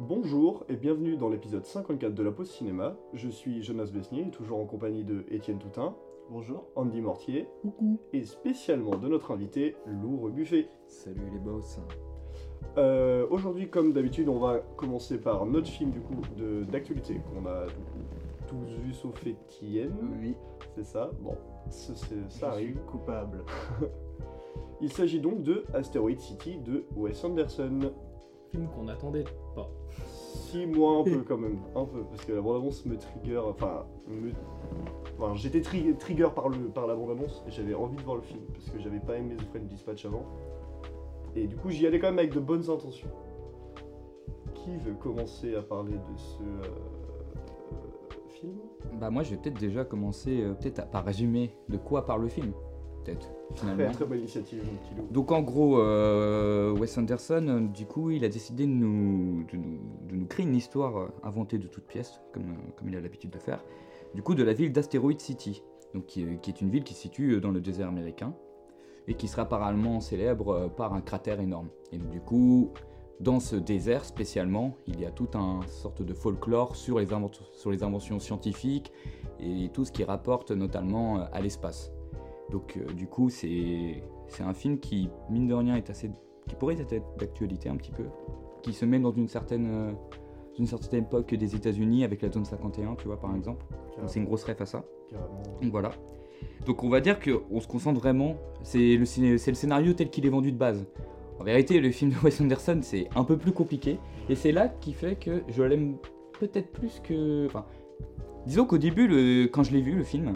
Bonjour et bienvenue dans l'épisode 54 de la pause cinéma. Je suis Jonas Besnier, toujours en compagnie de Étienne Toutin, Bonjour. Andy Mortier Coucou. et spécialement de notre invité Lou Rebuffet. Salut les boss. Euh, Aujourd'hui, comme d'habitude, on va commencer par notre film du coup de- d'actualité qu'on a du coup, tous vu sauf Étienne. Oui, C'est ça? Bon, ça arrive. coupable. Il s'agit donc de Asteroid City de Wes Anderson. Film qu'on n'attendait pas. Si moi un peu quand même, un peu, parce que la bande-annonce me trigger, enfin, me... enfin, j'étais tri- trigger par, le, par la bande-annonce et j'avais envie de voir le film, parce que j'avais pas aimé The French Dispatch avant. Et du coup j'y allais quand même avec de bonnes intentions. Qui veut commencer à parler de ce euh, euh, film? Bah moi je vais peut-être déjà commencer euh, peut-être à- par résumer de quoi parle le film. Peut-être finalement. Très très bonne initiative mon petit. Donc en gros, euh, Wes Anderson, euh, du coup, il a décidé de nous, de nous, de nous créer une histoire euh, inventée de toutes pièces, comme, comme il a l'habitude de faire, du coup de la ville d'Asteroid City, donc qui, est- qui est une ville qui se situe dans le désert américain, et qui sera apparemment célèbre par un cratère énorme. Et donc, du coup, dans ce désert spécialement, il y a tout un sorte de folklore sur les, sur les inventions scientifiques et tout ce qui rapporte notamment à l'espace. Donc euh, du coup, c'est c'est un film qui, mine de rien, est assez, qui pourrait être d'actualité un petit peu, qui se met dans une certaine, euh, une certaine époque des États-Unis avec la zone 51, tu vois, par exemple. Donc c'est une grosse ref à ça. Carrément. Donc voilà. Donc on va dire qu'on se concentre vraiment, c'est le, ciné- c'est le scénario tel qu'il est vendu de base. En vérité, le film de Wes Anderson, c'est un peu plus compliqué. Et c'est là qui fait que je l'aime peut-être plus que... Enfin, disons qu'au début, le- quand je l'ai vu, le film,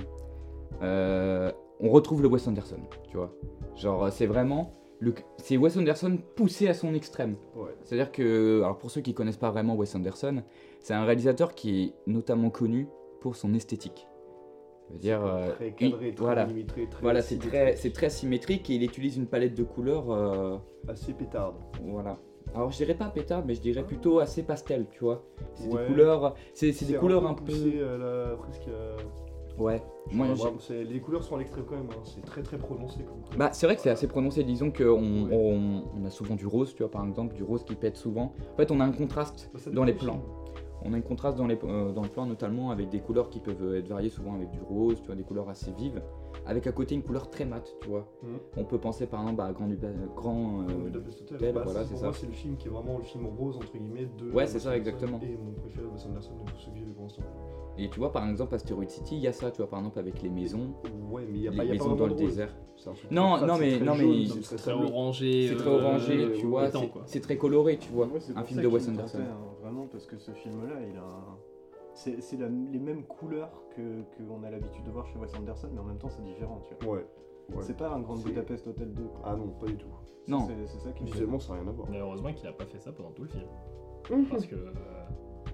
euh, on retrouve le Wes Anderson, tu vois. Genre, c'est vraiment... le- C'est Wes Anderson poussé à son extrême. Ouais. C'est-à-dire que, alors pour ceux qui connaissent pas vraiment Wes Anderson, c'est un réalisateur qui est notamment connu pour son esthétique. Je veux dire, euh, Très il- cadré, très voilà, très voilà, c'est très, c'est très symétrique et il utilise une palette de couleurs, euh, assez pétarde. voilà. Alors je dirais pas pétard, mais je dirais plutôt assez pastel, tu vois. C'est Ouais. des couleurs, c'est c'est des couleurs un peu, poussé à la- presque. à- ouais. Moi, les couleurs sont à l'extrême quand même, hein, c'est très très prononcé comme. Bah, c'est vrai que c'est assez prononcé. Disons qu'on on, Ouais. on- on a souvent du rose, tu vois, par exemple, du rose qui pète souvent. En fait, on a un contraste Bah, dans les plans. On a un contraste dans les, euh, dans le plan, notamment avec des couleurs qui peuvent être variées, souvent avec du rose, tu vois, des couleurs assez vives, avec à côté une couleur très mate, tu vois. Mhm. On peut penser par exemple à Grand, Duba- Grand euh, Hotel. Bah, voilà, c'est- ça. moi, c'est le film qui est vraiment le film rose entre guillemets de. Ouais, c'est ça, exactement. Et mon préféré de Wes Anderson de tous ceux que j'ai vu pour l'instant. Et tu vois, par exemple, Asteroid City, il y a ça, tu vois, par exemple, avec les maisons, Ouais, mais il y a les pas, y a maisons dans le désert. Non, non, mais- c'est très non, jaune, C'est très orangé. C'est très euh, orangé, tu vois, c'est- très coloré, tu vois. Un film ça de Wes Anderson. hein, vraiment, parce que ce film-là, il a un- C'est c'est la- les mêmes couleurs que qu'on a l'habitude de voir chez Wes Anderson, mais en même temps, c'est différent, tu vois. Ouais. ouais. C'est pas un Grand C'est- Budapest Hotel 2. quoi. Ah non, pas du tout. Non. C'est c'est ça qui. Visuellement, ça n'a rien à voir. Mais heureusement qu'il a pas fait ça pendant tout le film. Mhm. Parce que. euh,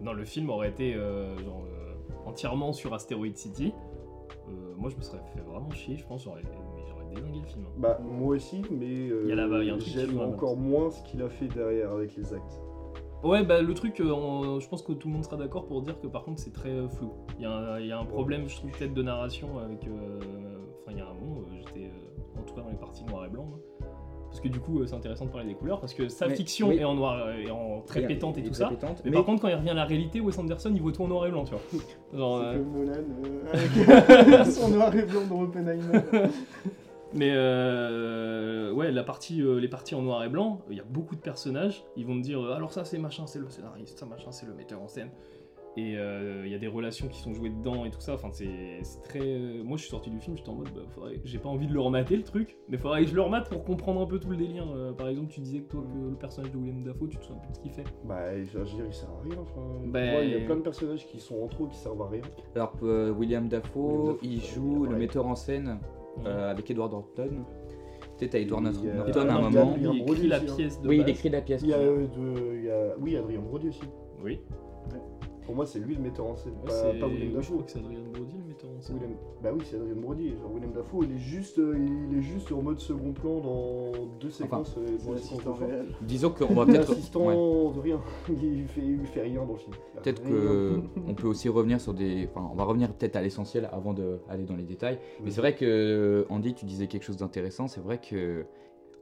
non, le film aurait été euh, genre, euh, entièrement sur Asteroid City. Euh, moi, je me serais fait vraiment chier, je pense. J'aurais mais j'aurais délingué le film. hein. Bah, moi aussi, mais euh, j'aime même encore moins ce qu'il a fait derrière avec les actes. Ouais, bah le truc, euh, on- je pense que tout le monde sera d'accord pour dire que par contre c'est très flou. Il y, a un- il y a un problème, je trouve, peut-être de narration avec. Enfin, il y a un moment, j'étais en tout cas dans les parties noir et blanc. moi. Parce que du coup, euh, c'est intéressant de parler des couleurs, parce que sa Mais- fiction oui. est en noir euh, et en très Et- pétante et, et tout ça. pétante, Mais, mais- par contre, quand il revient à la réalité, Wes Anderson, il voit tout en noir et blanc, tu vois. Genre, euh, comme Nolan euh, avec son noir et blanc dans Oppenheimer. Mais euh, ouais, la partie, euh, les parties en noir et blanc, il y a beaucoup de personnages. Ils vont te dire euh, alors ça c'est machin, c'est le scénariste, ça machin, c'est le metteur en scène. Et euh, il y a des relations qui sont jouées dedans et tout ça. Enfin, c'est c'est très. euh, Moi, je suis sorti du film, j'étais en mode, bah, faudrait- j'ai pas envie de le remater le truc, mais faudrait que je le remate pour comprendre un peu tout le délire. Euh, par exemple, tu disais que toi, que le personnage de William Dafoe, tu te souviens plus de ce qu'il fait. Bah, je veux dire, il sert à rien. Enfin, Bah, il y a plein de personnages qui sont entre eux qui servent à rien. Alors, euh, William Dafoe, William Dafoe, il ouais, joue le metteur en scène euh, avec Edward Norton. Peut-être à Edward Norton à un moment. Il écrit la hein. pièce de Oui, il écrit la pièce. Il euh, y a... Oui, Adrien Brody aussi. Oui, Pour moi, c'est lui le metteur en scène, Ouais, pas, c'est- pas William je Dafoe. crois que c'est Adrien Brody le metteur en scène. William... Bah oui, c'est Adrien Brody. Genre, William Dafoe, il est juste, euh, il est juste en mode second plan dans deux séquences. euh, C'est dans les séquences l'assistant de fin. réel. Disons qu'on va Il est peut-être. assistant ouais. de rien. Il fait, il fait rien dans le film. Peut-être Rien. que on peut aussi revenir sur des. Enfin, on va revenir peut-être à l'essentiel avant d'aller dans les détails. Mais c'est vrai que Andy, tu disais quelque chose d'intéressant. C'est vrai que,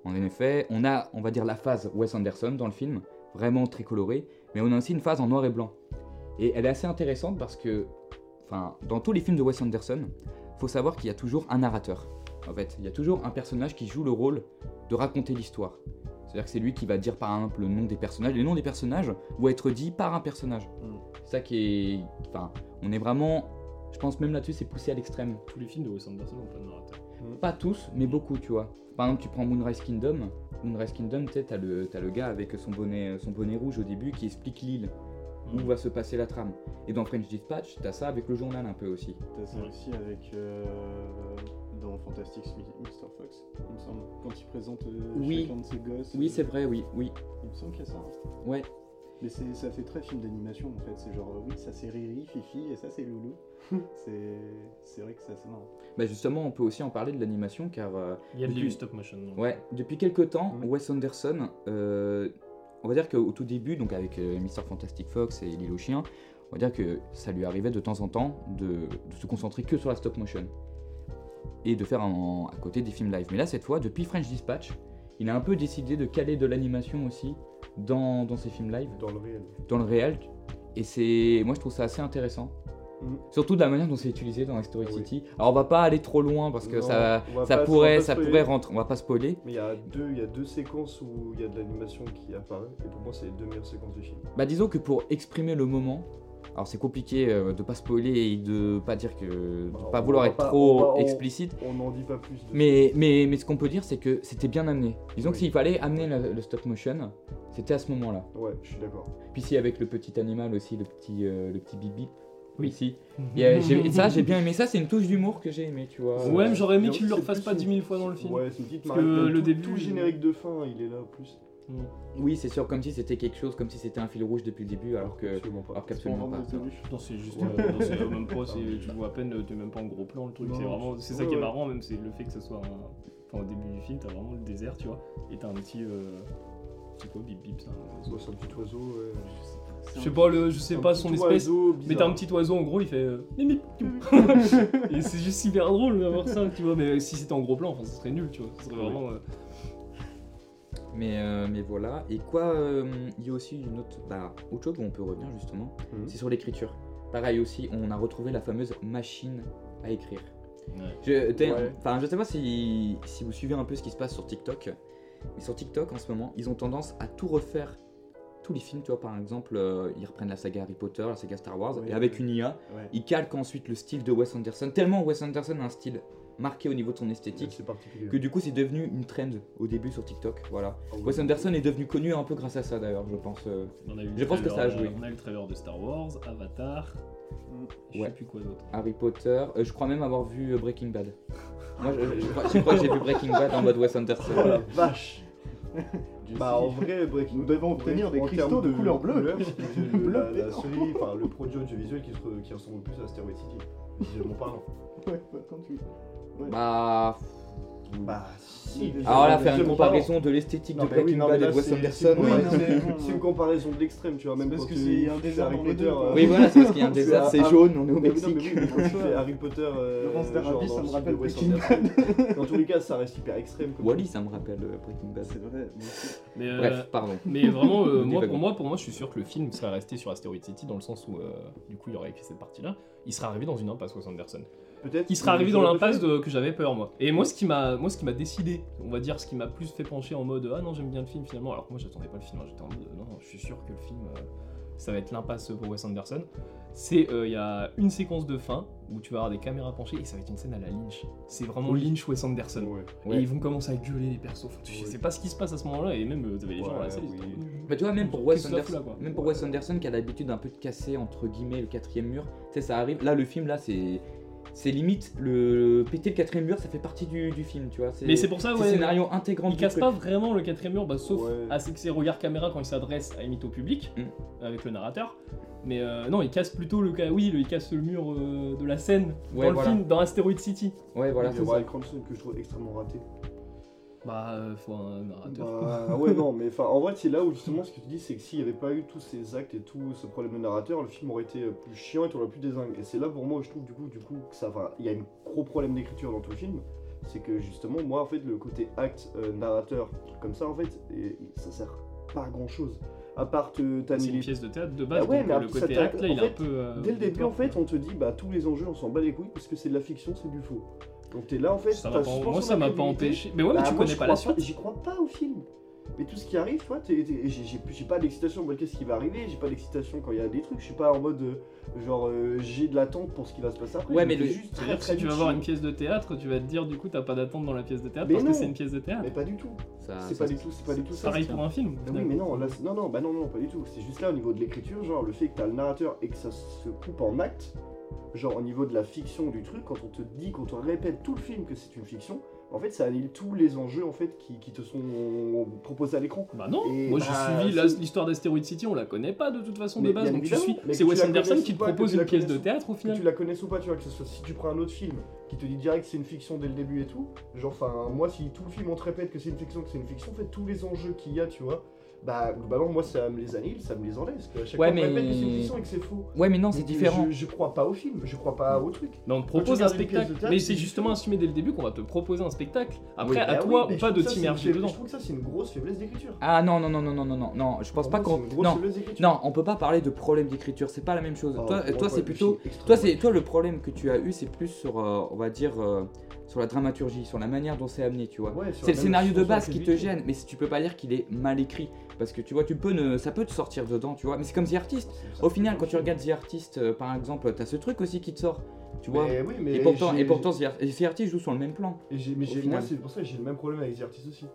en effet, on a, on va dire, la phase Wes Anderson dans le film, vraiment très colorée. mais on a aussi une phase en noir et blanc. Et elle est assez intéressante parce que, enfin, dans tous les films de Wes Anderson, faut savoir qu'il y a toujours un narrateur. En fait, il y a toujours un personnage qui joue le rôle de raconter l'histoire. C'est-à-dire que c'est lui qui va dire par exemple le nom des personnages. Les noms des personnages vont être dits par un personnage. Mm. C'est ça qui est. Enfin, on est vraiment. Je pense même là-dessus, c'est poussé à l'extrême. Tous les films de Wes Anderson n'ont pas de narrateur. Pas tous, mais beaucoup, tu vois. Par exemple, tu prends Moonrise Kingdom. Moonrise Kingdom, tu sais, t'as le, t'as le gars avec son bonnet, son bonnet rouge au début qui explique l'île, où va se passer la trame. Et dans French Dispatch, t'as ça avec le journal un peu aussi. T'as ça aussi avec. euh, dans Fantastic Mr. Fox, il me semble. Quand il présente euh, Oui. chacun de ses gosses. Oui, euh, c'est vrai, oui, oui. Il me semble qu'il y a ça. hein. Ouais. Mais c'est- ça fait très film d'animation en fait. C'est genre, oui, ça c'est Riri, Fifi, et ça c'est Loulou. c'est c'est vrai que c'est assez marrant. Bah justement, on peut aussi en parler de l'animation car. euh, Il y a Depuis- du stop motion. donc. Ouais, depuis quelques temps. Wes Anderson, euh, on va dire qu'au tout début, donc avec euh, Mr. Fantastic Fox et L'île aux chiens, on va dire que ça lui arrivait de temps en temps de, de se concentrer que sur la stop motion et de faire à côté des films live. Mais là, cette fois, depuis French Dispatch, il a un peu décidé de caler de l'animation aussi dans, dans ses films live, Dans le réel. dans le réel. Et c'est, moi, je trouve ça assez intéressant. Mhm. Surtout de la manière dont c'est utilisé dans Story Ah oui. City. Alors on va pas aller trop loin parce que Non, ça, pourrait, ça pourrait rentrer. On va pas spoiler. Mais il y a deux, il y a deux séquences où il y a de l'animation qui apparaît. Et pour moi, c'est les deux meilleures séquences du film. Bah disons que pour exprimer le moment, alors c'est compliqué euh, de pas spoiler et de pas dire que de Bah, pas vouloir être pas- trop on va- on- explicite, On n'en dit pas plus. mais mais mais ce qu'on peut dire c'est que c'était bien amené. Disons que s'il fallait amener le, le stop motion, c'était à ce moment-là. Ouais, je suis d'accord. Puis si avec le petit animal aussi, le petit euh, le petit bip bip. Oui. A- j'ai- ça j'ai bien aimé ça, c'est une touche d'humour que j'ai aimé, tu vois. Ouais, mais j'aurais aimé Mais qu'ils le plus pas une- 10 000 fois dans le film. Ouais, c'est une petite Parce que marque. le Tout- début, Tout le il- générique de fin, il est là plus. Mm. Oui, c'est sûr comme si c'était quelque chose, comme si c'était un fil rouge depuis le début, alors que Absolument pas. alors qu'absolument pas. Non, c'est juste. Ouais. euh, non, c'est même pas, c'est- tu vois à peine, t'es même pas en gros plan le truc. Non, C'est vraiment, c'est ça qui est ouais. marrant, même, c'est le fait que ce soit un. Enfin, au début du film, t'as vraiment le désert, tu vois, et t'as un petit. euh, C'est quoi, bip bip, ça un oiseau c'est un petit oiseau. ouais. Je sais pas, le, je sais pas son espèce. Mais t'as un petit oiseau en gros, il fait euh, Et c'est juste hyper drôle d'avoir ça, tu vois. Mais si c'était en gros plan, enfin, ce serait nul, tu vois. Ce serait vraiment. euh, Mais, euh, mais voilà. Et quoi, euh, il y a aussi une autre, bah, autre chose où on peut revenir justement, Mhm. c'est sur l'écriture. Pareil aussi, on a retrouvé la fameuse machine à écrire. Ouais. Je, Ouais. enfin, je sais pas si, si vous suivez un peu ce qui se passe sur TikTok, mais sur TikTok en ce moment, ils ont tendance à tout refaire. Tous les films, tu vois, par exemple, euh, ils reprennent la saga Harry Potter, la saga Star Wars, et avec une IA, Ouais. ils calquent ensuite le style de Wes Anderson. Tellement Wes Anderson a un style marqué au niveau de son esthétique, C'est particulier. que du coup c'est devenu une trend au début sur TikTok. Voilà. Ah. Wes Anderson est devenu connu un peu grâce à ça d'ailleurs, je pense. euh. On a eu le Je pense que ça a joué. On a eu le trailer de Star Wars, Avatar, je Ouais. sais plus quoi d'autre. Harry Potter, euh, je crois même avoir vu Breaking Bad. Moi je, je crois, je crois que j'ai vu Breaking Bad en mode Wes Anderson. Oh la vache Bah en vrai, Breaking Nous Bad, devons obtenir en des cristaux de couleur bleue. Bleu la, la série, enfin le produit audiovisuel qui, se re- qui ressemble le plus à Asteroid City, visuellement parlant. Ouais, bah, quand tu. Ouais. Bah. Bah si. Alors là, faire une comparaison de l'esthétique Non, de Breaking Bad et de Wes Anderson. c'est- une comparaison de l'extrême, tu vois, même parce que c'est un désert Harry dans les Potter. deux, euh. Oui, voilà, c'est parce qu'il y a un désert, c'est jaune, on est au Mexique. Harry Potter, euh, Laurence genre d'Arabie, ça me rappelle Breaking Anderson. Dans tous les cas, ça reste hyper extrême. Wally, ça me rappelle euh, Breaking Bad. C'est vrai. Bref, pardon. mais vraiment, moi, pour moi, pour moi, je suis sûr que le film serait resté sur Asteroid City dans le sens où, du coup, il aurait écrit cette partie-là. Il serait arrivé dans une impasse Wes Anderson. Peut-être. Il serait arrivé dans l'impasse de- que j'avais peur, moi. Et moi, ce qui m'a, moi, ce qui m'a décidé, on va dire, ce qui m'a plus fait pencher en mode ah non, j'aime bien le film finalement. Alors que moi, j'attendais pas le film. hein. J'étais en mode non, non, je suis sûr que le film, euh, ça va être l'impasse pour Wes Anderson. C'est, euh, il y a une séquence de fin où tu vas avoir des caméras penchées et ça va être une scène à la Lynch. C'est vraiment Oui. Lynch Wes Anderson. Ouais. Et Ouais. ils vont commencer à gueuler les persos. Enfin, tu sais pas ce qui se passe à ce moment-là et même euh, t'avais les gens à la Ouais, salle. ils oui. étaient en mode, Mais tu vois, même pour Qu'est-ce Wes que ça fout Anderson, quoi même pour Wes Anderson qui a l'habitude un peu de casser entre guillemets le quatrième mur, tu sais, ça arrive. Là, le film, là, c'est. C'est limite le péter le quatrième mur, ça fait partie du, du film, tu vois. Mais c'est pour ça, ouais. scénario intégrant. Il du casse truc. pas vraiment le quatrième mur, bah, sauf Ouais. à ses regards caméra quand il s'adresse à limite au public, Mm. avec le narrateur. Mais euh, non, il casse plutôt le oui, le- il casse le mur euh, de la scène Ouais, dans le voilà. film, dans Asteroid City. Ouais, voilà, c'est. Bryan Cranston que je trouve extrêmement raté. Bah, euh, faut un narrateur. Bah, ouais, non, mais enfin, en vrai, c'est là où justement ce que tu dis, c'est que s'il n'y avait pas eu tous ces actes et tout ce problème de narrateur, le film aurait été euh, plus chiant et aurait plus désingue. Et c'est là pour moi où je trouve du coup, du coup que ça, enfin, il y a un gros problème d'écriture dans tout le film. C'est que justement, moi, en fait, le côté acte, euh, narrateur, comme ça, en fait, et, ça sert pas à grand chose. À part te- C'est une pièce de théâtre de base, Ah ouais, donc mais euh, le côté acte là, il est un peu. euh, Dès le début, en fait, on te dit bah tous les enjeux, on s'en bat les couilles parce que c'est de la fiction, c'est du faux. Donc t'es là en fait. Ça pas- moi, ça m'a pas empêché. Mais ouais, mais Bah, tu moi, connais je pas la crois suite. J'y crois pas au film. Mais tout ce qui arrive, toi, j'ai- pas d'excitation. Moi, qu'est-ce qui va arriver J'ai pas d'excitation quand il y a des trucs. Je suis pas en mode euh, genre euh, j'ai de l'attente pour ce qui va se passer après. Ouais, mais le- juste très que très si tu vas voir une pièce de théâtre, tu vas te dire du coup t'as pas d'attente dans la pièce de théâtre Mais parce que c'est une pièce de théâtre. Mais pas du tout. Ça- C'est pas du tout. C'est pas du tout ça. Pareil pour un film. Mais oui, mais non, là, c'est- non, non, bah non, non, pas du tout. C'est juste là au niveau de l'écriture, genre le fait que t'as le narrateur et que ça se coupe en actes, genre au niveau de la fiction du truc, quand on te dit, quand on répète tout le film que c'est une fiction, en fait ça annule tous les enjeux en fait qui, qui te sont proposés à l'écran. Bah non, Et moi j'ai bah, suivi l'histoire d'Asteroid City, on la connaît pas de toute façon Mais de base, donc tu suis. C'est Wes Anderson qui te propose une pièce de théâtre au Que final. tu la connaisses ou pas, tu vois, que ce soit si tu prends un autre film qui te dit direct que c'est une fiction dès le début et tout, genre enfin moi si tout le film on te répète que c'est une fiction, que c'est une fiction, en fait tous les enjeux qu'il y a, tu vois, bah globalement moi ça me les annule, ça me les enlève, parce que à chaque Ouais, fois mais- que c'est une fiction et que c'est faux. Ouais, mais non, c'est différent. Je, je crois pas au film, je crois pas au truc. Mais on te propose un spectacle. théâtre, mais c'est justement assumé dès le début qu'on va te proposer un spectacle. Après, Oui, à bah toi oui, ou pas de t'immerger dedans. Je trouve que ça c'est une grosse faiblesse d'écriture. Ah non, non, non, non, non, non, non, non, je pense pas qu'on. Non, non, on peut pas parler de problème d'écriture, c'est pas la même chose. Oh, toi, c'est plutôt. Toi, c'est toi le problème que tu as eu, c'est plus sur, euh, on va dire, euh, sur la dramaturgie, sur la manière dont c'est amené, tu vois. Ouais, C'est le scénario de base qui te gêne, mais tu peux pas dire qu'il est mal écrit, parce que tu vois, tu peux ne, ça peut te sortir dedans, tu vois. Mais c'est comme The Artist. Au final, quand tu regardes The Artist, euh, par exemple, t'as ce truc aussi qui te sort, tu vois. Mais oui, mais Et pourtant, et pourtant, The Artist joue sur le même plan. Et mais moi, c'est pour ça que j'ai le même problème avec The Artist aussi.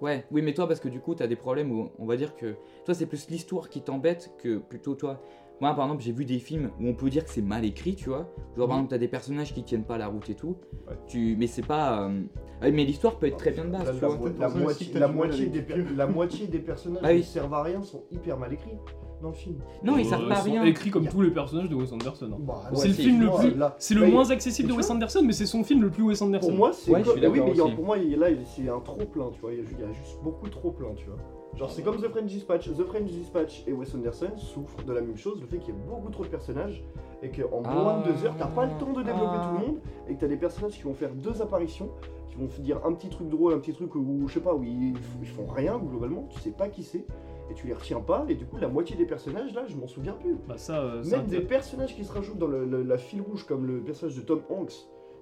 Ouais, oui, mais toi, parce que du coup, t'as des problèmes où on va dire que toi, c'est plus l'histoire qui t'embête que plutôt toi. Moi, par exemple, j'ai vu des films où on peut dire que c'est mal écrit, tu vois. Genre, par exemple, t'as des personnages qui tiennent pas la route et tout. Ouais. Tu... Mais c'est pas. euh, mais l'histoire peut être très bien de base, La, tu la la moitié, la, des per- Pure. la moitié des personnages Ah oui. qui servent à rien sont hyper mal écrits dans le film. Non, ils Euh, servent pas à sont rien. écrits comme tous les personnages de Wes Anderson. hein. Bah, Ouais, c'est le c'est- film le plus. C'est le moins accessible de Wes Anderson, mais c'est son film le plus Wes Anderson. Pour moi, c'est oui, mais il y a- aussi. pour moi, il- là, c'est un trop plein, tu vois. Il y a ju- il y a juste beaucoup trop plein, tu vois. Genre, c'est comme The French Dispatch. The French Dispatch et Wes Anderson souffrent de la même chose, le fait qu'il y ait beaucoup trop de personnages et qu'en moins de deux heures, t'as pas le temps de développer Ah. tout le monde et que t'as des personnages qui vont faire deux apparitions, qui vont dire un petit truc drôle, un petit truc où, je sais pas, où ils, ils font rien globalement, tu sais pas qui c'est et tu les retiens pas et du coup, la moitié des personnages là, je m'en souviens plus. Bah, ça, euh, Même des personnages qui se rajoutent dans le- le- la file rouge, comme le personnage de Tom Hanks,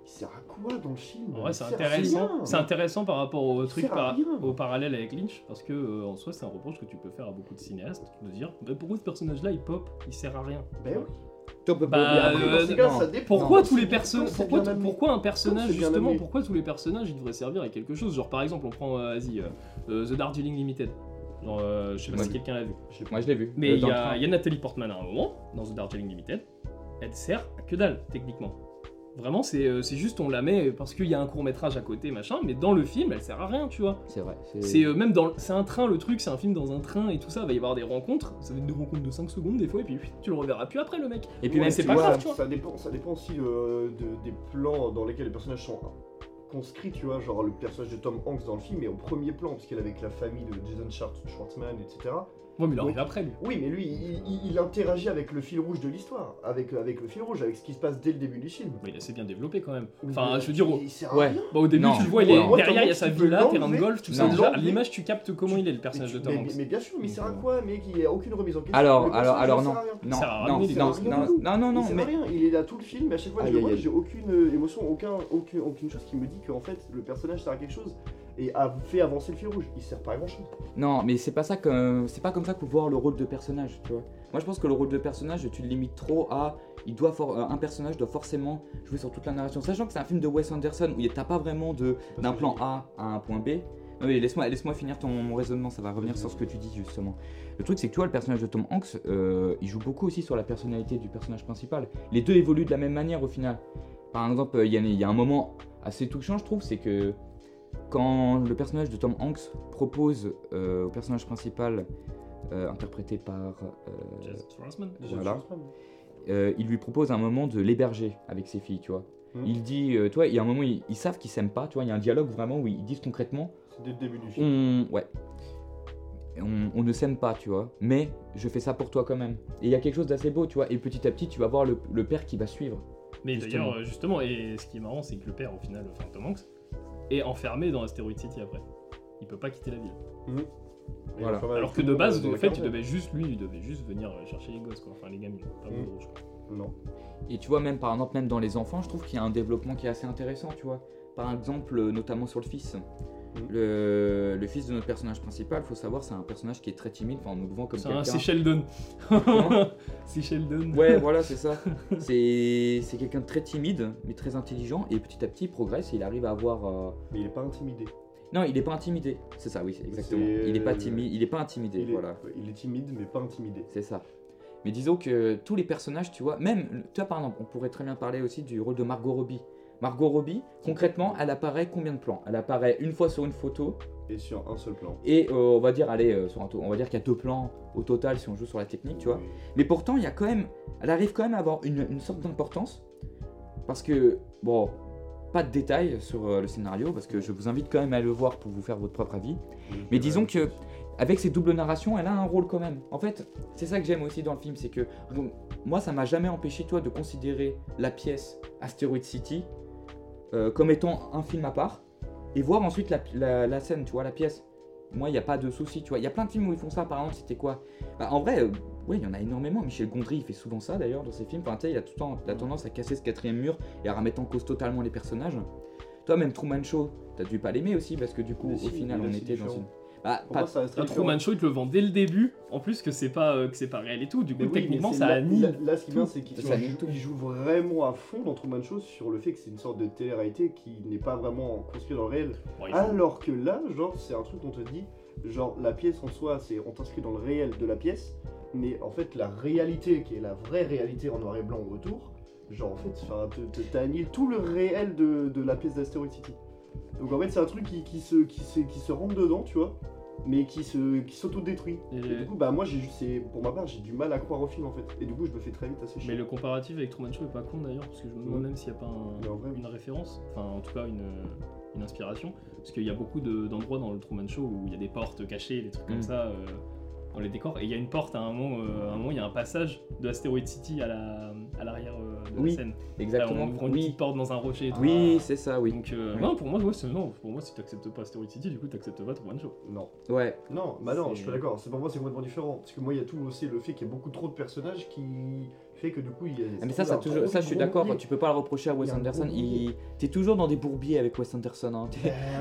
il sert à quoi dans le film? Ouais, c'est intéressant. C'est intéressant par rapport au truc par- au parallèle avec Lynch, parce que euh, en soi, c'est un reproche que tu peux faire à beaucoup de cinéastes, de dire bah, pourquoi ce personnage-là il pop, il sert à rien. Ben oui. Bah, euh, cas, ça dépend. Pourquoi tous les personnages, pourquoi, un personnage justement, pourquoi tous les personnages ils devraient servir à quelque chose? Genre par exemple, on prend, euh, vas-y, euh, euh, The Darjeeling Limited. Genre, euh, je sais pas Ouais. si quelqu'un l'a vu. Je sais pas. Moi, je l'ai vu. Mais y, il y a Nathalie Portman à un moment, dans The Darjeeling Limited, elle sert à que dalle, techniquement. Vraiment, c'est euh, c'est juste, on la met parce qu'il y a un court métrage à côté, machin, mais dans le film, elle sert à rien, tu vois. C'est vrai. C'est euh, même dans. C'est un train, le truc, c'est un film dans un train et tout ça, il va y avoir des rencontres, ça va être des rencontres de 5 secondes des fois, et puis tu le reverras plus après, le mec. Et puis Ouais, même, c'est pas vois, grave, tu vois. Ça dépend, ça dépend aussi euh, de- des plans dans lesquels les personnages sont conscrits, tu vois, genre le personnage de Tom Hanks dans le film est au premier plan, parce qu'il est avec la famille de Jason Schwartz- Schwartzman, etc. Ouais, mais il arrive Oui. après, lui. Oui, mais lui, il, il- il interagit avec le fil rouge de l'histoire, avec, avec le fil rouge, avec ce qui se passe dès le début du film. Mais il est assez bien développé quand même. Mais Enfin, je veux dire, au- il sert à Ouais. rien. Bah, au début, Non. tu le vois, il est Ouais, derrière, il y a sa villa, terrain de golf, tout ça. Déjà, à l'image, tu captes comment il est, le personnage de mais, Tom mais- Hanks. mais bien sûr, mais il sert à quoi, mec? Il n'y a aucune remise en question. Alors, alors, alors non. Non, Ça sert à non, rien, non, il non, non, mais rien, il est là tout le film, et à chaque fois que je le vois, j'ai aucune euh, émotion, aucune, aucune chose qui me dit qu'en fait le personnage sert à quelque chose et a fait avancer le fil rouge. Il sert pas à grand chose. Non, mais c'est pas ça que c'est pas comme ça faut voir le rôle de personnage, tu vois. Moi, je pense que le rôle de personnage, tu le limites trop à il doit euh, un personnage doit forcément jouer sur toute la narration, sachant que c'est un film de Wes Anderson où t'as pas vraiment de d'un plan A à un point B. Non, laisse-moi laisse-moi finir ton mon raisonnement, ça va revenir sur ce que tu dis justement. Le truc, c'est que tu vois, le personnage de Tom Hanks, euh, il joue beaucoup aussi sur la personnalité du personnage principal. Les deux évoluent de la même manière au final. Par exemple, il y a un moment assez touchant, je trouve, c'est que quand le personnage de Tom Hanks propose euh, au personnage principal, euh, interprété par. euh. Voilà. euh, il lui propose un moment de l'héberger avec ses filles, tu vois. Mhm. Il dit, euh, toi, il y a un moment, ils, ils savent qu'ils s'aiment pas, tu vois, il y a un dialogue vraiment où ils disent concrètement, C'est dès le début du film. on, ouais, on, on ne s'aime pas, tu vois, mais je fais ça pour toi quand même. Et il y a quelque chose d'assez beau, tu vois, et petit à petit, tu vas voir le, le père qui va suivre. Mais d'ailleurs, justement, et ce qui est marrant, c'est que le père, au final, enfin Tom Hanks, est enfermé dans Asteroid City après. Il peut pas quitter la ville. Et Voilà. enfin, Alors que de base, en fait, il devait juste, lui, il devait juste venir euh, chercher les gosses, quoi. Enfin, les gamins, pas Mm. Woodrow, je crois. Non. Et tu vois, même par exemple, même dans les enfants, je trouve qu'il y a un développement qui est assez intéressant, tu vois. Par exemple, euh, notamment sur le fils. Le, le fils de notre personnage principal, faut savoir, c'est un personnage qui est très timide. Enfin, on nous le vend comme C'est un- quelqu'un. c'est Sheldon. C'est Sheldon. Ouais, voilà, c'est ça. C'est c'est quelqu'un de très timide, mais très intelligent, et petit à petit, il progresse et il arrive à avoir. euh, Mais il est pas intimidé. Non, il est pas intimidé. C'est ça, oui, c'est exactement. Il est pas timide, il est pas intimidé, Il est, voilà. il est timide, mais pas intimidé. C'est ça. Mais disons que tous les personnages, tu vois, même, tu vois, par exemple, on pourrait très bien parler aussi du rôle de Margot Robbie. Margot Robbie, concrètement, elle apparaît combien de plans? Elle apparaît une fois sur une photo, Et sur un seul plan. et euh, on va dire, allez, euh, sur un on va dire qu'il y a deux plans au total si on joue sur la technique, tu vois. Mais pourtant, il y a quand même, elle arrive quand même à avoir une, une sorte d'importance, parce que, bon, pas de détails sur euh, le scénario, parce que je vous invite quand même à le voir pour vous faire votre propre avis. Mais disons que avec ces doubles narrations, elle a un rôle quand même. En fait, c'est ça que j'aime aussi dans le film, c'est que donc, moi, ça m'a jamais empêché, toi, de considérer la pièce Asteroid City euh, comme étant un film à part, et voir ensuite la, la- la scène, tu vois, la pièce. Moi, il n'y a pas de souci, tu vois. Il y a plein de films où ils font ça, par exemple, c'était quoi? Bah, En vrai, euh, ouais, il y en a énormément. Michel Gondry, il fait souvent ça, d'ailleurs, dans ses films. Enfin, tu sais, il a tout le temps la tendance à casser ce quatrième mur et à remettre en cause totalement les personnages. Toi, même Truman Show, t'as dû pas l'aimer aussi, parce que du coup, Mais au si, final, on était dans une... Bah, pas- ça reste Un très Truman Show, il te le vend dès le début. En plus, que c'est pas, euh, que c'est pas réel et tout. Du coup, oui, techniquement, ça annule. là, là, ce qui est bien, c'est qu'il joue, vraiment à fond dans Truman Show sur le fait que c'est une sorte de télé-réalité qui n'est pas vraiment construite dans le réel. Bon, il faut- Alors que là, genre, c'est un truc qu'on te dit, genre, la pièce en soi, c'est on t'inscrit dans le réel de la pièce, mais en fait, la réalité, qui est la vraie réalité en noir et blanc autour, genre, en fait, t'annihiles tout le réel de, de la pièce d'Asteroid City. Donc en fait, c'est un truc qui, qui se, qui, se, qui se rentre dedans, tu vois, mais qui se qui s'autodétruit. Et du coup, bah moi, j'ai c'est pour ma part, j'ai du mal à croire au film en fait. Et du coup, je me fais très vite assez Mais le comparatif avec Truman Show est pas con d'ailleurs, parce que je me demande Ouais. même s'il n'y a pas un- Mais en vrai, une référence, enfin en tout cas une, une inspiration, parce qu'il y a beaucoup de- d'endroits dans le Truman Show où il y a des portes cachées, des trucs comme Mm. ça euh, dans les décors, et il y a une porte à un moment, euh, à un moment il y a un passage de Asteroid City à la- à l'arrière euh, de Oui, la scène. Là, Exactement. on ouvre une oui, petite porte dans un rocher et tout. oui, c'est ça, oui. Donc euh, Oui. non, pour moi, ouais, c'est- non, pour moi si tu acceptes pas Asteroid City, du coup tu acceptes pas Truman Show. non. Ouais, Non, bah non, C'est- je suis pas d'accord. C'est pour moi, c'est complètement différent. Parce que moi, il y a tout aussi le fait qu'il y a beaucoup trop de personnages qui fait que du coup, il y a. Ah, mais ça, ça, toujours, ça je suis d'accord, tu peux pas le reprocher à Wes Anderson. Il... T'es toujours dans des bourbiers avec Wes Anderson. hein.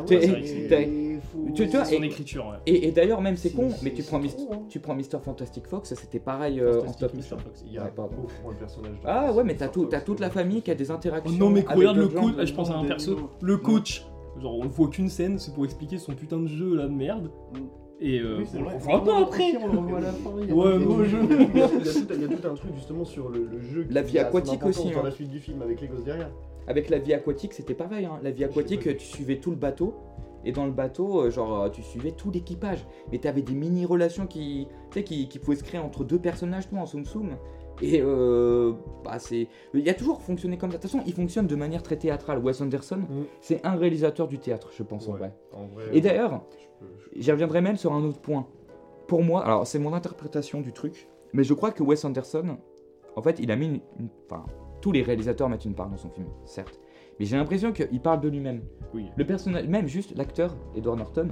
Faut- tu- vois, Son et- écriture, ouais. Et, et d'ailleurs, même c'est con, mais tu prends, hein. tu prends Mr. Fantastic Fox, c'était pareil euh, en stop Mr. motion. Fox. Il y a beaucoup moins de personnages. Ah ouais, mais t'as tout, toute la famille qui a des Oh interactions. non mais regarde le coach, ah, je pense à un perso, le coach. Genre on le voit qu'une scène, c'est pour expliquer son putain de jeu là de merde. Et euh, Oui, on le revoit pas après. On le revoit à la fin. il y a Ouais, pas de- Il y a tout- il y a un truc justement sur le, le jeu. qui La vie aquatique aussi, Dans hein. la suite du film avec les gosses derrière. Avec la vie aquatique, c'était pareil. hein. La vie aquatique, tu suivais tout le bateau. Et dans le bateau, euh, genre, euh, tu suivais tout l'équipage. Mais t'avais des mini-relations qui, tu sais, qui, qui pouvaient se créer entre deux personnages, toi, en soum soum. Et euh, bah, c'est. Il a toujours fonctionné comme ça. De toute façon, il fonctionne de manière très théâtrale. Wes Anderson, Mm. c'est un réalisateur du théâtre, je pense, en vrai. En vrai. Et d'ailleurs, je peux- je- J'y reviendrai même sur un autre point. Pour moi, alors c'est mon interprétation du truc, mais je crois que Wes Anderson, en fait, il a mis une, une- Enfin, tous les réalisateurs mettent une part dans son film, certes. Mais j'ai l'impression qu'il parle de lui-même. Oui. Le personnage, même juste l'acteur, Edward Norton,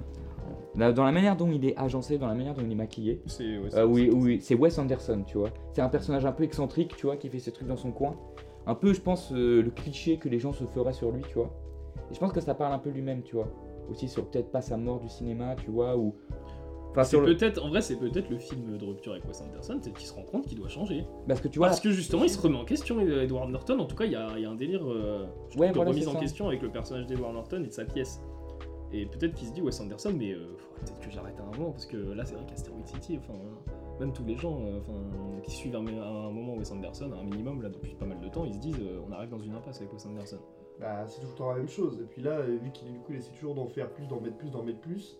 dans la manière dont il est agencé, dans la manière dont il est maquillé, C'est ouais, euh, oui, c'est- oui, c'est Wes Anderson, tu vois. C'est un personnage un peu excentrique, tu vois, qui fait ses trucs dans son coin. Un peu, je pense, euh, le cliché que les gens se feraient sur lui, tu vois. Et je pense que ça parle un peu lui-même, tu vois. Aussi sur peut-être pas sa mort du cinéma, tu vois, ou. Enfin, C'est sur le- peut-être, en vrai, c'est peut-être le film de rupture avec Wes Anderson, c'est qu'il se rend compte qu'il doit changer. Parce que tu vois, Parce que justement, il se remet en question, Edward Norton. En tout cas, il y a, il y a un délire euh, je Ouais, remise en ça. question avec le personnage d'Edward Norton et de sa pièce. Et peut-être qu'il se dit Wes Anderson, mais euh, faudrait peut-être que j'arrête à un moment, parce que là, c'est vrai qu'Asteroid City, enfin, même tous les gens euh, enfin, qui suivent un, à un moment Wes Anderson, un minimum, là, depuis pas mal de temps, ils se disent euh, on arrive dans une impasse avec Wes Anderson. Bah, c'est tout le temps la même chose. Et puis là, euh, vu qu'il du coup, il essaie toujours d'en faire plus, d'en mettre plus, d'en mettre plus.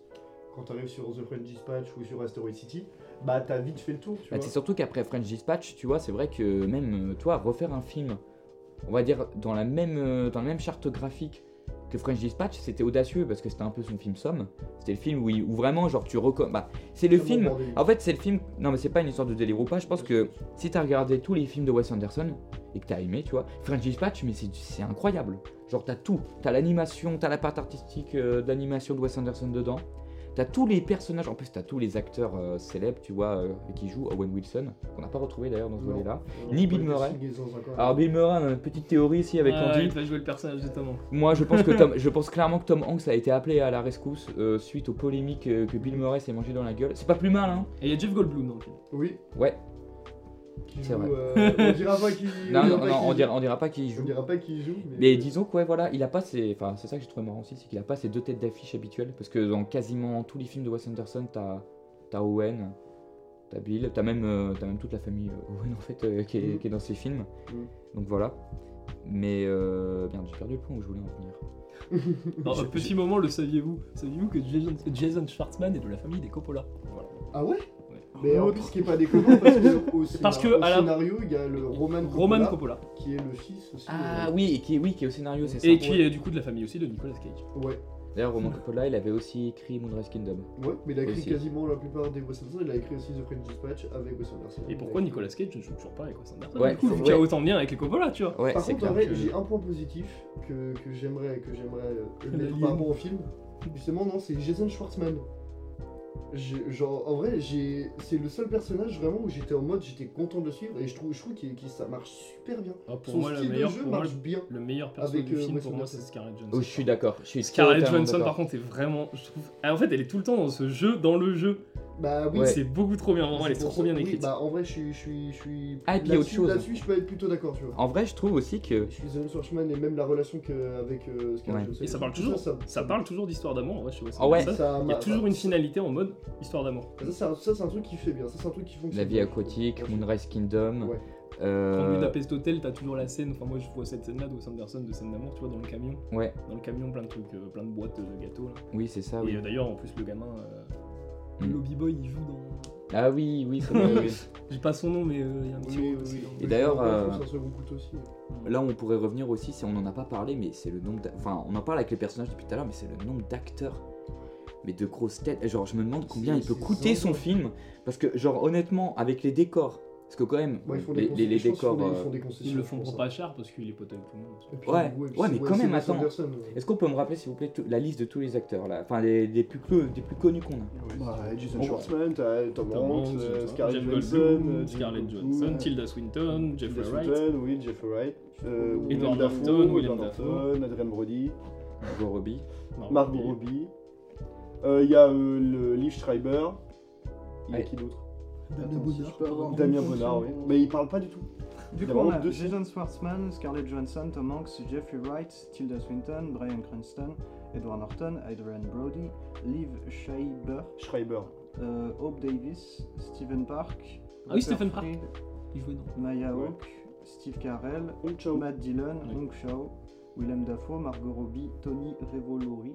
Quand t'arrives sur The French Dispatch ou sur Asteroid City, bah t'as vite fait le tour, tu Bah, c'est surtout qu'après French Dispatch, tu vois, c'est vrai que même toi, refaire un film, on va dire dans la même, dans la même charte graphique que French Dispatch, c'était audacieux parce que c'était un peu son film somme. C'était le film où, il- où vraiment, genre, tu recommandes. Bah, c'est le film. En fait, c'est le film. Non, mais c'est pas une histoire de délire ou pas. Je pense que si t'as regardé tous les films de Wes Anderson et que t'as aimé, tu vois, French Dispatch, mais c'est c'est incroyable. Genre, t'as tout. T'as l'animation, t'as la part artistique euh, d'animation de Wes Anderson dedans. T'as tous les personnages, en plus t'as tous les acteurs euh, célèbres, tu vois, euh, qui jouent Owen Wilson, qu'on n'a pas retrouvé d'ailleurs dans ce volet-là. Ni Bill Murray. Alors Bill Murray, on a une petite théorie ici avec Ah, Andy. il va jouer le personnage de Tom Hanks. Moi, je pense que Tom, je pense clairement que Tom Hanks a été appelé à la rescousse euh, suite aux polémiques euh, que Bill Murray s'est mangé dans la gueule. C'est pas plus mal, hein Et il y a Jeff Goldblum dans le film. Oui, Ouais. Qui C'est joue, vrai. euh, on dira pas qui. Non, non, on joue. dira, on dira pas qui On joue. dira pas qui joue. Mais, Mais disons que ouais, voilà, il a pas ses, enfin c'est ça que j'ai trouvé marrant aussi, c'est qu'il a pas ses deux têtes d'affiche habituelles, parce que dans quasiment tous les films de Wes Anderson, t'as as Owen, t'as Bill, t'as même, euh, t'as même toute la famille euh, Owen en fait euh, qui, est, qui est dans ces films. Mhm. Donc voilà. Mais euh, bien, j'ai perdu le point où je voulais en venir. Je- un petit moment, le saviez-vous? Saviez-vous que Jason, Jason Schwartzman est de la famille des Coppola? Voilà. Ah Ouais? Mais en plus, ce qui est pas déconnant, parce que au, Parce que scénar- au à la- scénario, il y a le Roman Coppola, Roman Coppola. qui est le fils aussi. Ah euh, oui, et qui, oui, qui est au scénario, c'est ça. Et qui est du coup de la famille aussi de Nicolas Cage. Ouais, D'ailleurs, Roman Coppola, il avait aussi écrit Moonrise Kingdom. ouais, mais il a écrit Aussi. quasiment la plupart des Wes Anderson. Il a écrit aussi The French Dispatch avec Wes Anderson. Et Il a pourquoi écrit- Nicolas Cage ne joue toujours pas avec Wes Anderson Ouais, du coup, vu qu'il y a autant de liens avec les Coppola, tu vois Ouais, Par c'est contre, en clair. vrai, que- j'ai un point positif que, que j'aimerais que j'aimerais euh, Un mettre alien. par rapport au film. Justement, non, c'est Jason Schwartzman. Genre, en vrai, j'ai, c'est le seul personnage vraiment où j'étais en mode, j'étais content de le suivre et je trouve, je trouve qu'il- ça marche super bien. Ah, Pour Son moi, le style meilleur, de jeu pour moi, marche bien. le meilleur perso Avec, du euh, film, pour moi, c'est Scarlett Johansson. Oh, je suis d'accord. Je suis Scarlett Johansson, par contre, est vraiment. Je trouve... ah, en fait, elle est tout le temps dans ce jeu, dans le jeu. Bah oui, Ouais. C'est beaucoup trop bien, vraiment, elle est trop ça- bien oui, écrite. bah en vrai, je suis, je suis, je suis. Ah, et puis il y a autre chose. Là-dessus, je peux être plutôt d'accord, tu vois. En vrai, je trouve aussi que. Je suis Jason Schwartzman et même la relation que, avec euh, Scarlett Ouais. Johansson. Et ça parle toujours, ça, ça parle toujours d'histoire d'amour, en vrai, chez Wes Ah ouais. Anderson. ça Il y a toujours une ça- finalité en mode histoire d'amour. Ça, c'est un, ça, c'est un truc qui fait bien. Ça, c'est un truc qui fonctionne. La vie aquatique, Ouais. Moonrise Kingdom. Ouais. euh, Quand Budapest Hotel, t'as toujours la scène, enfin moi je vois cette scène-là de Wes Anderson, de scène d'amour, tu vois, dans le camion. Ouais, Dans le camion, plein de trucs, euh, plein de boîtes de gâteaux là. oui, c'est ça, Et oui. euh, d'ailleurs, en plus, le gamin, euh, Mm. Lobby Boy, il joue dans. Ah oui, oui, c'est vrai. oui. J'ai pas son nom, mais euh, il y a un petit Oui, aussi dans- Et d'ailleurs, euh. Là, on pourrait revenir aussi, si on n'en a pas parlé, mais c'est le nombre. Enfin, on en parle avec les personnages depuis tout à l'heure, mais c'est le nombre d'acteurs. Mais de grosses têtes. Et Genre, je me demande combien il peut coûter son film. Parce que, genre, honnêtement, avec les décors. Parce que, quand même, Ouais, ils font les, les- les décors. font des- euh, ils font des concessions Ils le font pour ça. pas cher parce qu'il est pote avec tout le monde. Ouais, ouais, mais quand même, attends. Est-ce qu'on peut me rappeler, s'il vous plaît, tout- la liste de tous les acteurs là? Enfin, des, des plus, des plus connus qu'on a. Bah, Jason On- Schwartzman, Tom Hanks, euh, Jeff Scarlett Johansson, euh, Scarlett Johansson, Tilda Swinton, Jeffrey Wright. Oui, Jeffrey Wright, euh, Edward Willem Dafoe, Norton, Willem Edward Dafoe. Adrien Brody, Margot Robbie. Margot Robbie. Euh, Il y a euh, le Liv Schreiber. Il y a qui d'autre? Damien. Bonnard, oui. Mais il parle pas du tout. Du coup, on a deux Jason Schwartzman, Scarlett Johansson, Tom Hanks, Jeffrey Wright, Tilda Swinton, Brian Cranston, Edward Norton, Adrian Brody, Liv Schreiber, Schreiber. euh, Hope Davis, Stephen Park, Ah oui, Stephen Park. Fried, Il jouait dans. Maya Ouais. Hawke, Steve Carell, Chao. Matt Dillon, Oui. Hong Shao, Willem Dafoe, Margot Robbie, Tony Revolori,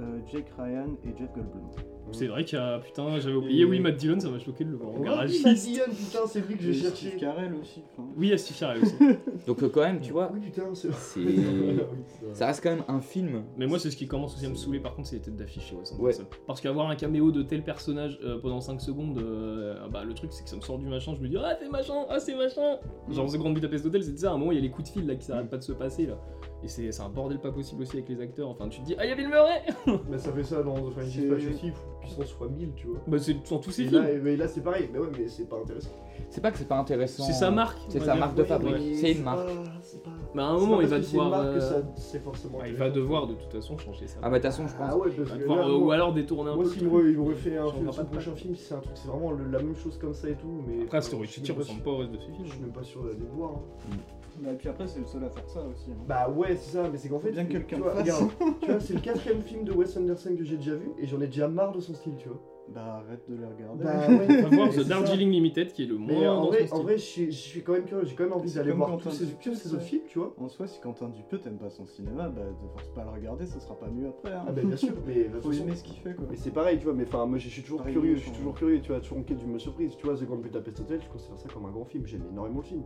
euh, Jake Ryan et Jeff Goldblum. C'est vrai qu'il y a. Putain, j'avais oublié. Et- Oui, Matt Dillon, ça m'a choqué de le voir en Oh, oui. Matt Dillon, putain, c'est lui que j'ai cherché. Steve Carell aussi. enfin. Oui, il y a Steve Carell aussi. Donc, euh, quand même, tu vois, Oui, putain, c'est ça reste quand même un film. Mais moi, c'est ce qui commence aussi à me saouler, par contre, c'est les têtes d'affiche Ouais. Anderson. Parce qu'avoir un caméo de tel personnage euh, pendant 5 secondes, euh, bah, le truc, c'est que ça me sort du machin. Je me dis, ah, c'est machin, ah, c'est machin. Genre, The Grand Budapest Hotel, c'est ça, à un moment, il y a les coups de fil là qui s'arrêtent pas de se passer là. Et c'est un bordel pas possible aussi avec les acteurs. Enfin, tu te dis, ah, il y avait le Murray Mais ça fait ça dans The Dispatch aussi, puissance fois 1000, tu vois. Bah, c'est dans tous ces Et films. là, et- mais là c'est pareil, mais ouais, mais c'est pas intéressant. C'est pas que c'est pas intéressant. C'est sa marque. C'est sa marque de fabrique. Mais C'est une marque. pas- c'est pas- Mais à un moment, il va devoir. euh, c'est forcément. ah, il va devoir de toute façon changer ça. Ah, bah, de toute façon, je pense. Ah ouais, parce que devoir, là, euh, moi- ou alors détourner un Moi, peu. s'il me, il me refait un film, son prochain film, c'est un truc, c'est vraiment le- la même chose comme ça et tout. Mais Après, Story je suis même pas ressemble sûr- pas au reste de ces films. Je suis même pas sûr d'aller le voir. hein. Bah, et puis après, c'est le seul à faire ça aussi. hein. Bah ouais, c'est ça, mais c'est qu'en fait, Bien que tu quelqu'un vois, le fasse. regarde, tu vois, c'est le quatrième film de Wes Anderson que j'ai déjà vu et j'en ai déjà marre de son style, tu vois. Bah, arrête de les regarder. Bah ouais, On va voir c'est The ça. Darjeeling Limited qui est le moins Mais en dans vrai, son en style. vrai, je suis, je suis quand même curieux, j'ai quand même envie C'est d'aller comme voir quand tous on ces, dit tous ces que autres films, tu vois. En soi, si Quentin Dupieux t'aimes pas son cinéma, bah te force pas à le regarder, ça sera pas mieux après. Hein. Ah bah bien sûr, mais de toute Faut façon- aimer ce qu'il fait quoi. Mais c'est pareil, tu vois, mais enfin, moi je suis toujours Pareil, curieux, je suis toujours curieux, tu vois, toujours en quête d'une surprise. Tu vois, The Grand Budapest Hotel, je considère ça comme un grand film, j'aime énormément le film.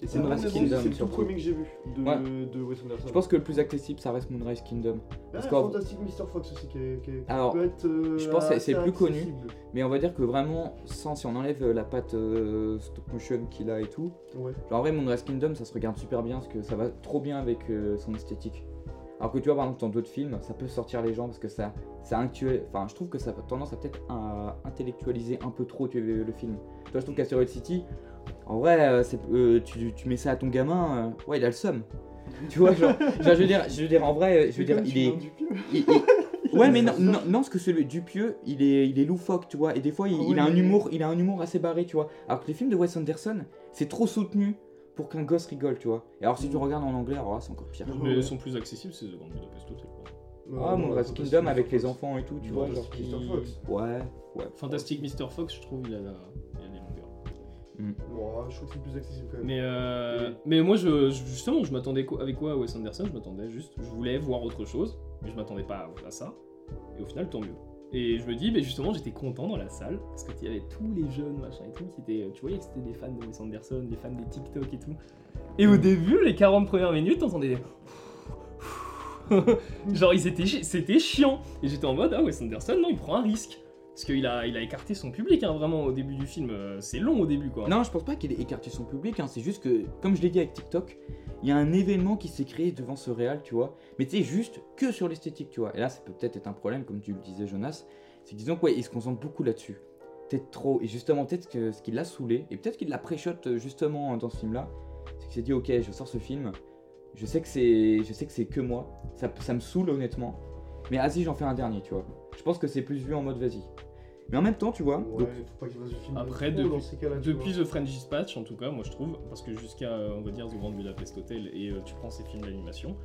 Et c'est Moonrise Kingdom, c'est le tout premier que j'ai vu de, Ouais. de Wes Anderson. Je pense que le plus accessible, ça reste Moonrise Kingdom. Ah, parce Fantastic Mr. Fox aussi, qui, est- qui est- qui Alors, peut être. euh, je pense que c'est- plus connu. Mais on va dire que vraiment, sans, si on enlève euh, la patte euh, stop motion qu'il a et tout, Ouais. genre en vrai, Moonrise Kingdom, ça se regarde super bien parce que ça va trop bien avec euh, son esthétique. Alors que tu vois, par exemple, dans d'autres films, ça peut sortir les gens parce que ça, ça actuel... Enfin, je trouve que ça a tendance à peut-être à intellectualiser un peu trop le film. Tu vois, je trouve qu'Asteroid City, en vrai, euh, euh, tu, tu mets ça à ton gamin, euh, ouais, il a le seum. Tu vois, genre, genre, je veux dire, je veux dire, en vrai, je veux dire, il est. il- il- Ouais, mais non, non, non, parce que celui du pieux, il est, il est loufoque, tu vois, et des fois, il, a un humour, il a un humour assez barré, tu vois. Alors que les films de Wes Anderson, c'est trop soutenu pour qu'un gosse rigole, tu vois. Et alors, si tu regardes en anglais, alors là, c'est encore pire. Mais ils sont plus accessibles, c'est The Grand Budapest Hotel. quoi. Ah, mon Red Kingdom avec les enfants et tout, tu vois, genre. Mr. Fox. Ouais, ouais. Fantastic Mr. Fox, je trouve, il a, la- Bon, je trouve que c'est plus accessible quand même. Mais, euh, Oui. mais moi, je, je- justement, je m'attendais quoi- avec quoi à Wes Anderson Je m'attendais juste, je voulais voir autre chose, mais je m'attendais pas à, à ça. Et au final, tant mieux. Et je me dis, mais justement, j'étais content dans la salle parce que il y avait tous les jeunes, machin et tout, qui étaient, tu voyais que c'était des fans de Wes Anderson, des fans des TikTok et tout. Et au début, les 40 premières minutes, t'entendais des. Genre, ils étaient, chi- c'était chiant. Et j'étais en mode, ah, Wes Anderson, non, il prend un risque. Parce qu'il a, écarté son public, hein, vraiment, au début du film. Euh, C'est long au début, quoi. Non, je pense pas qu'il ait écarté son public, hein, c'est juste que, comme je l'ai dit avec TikTok, il y a un événement qui s'est créé devant ce réal, tu vois. Mais tu sais, juste que sur l'esthétique, tu vois. Et là, ça peut peut-être être un problème, comme tu le disais, Jonas. C'est disons quoi, il se concentre beaucoup là-dessus. Peut-être trop. Et justement, peut-être que ce qui l'a saoulé, et peut-être qu'il l'a pré-shot euh, justement dans ce film-là, c'est qu'il s'est dit, ok, je sors ce film, je sais que c'est, je sais que c'est que moi, ça, ça me saoule honnêtement. Mais vas-y, j'en fais un dernier, tu vois. Je pense que c'est plus vu en mode vas-y. Mais en même temps, tu vois, Ouais, donc, faut pas qu'il fasse du film. Après, depuis-. The French Dispatch, en tout cas, moi je trouve, parce que jusqu'à, euh, on va dire, The Grand Budapest Hotel, et euh, tu prends ces films d'animation,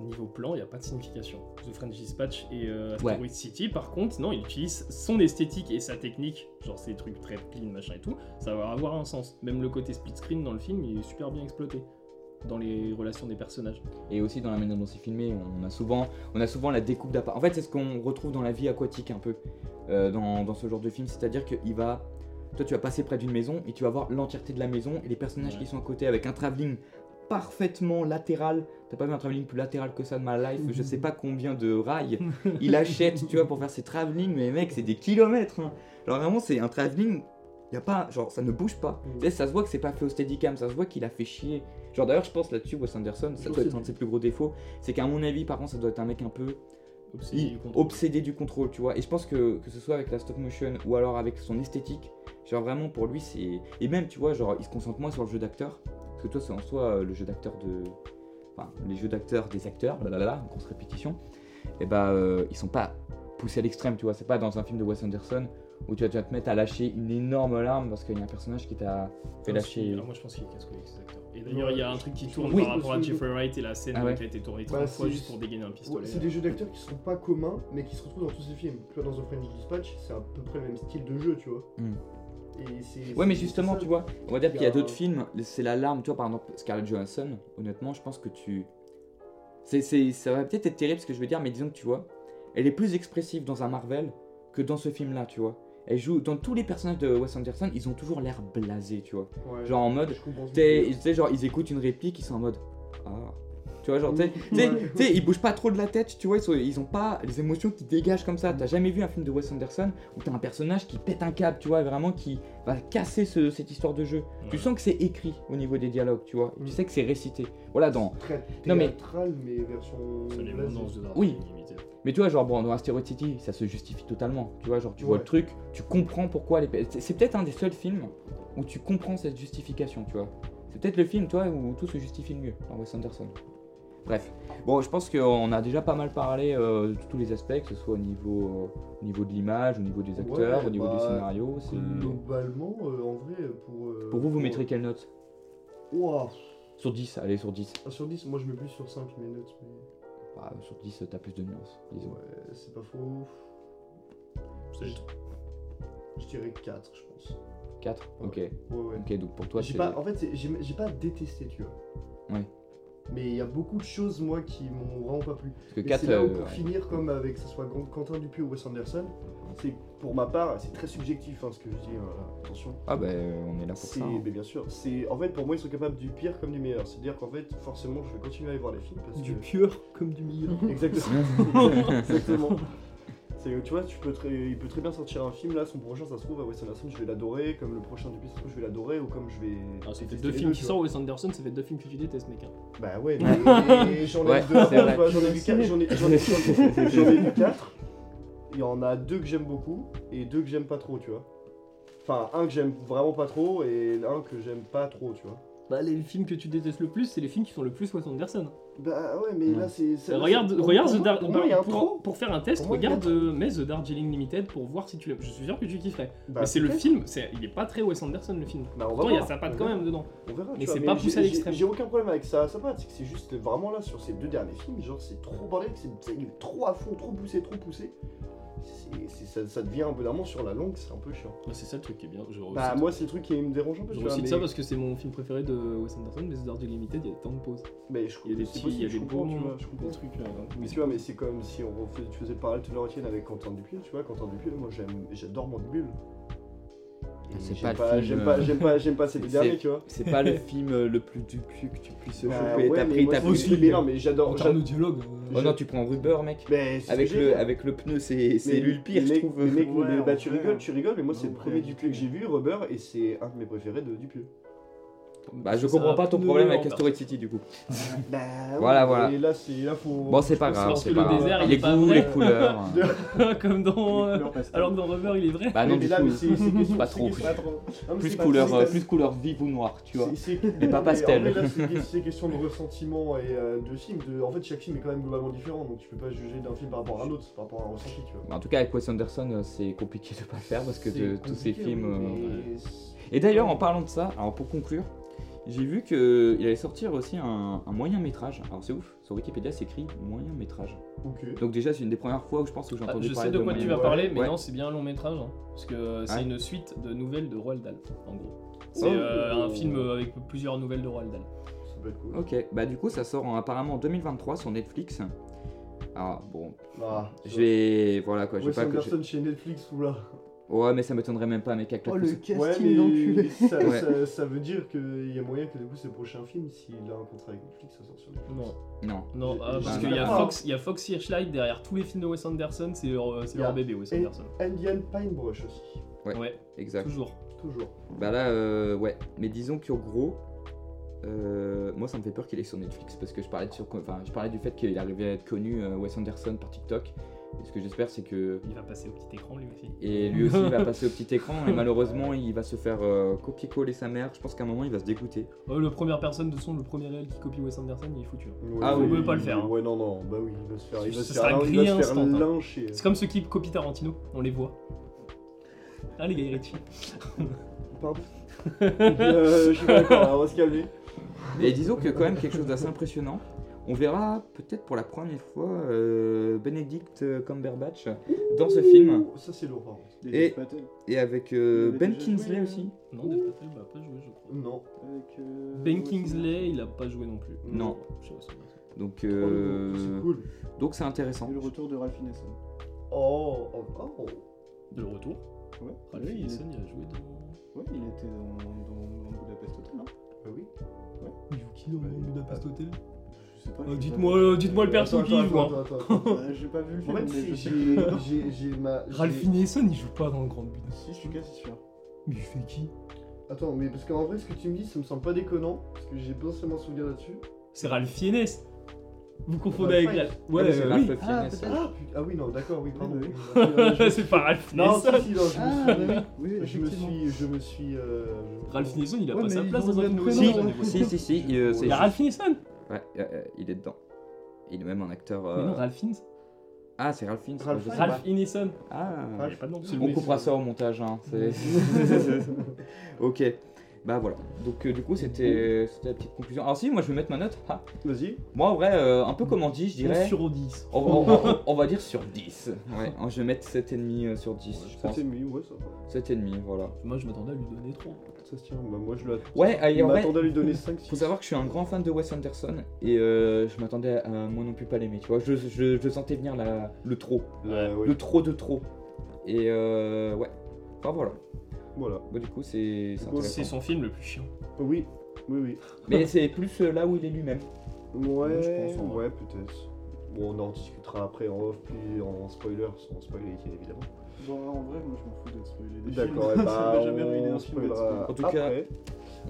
niveau plan, il n'y a pas de signification. The French Dispatch et euh, Asteroid City, par contre, non, il utilise son esthétique et sa technique, genre ces trucs très clean, machin et tout, ça va avoir un sens. Même le côté split screen dans le film, il est super bien exploité dans les relations des personnages. Et aussi dans la manière dont c'est filmé, on a souvent, on a souvent la découpe d'appart. En fait, c'est ce qu'on retrouve dans la vie aquatique un peu, euh, dans, dans ce genre de film. C'est-à-dire qu'il va. Toi, tu vas passer près d'une maison et tu vas voir l'entièreté de la maison et les personnages Ouais. qui sont à côté avec un travelling parfaitement latéral. T'as pas vu un travelling plus latéral que ça de ma life? Je sais pas combien de rails il achète, tu vois, pour faire ses travelling. Mais mec, c'est des kilomètres. hein. Genre vraiment, c'est un travelling. Y a pas, genre, ça ne bouge pas. Mm. Ça se voit que c'est pas fait au steadicam, ça se voit qu'il a fait chier. Genre d'ailleurs, je pense là-dessus, Wes Anderson, ça doit être un de ses plus gros défauts, c'est qu'à mon avis, par contre, ça doit être un mec un peu Obsédé du contrôle. obsédé du contrôle, tu vois. Et je pense que que ce soit avec la stop motion ou alors avec son esthétique, genre vraiment pour lui, c'est. Et même, tu vois, genre, il se concentre moins sur le jeu d'acteur, parce que toi, c'est en soi euh, le jeu d'acteur de. Enfin, les jeux d'acteurs des acteurs, blablabla, grosse répétition, et bah, euh, ils sont pas poussés à l'extrême, tu vois. C'est pas dans un film de Wes Anderson où tu vas, tu vas te mettre à lâcher une énorme larme parce qu'il y a un personnage qui t'a fait lâcher. alors moi je pense qu'il avec ses acteurs. Et d'ailleurs, il y a un truc qui tourne Oui. par rapport à Jeffrey Wright et la scène Ah ouais. qui a été tournée Bah, 30 fois c'est- juste pour dégainer un Ouais, pistolet. c'est des jeux d'acteurs qui sont pas communs, mais qui se retrouvent dans tous ces films. Tu vois, dans The French Dispatch, c'est à peu près le même style de jeu, tu vois. Hmm. Et c'est. Ouais, mais justement, tu vois, on va dire qu'il y a d'autres films, c'est la larme, tu vois, par exemple, Scarlett Johansson, honnêtement, je pense que tu. C'est, c'est- ça va peut-être être terrible ce que je veux dire, mais disons que tu vois, elle est plus expressive dans un Marvel que dans ce film-là, tu vois. Elle joue, dans tous les personnages de Wes Anderson, ils ont toujours l'air blasés, tu vois. Ouais, Genre en mode, tu sais, genre, ils écoutent une réplique, ils sont en mode. Ah. Tu vois, genre, tu sais, tu tu ils bougent pas trop de la tête, tu vois, ils, sont- ils ont pas les émotions qui dégagent comme ça. T'as jamais vu un film de Wes Anderson où t'as un personnage qui pète un câble, tu vois, vraiment qui va casser ce- cette histoire de jeu. Tu sens que c'est écrit au niveau des dialogues, tu vois, et Mm. tu sais que c'est récité. Voilà, dans. Très Non, mais- mais, version. De Oui. Mais tu vois, genre, bon, dans Asteroid City, ça se justifie totalement. Tu vois, genre, tu vois le truc, tu comprends pourquoi les. C'est c'est peut-être un des seuls films où tu comprends cette justification, tu vois. C'est peut-être le film, toi, où tout se justifie le mieux, dans Wes Anderson. Bref. Bon, je pense qu'on a déjà pas mal parlé euh, de tous les aspects, que ce soit au niveau, euh, au niveau de l'image, au niveau des acteurs, Ouais, au niveau du bah, scénario. c'est- Globalement, euh, en vrai, pour. euh, Pour vous, vous mettrez quelle note? Ouah. Sur 10, allez, sur 10. Ah, Sur 10, moi je mets plus sur 5 mes notes, mais. Bah, sur 10, t'as plus de nuances, disons. Ouais, c'est pas faux. C'est- Je dirais 4, je pense. 4 Ok. Ouais, ouais. Ok, donc pour toi, c'est. pas, en fait, j'ai pas détesté, tu vois. Ouais. Mais il y a beaucoup de choses, moi, qui m'ont vraiment pas plu. Parce que Et 4. c'est là où, pour finir, comme avec que ce soit Quentin Dupieux ou Wes Anderson, c'est pour ma part, c'est très subjectif hein, ce que je dis, euh, attention. Ah, bah, on est là pour C'est, ça. hein. mais bien sûr, c'est en fait pour moi ils sont capables du pire comme du meilleur. C'est-à-dire qu'en fait forcément je vais continuer à aller voir les films parce Du que pur comme du meilleur. exactement, exactement. C'est, tu vois, tu peux très, il peut très bien sortir un film là, son prochain, ça se trouve, à Wes Anderson, je vais l'adorer, comme le prochain du ça se trouve, je vais l'adorer, ou comme je vais. Ah, ça fait détester deux films qui sortent, Wes Anderson, ça fait deux films que tu détestes, mec. hein. Bah ouais, mais j'en ai deux j'en ai vu quatre, j'en ai, j'en ai, j'en ai- j'en ai vu quatre. Il y en a deux que j'aime beaucoup, et deux que j'aime pas trop, tu vois. Enfin, un que j'aime vraiment pas trop, et un que j'aime pas trop, tu vois. Bah, les films que tu détestes le plus, c'est les films qui sont le plus Wes Anderson. Bah ouais, mais là c'est. c'est- regarde, pour- regarde pour Pour moi, un faire un test, moi, regarde euh, mais The Darjeeling Limited pour voir si tu l'aimes. Je suis sûr que tu kifferais. Bah, mais c'est le film, c'est, il est pas très Wes Anderson le film. Bah, on va Pourtant, il y a sa patte quand même dedans. On verra, Mais c'est pas poussé à l'extrême. J'ai aucun problème avec ça, ça va, c'est que c'est juste vraiment là sur ces deux derniers films, genre c'est trop bordel, c'est c'est- il est trop à fond, trop poussé, trop poussé. C'est- ça, ça devient un peu d'un sur la longue, c'est un peu chiant. Bah, c'est ça le truc qui est bien. Bah moi c'est le truc qui me dérange un peu. je recite mais- ça parce que c'est mon film préféré de Wes Anderson, mais The Limited, il y a des temps de pause. mais je Il y a des petits, il y a des comprends, beaux tu vois, moments, je comprends. des trucs. euh, Mais tu vois, mais c'est comme si on refait, tu faisais pareil tout l'heure avec Quentin Dupieux, tu vois, Quentin Dupieux, moi j'aime, j'adore Mandibule. C'est j'aime pas le film, J'aime pas, euh, j'aime pas, j'aime pas ces deux derniers, tu vois. C'est pas le film euh, le plus dupieux que tu puisses Bah, choper. ouais, T'as pris, t'as pris. mais non, mais j'adore. En termes de dialogue. euh, Oh non, tu prends Rubber, mec. Mais Avec le, dit. avec le pneu, c'est lui le pire, mais je trouve. mais mec, bah, tu rigoles, tu rigoles, mais moi c'est le premier Dupieux que j'ai vu, Rubber, et c'est un de mes préférés de Dupieux. Bah, je comprends pas ton problème avec. Asteroid City du coup. Bah Voilà, voilà. Et là, c'est là faut. Bon, c'est pas grave, parce c'est que pas le désert, il Les est pas goûts, vrai. les couleurs. Comme dans. Euh. Alors que dans Rubber, il est vrai. Bah non, du là, coup. mais c'est Pas trop. Plus couleur, plus couleur vive ou noire, tu vois. Mais pas en pastel. c'est question de ressentiment et euh, de film. En fait, chaque film est quand même globalement différent, donc tu peux pas juger d'un film par rapport à un autre, par rapport à un ressenti, tu vois. En tout cas, avec Wes Anderson, euh, c'est compliqué de pas le faire parce que tous ces films. Et d'ailleurs, en parlant de ça, alors pour conclure, j'ai vu qu'il allait sortir aussi un, un moyen métrage. Alors c'est ouf, sur Wikipédia c'est écrit moyen métrage. Ok. Donc déjà c'est une des premières fois où je pense que j'ai Ah, entendu je parler sais de quoi moyen tu vas Ouais. parler, mais Ouais. non, c'est bien un long métrage. hein, parce que c'est Ouais. une suite de nouvelles de Roald Dahl, en gros. C'est Oh. euh, un film euh, avec plusieurs nouvelles de Roald Dahl. Ça peut être cool. Ok, bah du coup ça sort en- apparemment en 2023 sur Netflix. Alors bon, Ah, je vais... Voilà quoi, je vais Wes pas... que- Anderson chez Netflix ou là. Ouais mais ça m'étonnerait même pas mec avec la Oh le Ouais, casting d'enculé. mais ça, Ouais. ça, ça veut dire qu'il y a moyen que du coup ses prochains films, s'il a un contrat avec Netflix, ça sort sur Netflix. Non, Non. non, ah, parce qu'il y, a. Fox- il y a Fox Searchlight derrière tous les films de Wes Anderson, c'est leur, euh, c'est leur bébé Wes et- Anderson. Indian Pine Brush aussi. Ouais. Ouais, Exact. toujours. Toujours. Bah là, euh, ouais. Mais disons qu'en gros, euh, moi ça me fait peur qu'il est sur Netflix parce que je parlais, de sur, enfin, je parlais du fait qu'il arrivait à être connu, euh, Wes Anderson, par TikTok. Et ce que j'espère, c'est que. Il va passer au petit écran lui aussi. Et lui aussi, il va passer au petit écran et malheureusement, il va se faire euh, copier-coller sa mère. Je pense qu'à un moment, il va se dégoûter. Oh, le première personne de son, le premier réel qui copie Wes Anderson, il est foutu. hein. Ouais, Ah ouais, oui, on peut pas le faire, hein. Ouais, non, non, bah oui, il va se faire, il va se sera faire, il grillé va se faire instant, hein. lyncher. C'est comme ceux qui copient Tarantino, on les voit. Ah les gars, Ritchie. Pardon. euh, je suis pas d'accord, on va se calmer. Et disons que quand même quelque chose d'assez impressionnant. On verra peut-être pour la première fois euh, Benedict Cumberbatch dans ce film Oh, Ça, c'est. Des Et- et avec euh, Ben Kingsley joué, aussi. Non, Dev Patel va pas jouer, je crois. Non. Avec, euh, Ben ouais, Kingsley, il a pas joué non plus. Non. Donc Oh, euh, cool. donc c'est intéressant. C'est le retour de Ralph Ineson. Oh, oh, oh. De retour. Ouais, Ralph oui, il, est- il a joué dans. ouais, il était dans, dans, dans Budapest Hotel. Hein. Bah oui. Il joue qui dans Ouais, Budapest Hotel? Je sais pas. Euh, Dites-moi euh, dites-moi le perso Attends, qui attends, joue. hein. attends, attends, attends. Euh, J'ai pas vu le En fait, mais j'ai j'ai- ma. Ralph Ineson, il joue pas dans le Grand Budapest. Si, je suis quasi sûr. Mais il fait qui? Attends, mais parce qu'en vrai, ce que tu me dis, ça me semble pas déconnant. Parce que j'ai pas seulement souvenir là-dessus. C'est Ralph Fiennes. Vous confondez Ralph avec Fiennes. Ralph. Ouais, Ah, c'est Ralph oui. Fiennes, Ah. Ah, putain, ah oui, non, d'accord, oui, pardon. Je me c'est suis- pas Ralph Non, Ineson. si, si, non, je Ah, me bah suis. oui, oui, Je me suis. Je me suis. euh, je- Ralph Ineson, il a Ouais, pas sa place dans un le film. Si, si, si, euh, c'est Il y a Ralph Ineson Ouais, euh, euh, il est dedans. Il est même un acteur. euh, Mais non, Ralph Fiennes. Ah, c'est Ralph Fiennes. Ralph je sais Fiennes. pas. Ralph Ineson. Ah, Il a pas de nom. C'est le on mec, coupera ça au montage. Hein. c'est- ok, bah voilà. Donc euh, du coup, c'était c'était la petite conclusion. Alors si, moi je vais mettre ma note. Ah. Vas-y. Moi en vrai, euh, un peu comme Andy, je dirais. sur 10. On, va- on va- on va dire sur 10. Ouais, je vais mettre 7,5 euh, sur 10, je pense. C'était mieux, ouais, ça va. 7,5, voilà. Moi, je m'attendais à lui donner 3. Ça se tient. Bah, moi, je. Ouais, m'attendais à lui donner 5, 6. faut savoir que je suis un grand fan de Wes Anderson et euh, je m'attendais à moi non plus pas l'aimer, tu vois. Je, je, je sentais venir la, le trop, ouais. le trop de trop. Et euh, ouais, enfin voilà. Voilà. Bah, du coup, c'est c'est son film le plus chiant. Oui, oui, oui. Mais c'est plus euh, là où il est lui-même. Ouais, je pense, ouais, peut-être. Bon, on en discutera après en off, puis en spoiler, sans spoiler évidemment. Bon, en vrai, moi je m'en fous d'être spoilé des D'accord, films. et bah, Ça m'a jamais ruiné un on film d'être spoilera spoilé. En tout cas, après.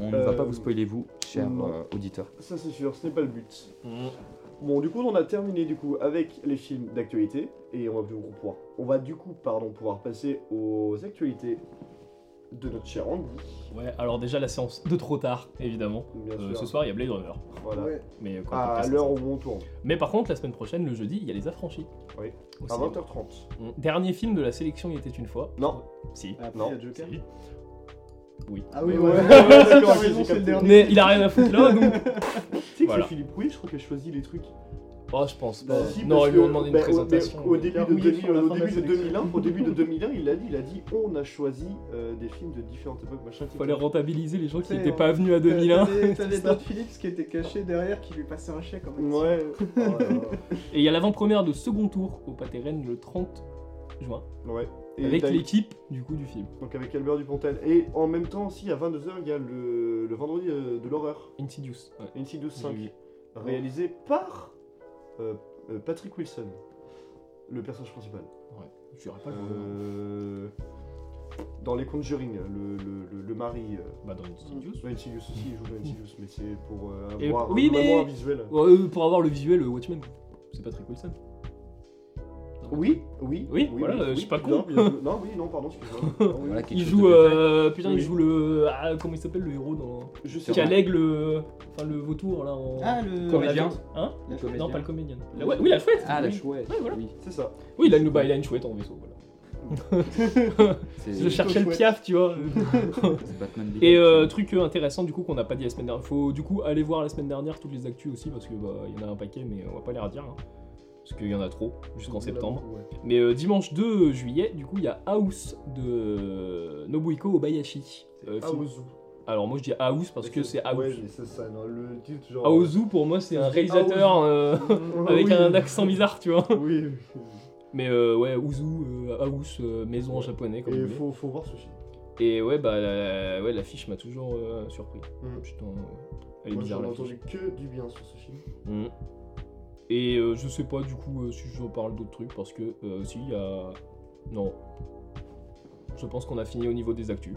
On ne va pas Euh, vous spoiler vous, cher non. euh, auditeur. Ça c'est sûr, ce n'est pas le but. Mm. Bon, du coup, on a terminé du coup avec les films d'actualité et on va du coup pouvoir, on va du coup, pardon, pouvoir passer aux actualités de notre cher Andy. Ouais, alors déjà la séance de trop tard, évidemment. Bien Euh, sûr. ce soir, il y a Blade Runner. Voilà. Ouais. Mais euh, quoi, À l'heure où on tourne, Mais par contre, la semaine prochaine, le jeudi, il y a les affranchis. Oui. Au à cinéma. 20h30. Mm. Dernier film de la sélection, il était une fois. Non. Si. Après, Non. il y a Joker. Si. Oui. Ah oui, Ouais, d'accord, c'est le dernier. Mais il a rien à foutre là, donc. Tu sais que Voilà. c'est Philippe Rouy, je crois qu'il a choisi les trucs. Oh, je pense pas. Si, non, ils lui ont demandé une au- présentation. Au, début de, Carouillé 2000, sur la au fin de la début de sélection. 2001, au début de 2001, il a dit, il a dit, on a choisi euh, des films de différentes époques, machin. Il fallait rentabiliser les gens qui n'étaient pas venus à 2001. T'avais- Todd Phillips qui était caché derrière qui lui passait un chèque en. Ouais. Oh là là. Et il y a l'avant-première de second tour au Pateren le 30 juin. ouais. Et avec l'équipe du coup du film. Donc avec Albert Dupontel. Et en même temps aussi, à 22h, il y a le, le vendredi euh, de l'horreur, Insidious. Ouais. Insidious 5, J'ai vu. réalisé par euh, euh, Patrick Wilson, le personnage principal. Je dirais pas que- Euh, dans les Conjuring, le, le, le, le mari. euh, Bah dans Insidious. Ouais, Insidious aussi, il joue dans Insidious, mais c'est pour euh, Et- avoir oui, mais- un visuel. Euh, pour avoir le visuel Watchmen. C'est Patrick Wilson. Oui, oui. Oui, voilà, euh, je suis pas con. Non, oui, non, pardon, excuse-moi. Non, oui, Voilà, oui. quelque Il joue euh, putain, il joue le ah, comment il s'appelle le héros dans Je sais qui a l'aigle euh, enfin le vautour là en Ah, le. Comédien. Hein Le Non, pas le comédien. La- ouais, oui, la chouette. Ah, la oui. chouette. Ouais, voilà. Oui, C'est ça. Oui, il a une bah, il a une chouette en vaisseau voilà. c'est Je cherchais le chouette. piaf, tu vois. c'est Batman Begins. Et euh, truc euh, intéressant du coup qu'on n'a pas dit la semaine dernière. Faut du coup aller voir la semaine dernière toutes les actus aussi parce que bah il y en a un paquet mais on va pas les redire. hein. Parce qu'il y en a trop jusqu'en septembre. Ouais. Mais euh, dimanche 2 juillet, du coup, il y a House de Nobuhiko Obayashi. Euh, Aozu. Alors moi je dis House parce que c'est House. Ouais, c'est ça, non, le titre genre. Aozu pour moi c'est un réalisateur euh, avec Oui. un accent bizarre, tu vois. Oui. Mais euh, ouais, euh, House, euh, maison en japonais comme Et il faut, faut voir ce film. Et ouais, bah la, ouais, l'affiche m'a toujours euh, surpris. Mm. Putain, elle est Moi, bizarre j'en ai entendu que du bien sur ce film. Mm. Et euh, je sais pas du coup euh, si je parle d'autres trucs parce que euh, si il y a. Non. Je pense qu'on a fini au niveau des actus.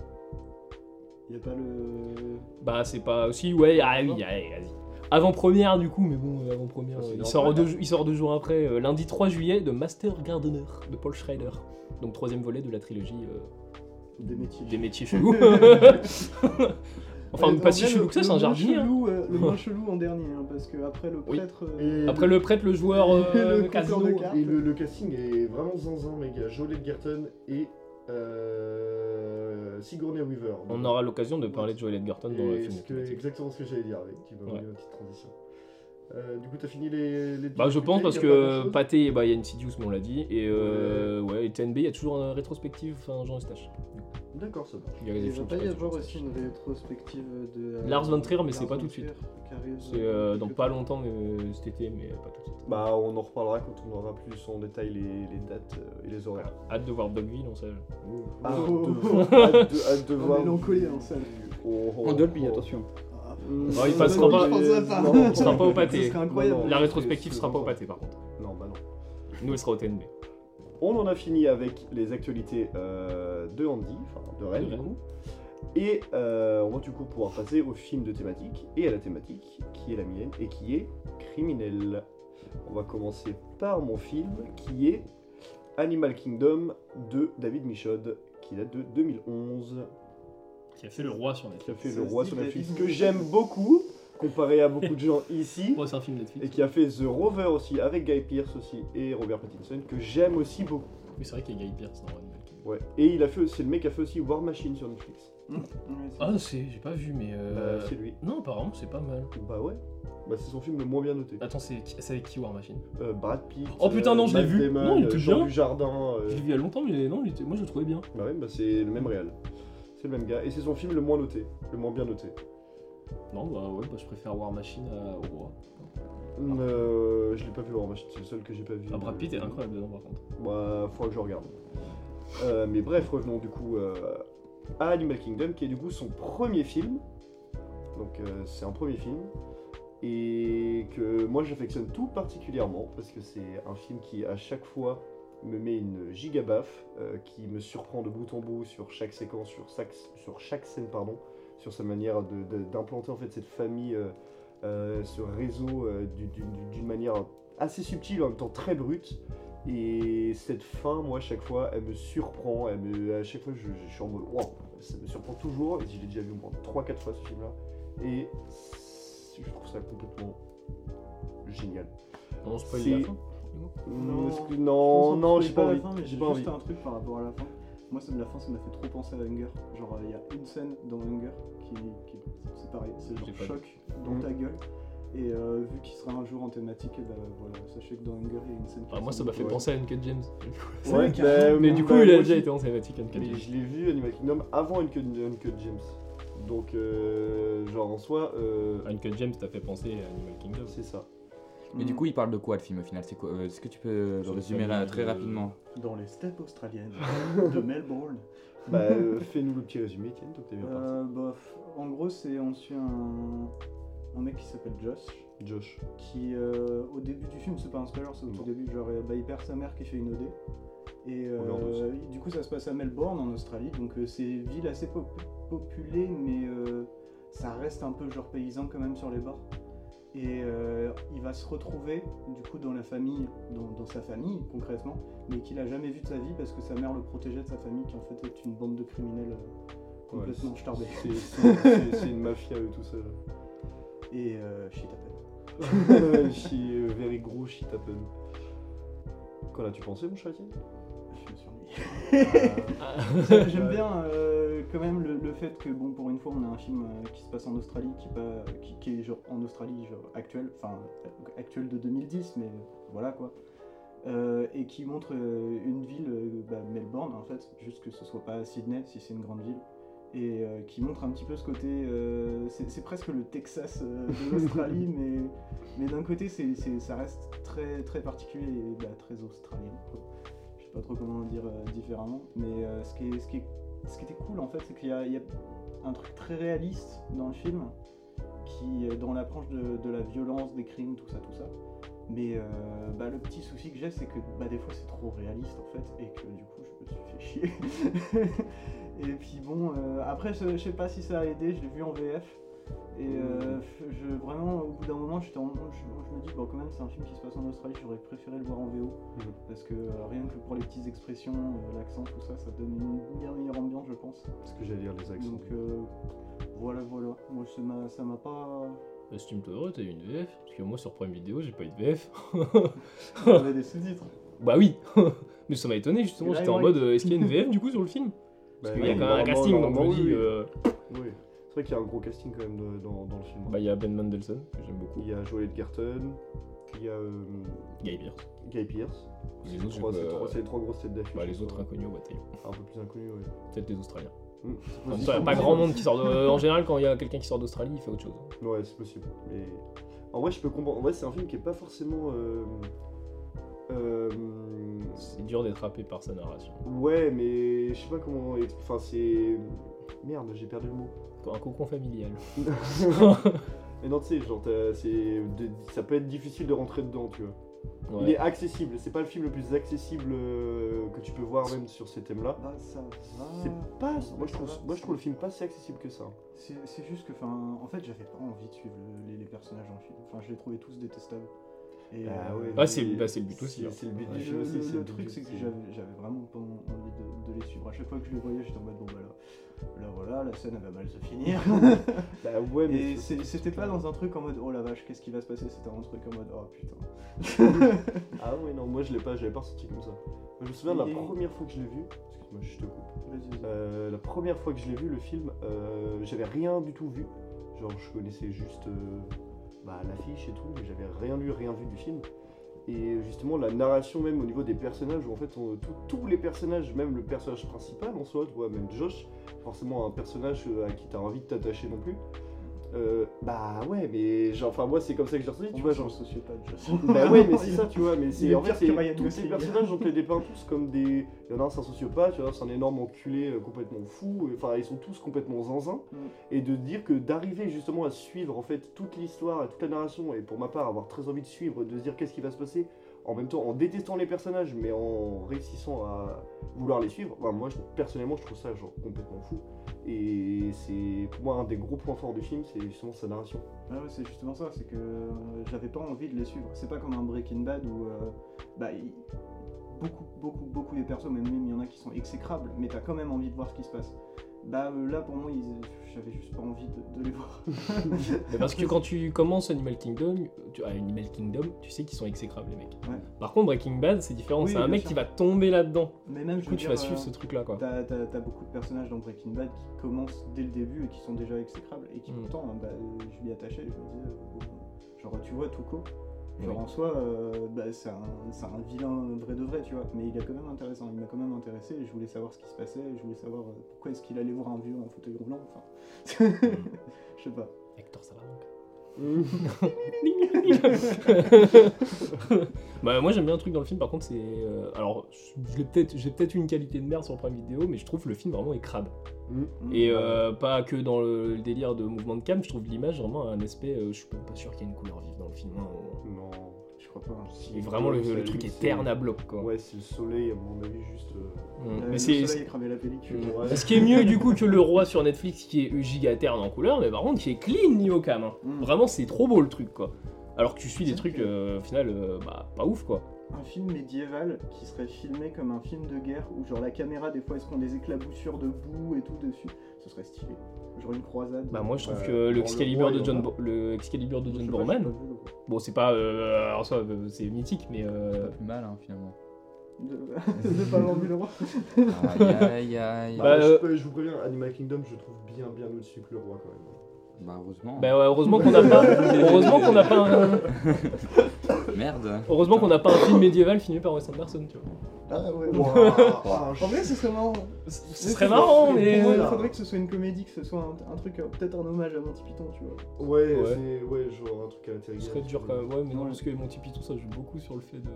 Il a pas le. Bah c'est pas. Si ouais, ah oui, allez, vas-y. Avant-première du coup, mais bon, avant-première. C'est il, sort deux, il sort deux jours après, lundi 3 juillet, de Master Gardener de Paul Schrader. Donc troisième volet de la trilogie Des métiers. des métiers chelous. enfin, Ouais, pas si chelou que ça, c'est un jardinier. hein. chelou, euh, le moins chelou en dernier, hein, parce que après le Oui. prêtre. euh, Et Après le prêtre, le joueur euh, Le casino. cartes. Et le, le casting est vraiment zinzin, mec. Il y a Joel Edgerton et euh, Sigourney Weaver. On aura l'occasion de parler de Joel Edgerton dans le film. ce que- automatique. exactement ce que j'allais dire avec. Tu m'as une petite transition. Euh, du coup, t'as fini les. les Bah je pense parce que Pâté, bah il y a Insidious, mais on l'a dit, et euh, ouais, et TNB, il y a toujours un rétrospective, enfin Jean Eustache. D'accord, ça marche. Il y a des Il va films pas y avoir aussi une rétrospective de. euh, Lars von Trier, mais c'est pas tout de suite. C'est euh, dans quelque pas longtemps euh, cet été, mais pas tout de suite. Bah, on en reparlera quand on aura plus en détail les, les dates euh, et les horaires. Hâte de voir Dogville en salle. Hâte Oh. de, hâte de, hâte de En voir. mélancolie, en salle. En Dolby, attention. Ah, Mm, Oh, il euh, passera non, pas- pas. Non, pas au Ce pâté. serait incroyable. Non, non. La c'est- rétrospective c'est sera pas au pâté par contre. Non, bah non. Nous, elle sera au TNB. On en a fini avec les actualités euh, de Andy, enfin de Rennes du coup. Et euh, on va du coup pouvoir passer au film de thématique et à la thématique qui est la mienne et qui est criminel. On va commencer par mon film qui est Animal Kingdom de David Michaud qui date de 2011. Qui a fait le roi sur Qui a Netflix. fait Le Roi sur Netflix que j'aime beaucoup comparé à beaucoup de gens ici. Ouais, c'est un film Netflix. Et qui a fait The Rover aussi avec Guy Pearce aussi et Robert Pattinson que j'aime aussi beaucoup. Oui, c'est vrai qu'il y a Guy Pearce dans Kingdom. Ouais. Et il a fait, c'est le mec qui a fait aussi War Machine sur Netflix. C'est- Ah, c'est, j'ai pas vu, mais. Euh, Euh... c'est lui. Non, apparemment, c'est pas mal. Bah ouais. Bah c'est son film le moins bien noté. Attends, c'est, c'est avec qui War Machine? Euh, Brad Pitt. Oh, putain, non, je l'ai vu. Damon, Non, il était Jean bien. Dujardin. euh, Je l'ai vu il y a longtemps, mais non, il était- moi je le trouvais bien. Bah ouais, bah c'est le même réal. C'est le même gars. Et c'est son film le moins noté. Le moins bien noté. Non, bah ouais, bah, je préfère War Machine à- au roi. Euh, je l'ai pas vu War Machine, c'est le seul que j'ai pas vu. Ah, Brad Pitt est incroyable dedans par contre. Bah, faudra que je regarde. Euh, mais bref, revenons du coup euh, à Animal Kingdom, qui est du coup son premier film. Donc, euh, c'est un premier film. et que moi j'affectionne tout particulièrement parce que c'est un film qui à chaque fois me met une giga baffe, qui me surprend de bout en bout sur chaque séquence, sur chaque, sur chaque scène, pardon, sur sa manière d'implanter en fait cette famille, euh, euh, ce réseau euh, du- du- du- d'une manière assez subtile en même temps très brute. Et cette fin, moi, à chaque fois, elle me surprend. Elle me, à chaque fois, je, je suis en mode waouh, ça me surprend toujours. Je l'ai déjà vu au moins 3-4 fois ce film-là. Et je trouve ça complètement génial. On spoil C'est- la fin. Non, Je non, non, qu'on j'ai pas la envie. fin, mais J'ai juste un truc par rapport à la fin. Moi, ça, la fin, ça m'a fait trop penser à Hunger. Genre, il y a une scène dans Hunger qui, qui c'est pareil, c'est genre choc dans ta gueule. Et euh, vu qu'il sera un jour en thématique, et bah, voilà, sachez que dans Hunger, il y a une scène qui Ah, moi, ça m'a fait Ouais. penser à Uncut James. C'est Ouais, bah, Mais du coup, bah, il a déjà été en thématique Uncut Mais James. je l'ai vu Animal Kingdom avant Uncut, Uncut James. Donc, euh, genre en soi, euh, Uncut James t'a fait penser à Animal Kingdom. c'est ça. Mais du coup, il parle de quoi le film au final? C'est quoi euh, Est-ce que tu peux le résumer là, famille très de- rapidement? Dans les steppes australiennes de Melbourne. Bah, euh, fais-nous le petit résumé, Étienne, donc t'es bien parti. Euh, bah, en gros, c'est on suit un, un mec qui s'appelle Josh, Josh. qui euh, au début du film, c'est pas un spoiler, c'est au tout début, genre euh, bah, il perd sa mère qui fait une OD. Et euh, du coup, ça se passe à Melbourne en Australie, donc euh, c'est une ville assez pop- populée, mais euh, ça reste un peu genre paysan quand même sur les bords. Et euh, il va se retrouver du coup dans la famille, dans, dans sa famille concrètement, mais qu'il a jamais vu de sa vie parce que sa mère le protégeait de sa famille qui en fait est une bande de criminels euh, complètement Ouais, starbés. C'est- une mafia eux tout seul. Et euh, shit happen. She, euh, very gros shit happen. Qu'en as-tu pensé, mon chat J'aime bien euh, quand même le, le fait que bon pour une fois on a un film euh, qui se passe en Australie qui, est pas, qui, qui est genre en Australie genre actuel, enfin euh, actuel de 2010 mais voilà quoi. Euh, et qui montre euh, une ville, euh, bah, Melbourne en fait, juste que ce soit pas Sydney si c'est une grande ville. Et euh, qui montre un petit peu ce côté, euh, c'est presque le Texas euh, de l'Australie, mais, mais d'un côté c'est c'est- ça reste très très particulier et bah, très australien. quoi. Sais pas trop comment le dire euh, différemment, mais euh, ce, qui est, ce, qui est- ce qui était cool en fait, c'est qu'il y, y a un truc très réaliste dans le film, qui est dans l'approche de, de la violence, des crimes, tout ça, tout ça. Mais euh, bah, le petit souci que j'ai, c'est que bah, des fois c'est trop réaliste en fait, et que du coup je me suis fait chier. et puis bon, euh, après je, je sais pas si ça a aidé, je l'ai vu en VF. Et euh, je, vraiment, au bout d'un moment, j'étais en- je, je me dis, bon, quand même, c'est un film qui se passe en Australie, j'aurais préféré le voir en VO. Mhm. Parce que euh, rien que pour les petites expressions, euh, l'accent, tout ça, ça donne une bien meilleure ambiance, je pense. Ce que j'allais dire, les accents. Donc euh, voilà, voilà. Moi, ça m'a- ça m'a pas. Estime-toi heureux, t'as eu une VF Parce que moi, sur Prime Vidéo, j'ai pas eu de VF. J'avais des sous-titres. bah oui Mais ça m'a étonné, justement. J'étais en mode, est-ce qu'il y a une VF du coup sur le film? Bah, Parce qu'il y a quand même un casting, donc je me C'est vrai qu'il y a un gros casting quand même de- dans, dans le film. Bah, il y a Ben Mendelsohn, que j'aime beaucoup. Il y a Joel Edgerton, il y a euh, Guy Pearce. Guy Pearce. Les autres, trois- c'est peux- trois- c'est les trois grosses têtes d'affiche. Bah, les autres inconnus au bataillon. Un peu plus inconnus, ouais. Peut-être des Australiens. Hmm, c'est En même possible. temps, il y a pas grand monde qui sort de... En général, quand il y a quelqu'un qui sort d'Australie, il fait autre chose. Ouais, c'est possible. Mais en vrai, je peux comprendre. En vrai, c'est un film qui est pas forcément. euh, euh, C'est dur d'être happé par sa narration. Ouais, mais je sais pas comment. ex- Enfin, c'est. Merde, j'ai perdu le mot. Un cocon familial. Mais non, tu sais, genre, c'est, de- ça peut être difficile de rentrer dedans, tu vois. Il est accessible, c'est pas le film le plus accessible euh, que tu peux voir même sur ces thèmes-là. Bah, ça va. C'est pas. Ouais, Moi je, trouve, va. moi je trouve le film pas si accessible que ça. C'est c'est juste que, enfin, en fait, j'avais pas envie de suivre le- les, les personnages dans le film. Enfin, je les trouvais tous détestables. Et, Ah euh, ouais, Ah, c'est bah, c'est le but aussi. C'est hein. c'est le but du aussi. le- c'est le but truc, c'est que j'avais j'avais vraiment pas envie de, de les suivre. À chaque fois que je les voyais, j'étais en mode bon, bah là, là voilà, la scène elle va mal se finir. Bah ouais, mais. Et c'est- c'est- c'était pas dans un truc en mode oh la vache, qu'est-ce qui va se passer? C'était un truc en mode oh putain. Ah ouais, non, moi je l'ai pas, j'avais pas ressenti comme ça. Moi, je me souviens de la première fois que je l'ai vu. Excuse-moi, je te coupe. Vas-y, vas-y. Euh, la première fois que je l'ai vu, le film, euh, j'avais rien du tout vu. Genre, je connaissais juste euh, bah, l'affiche et tout, mais j'avais rien lu, rien vu du film. Et justement, la narration, même au niveau des personnages, où en fait, tous- les personnages, même le personnage principal en soi, tu vois, même Josh, forcément un personnage euh, à qui tu as envie de t'attacher non plus. Euh, bah ouais, mais genre, enfin moi c'est comme ça que j'ai ressenti, tu vois, genre. sociopathe. je. Bah ouais, mais c'est ça, tu vois, mais c'est en fait, c'est- tous ces Gosling. personnages, on te les dépeint tous comme des. Il y en a un, c'est un sociopathe, a un, c'est un énorme enculé euh, complètement fou, enfin ils sont tous complètement zinzin. Mm. Et de dire que d'arriver justement à suivre en fait toute l'histoire, toute la narration, et pour ma part avoir très envie de suivre, de se dire qu'est-ce qui va se passer, en même temps en détestant les personnages, mais en réussissant à vouloir les suivre, bah, moi personnellement je trouve ça genre complètement fou. Et c'est pour moi un des gros points forts du film, c'est justement sa narration. Ah c'est justement ça, c'est que euh, j'avais pas envie de les suivre. C'est pas comme un Breaking Bad où euh, bah, beaucoup, beaucoup, beaucoup des persos, même même il y en a qui sont exécrables, mais t'as quand même envie de voir ce qui se passe. Bah euh, là pour moi, ils- j'avais juste pas envie de, de les voir. Parce que quand tu commences Animal Kingdom, tu, ah, Animal Kingdom, tu sais qu'ils sont exécrables les mecs. Ouais. Par contre Breaking Bad c'est différent, Oui, c'est un mec sûr. qui va tomber là-dedans. Mais même Du coup tu dire, vas suivre euh, ce truc là quoi. T'as beaucoup de personnages dans Breaking Bad qui commencent dès le début et qui sont déjà exécrables et qui Mm. pourtant bah, euh, je m'y attachais, je me disais, euh, genre tu vois Tuco, genre Oui. en soi euh, bah, c'est un, vilain vrai de vrai tu vois, mais il est quand même intéressant, il m'a quand même intéressé je voulais savoir ce qui se passait, je voulais savoir euh, pourquoi est-ce qu'il allait voir un vieux en fauteuil roulant, enfin je sais pas. Hector Salamanca. Mm. bah moi j'aime bien un truc dans le film par contre c'est euh, alors je l'ai peut-être j'ai peut-être une qualité de merde sur Prime Vidéo mais je trouve le film vraiment est crade Mm. et euh, pas que dans le, le délire de mouvement de cam je trouve l'image vraiment un aspect euh, je suis pas sûr qu'il y ait une couleur vive dans le film hein. Non. Crois pas. hein. et vraiment le, truc est terne à bloc quoi Ouais, c'est le soleil, à mon avis, juste. euh, Mm. Mais le c'est soleil a cramé la pellicule. Ouais. ce qui est mieux du coup que le roi sur Netflix qui est giga terne en couleur mais par contre qui est clean niveau cam hein. Mm. vraiment c'est trop beau le truc quoi alors que tu suis des trucs euh, au final euh, bah pas ouf quoi Un film médiéval qui serait filmé comme un film de guerre où genre la caméra des fois est-ce qu'on des éclaboussures de boue et tout dessus, ce serait stylé. Genre une croisade. Bah moi je trouve Ouais, que le le Excalibur roi, John a. Bo- le Excalibur de John Borman. pas vu le- Bon c'est pas euh, alors ça euh, c'est mythique mais euh, Pas plus mal, hein, finalement. De, de pas avoir vu le roi. Aïe, aïe, aïe. Bah, Bah, je, euh, vous préviens, Animal Kingdom, je trouve bien, bien au-dessus que le roi quand même. Bah, heureusement. bah ouais, heureusement qu'on n'a pas heureusement qu'on n'a pas un, Merde. heureusement qu'on n'a pas un film médiéval filmé par Wes Anderson tu vois. Ah ouais. En vrai, ce serait marrant. Ce serait marrant mais Pour moi, il faudrait que ce soit une comédie, que ce soit un, un truc, euh, peut-être un hommage à Monty Python, tu vois. Ouais, Ouais. c'est ouais, genre un truc à la télé. ce serait dur quand même ouais mais non Ouais. parce que Monty Python ça joue beaucoup sur le fait de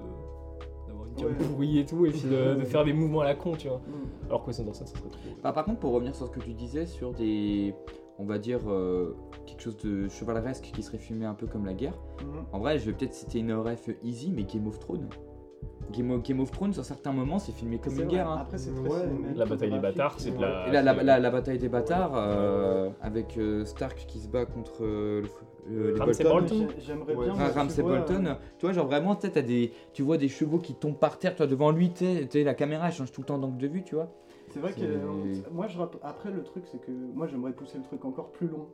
d'avoir une cam Ouais. pourrie et tout et puis de, de faire des mouvements à la con tu vois. Mm. Alors que Wes Anderson ça serait trop. Bah, par contre, pour revenir sur ce que tu disais, sur des. On va dire. euh, quelque chose de chevaleresque qui serait filmé un peu comme la guerre. Mhm. En vrai, je vais peut-être citer une ref easy, mais Game of Thrones. Game of, Game of Thrones, sur certains moments, c'est filmé comme une vrai. guerre. hein. Après, c'est Ouais. La bataille des bâtards c'est de la Et la, c'est- la- la bataille des bâtards, euh, avec euh, Stark qui se bat contre euh, le- euh, les Ramsay Bolton. Bolton. J'ai- J'aimerais Ouais. bien. Ah, tu Ramsay vois, Bolton, tu vois, genre vraiment, des, tu vois des chevaux qui tombent par terre, toi devant lui, la caméra elle change tout le temps d'angle de vue, tu vois. C'est vrai que euh, moi je après le truc c'est que moi j'aimerais pousser le truc encore plus loin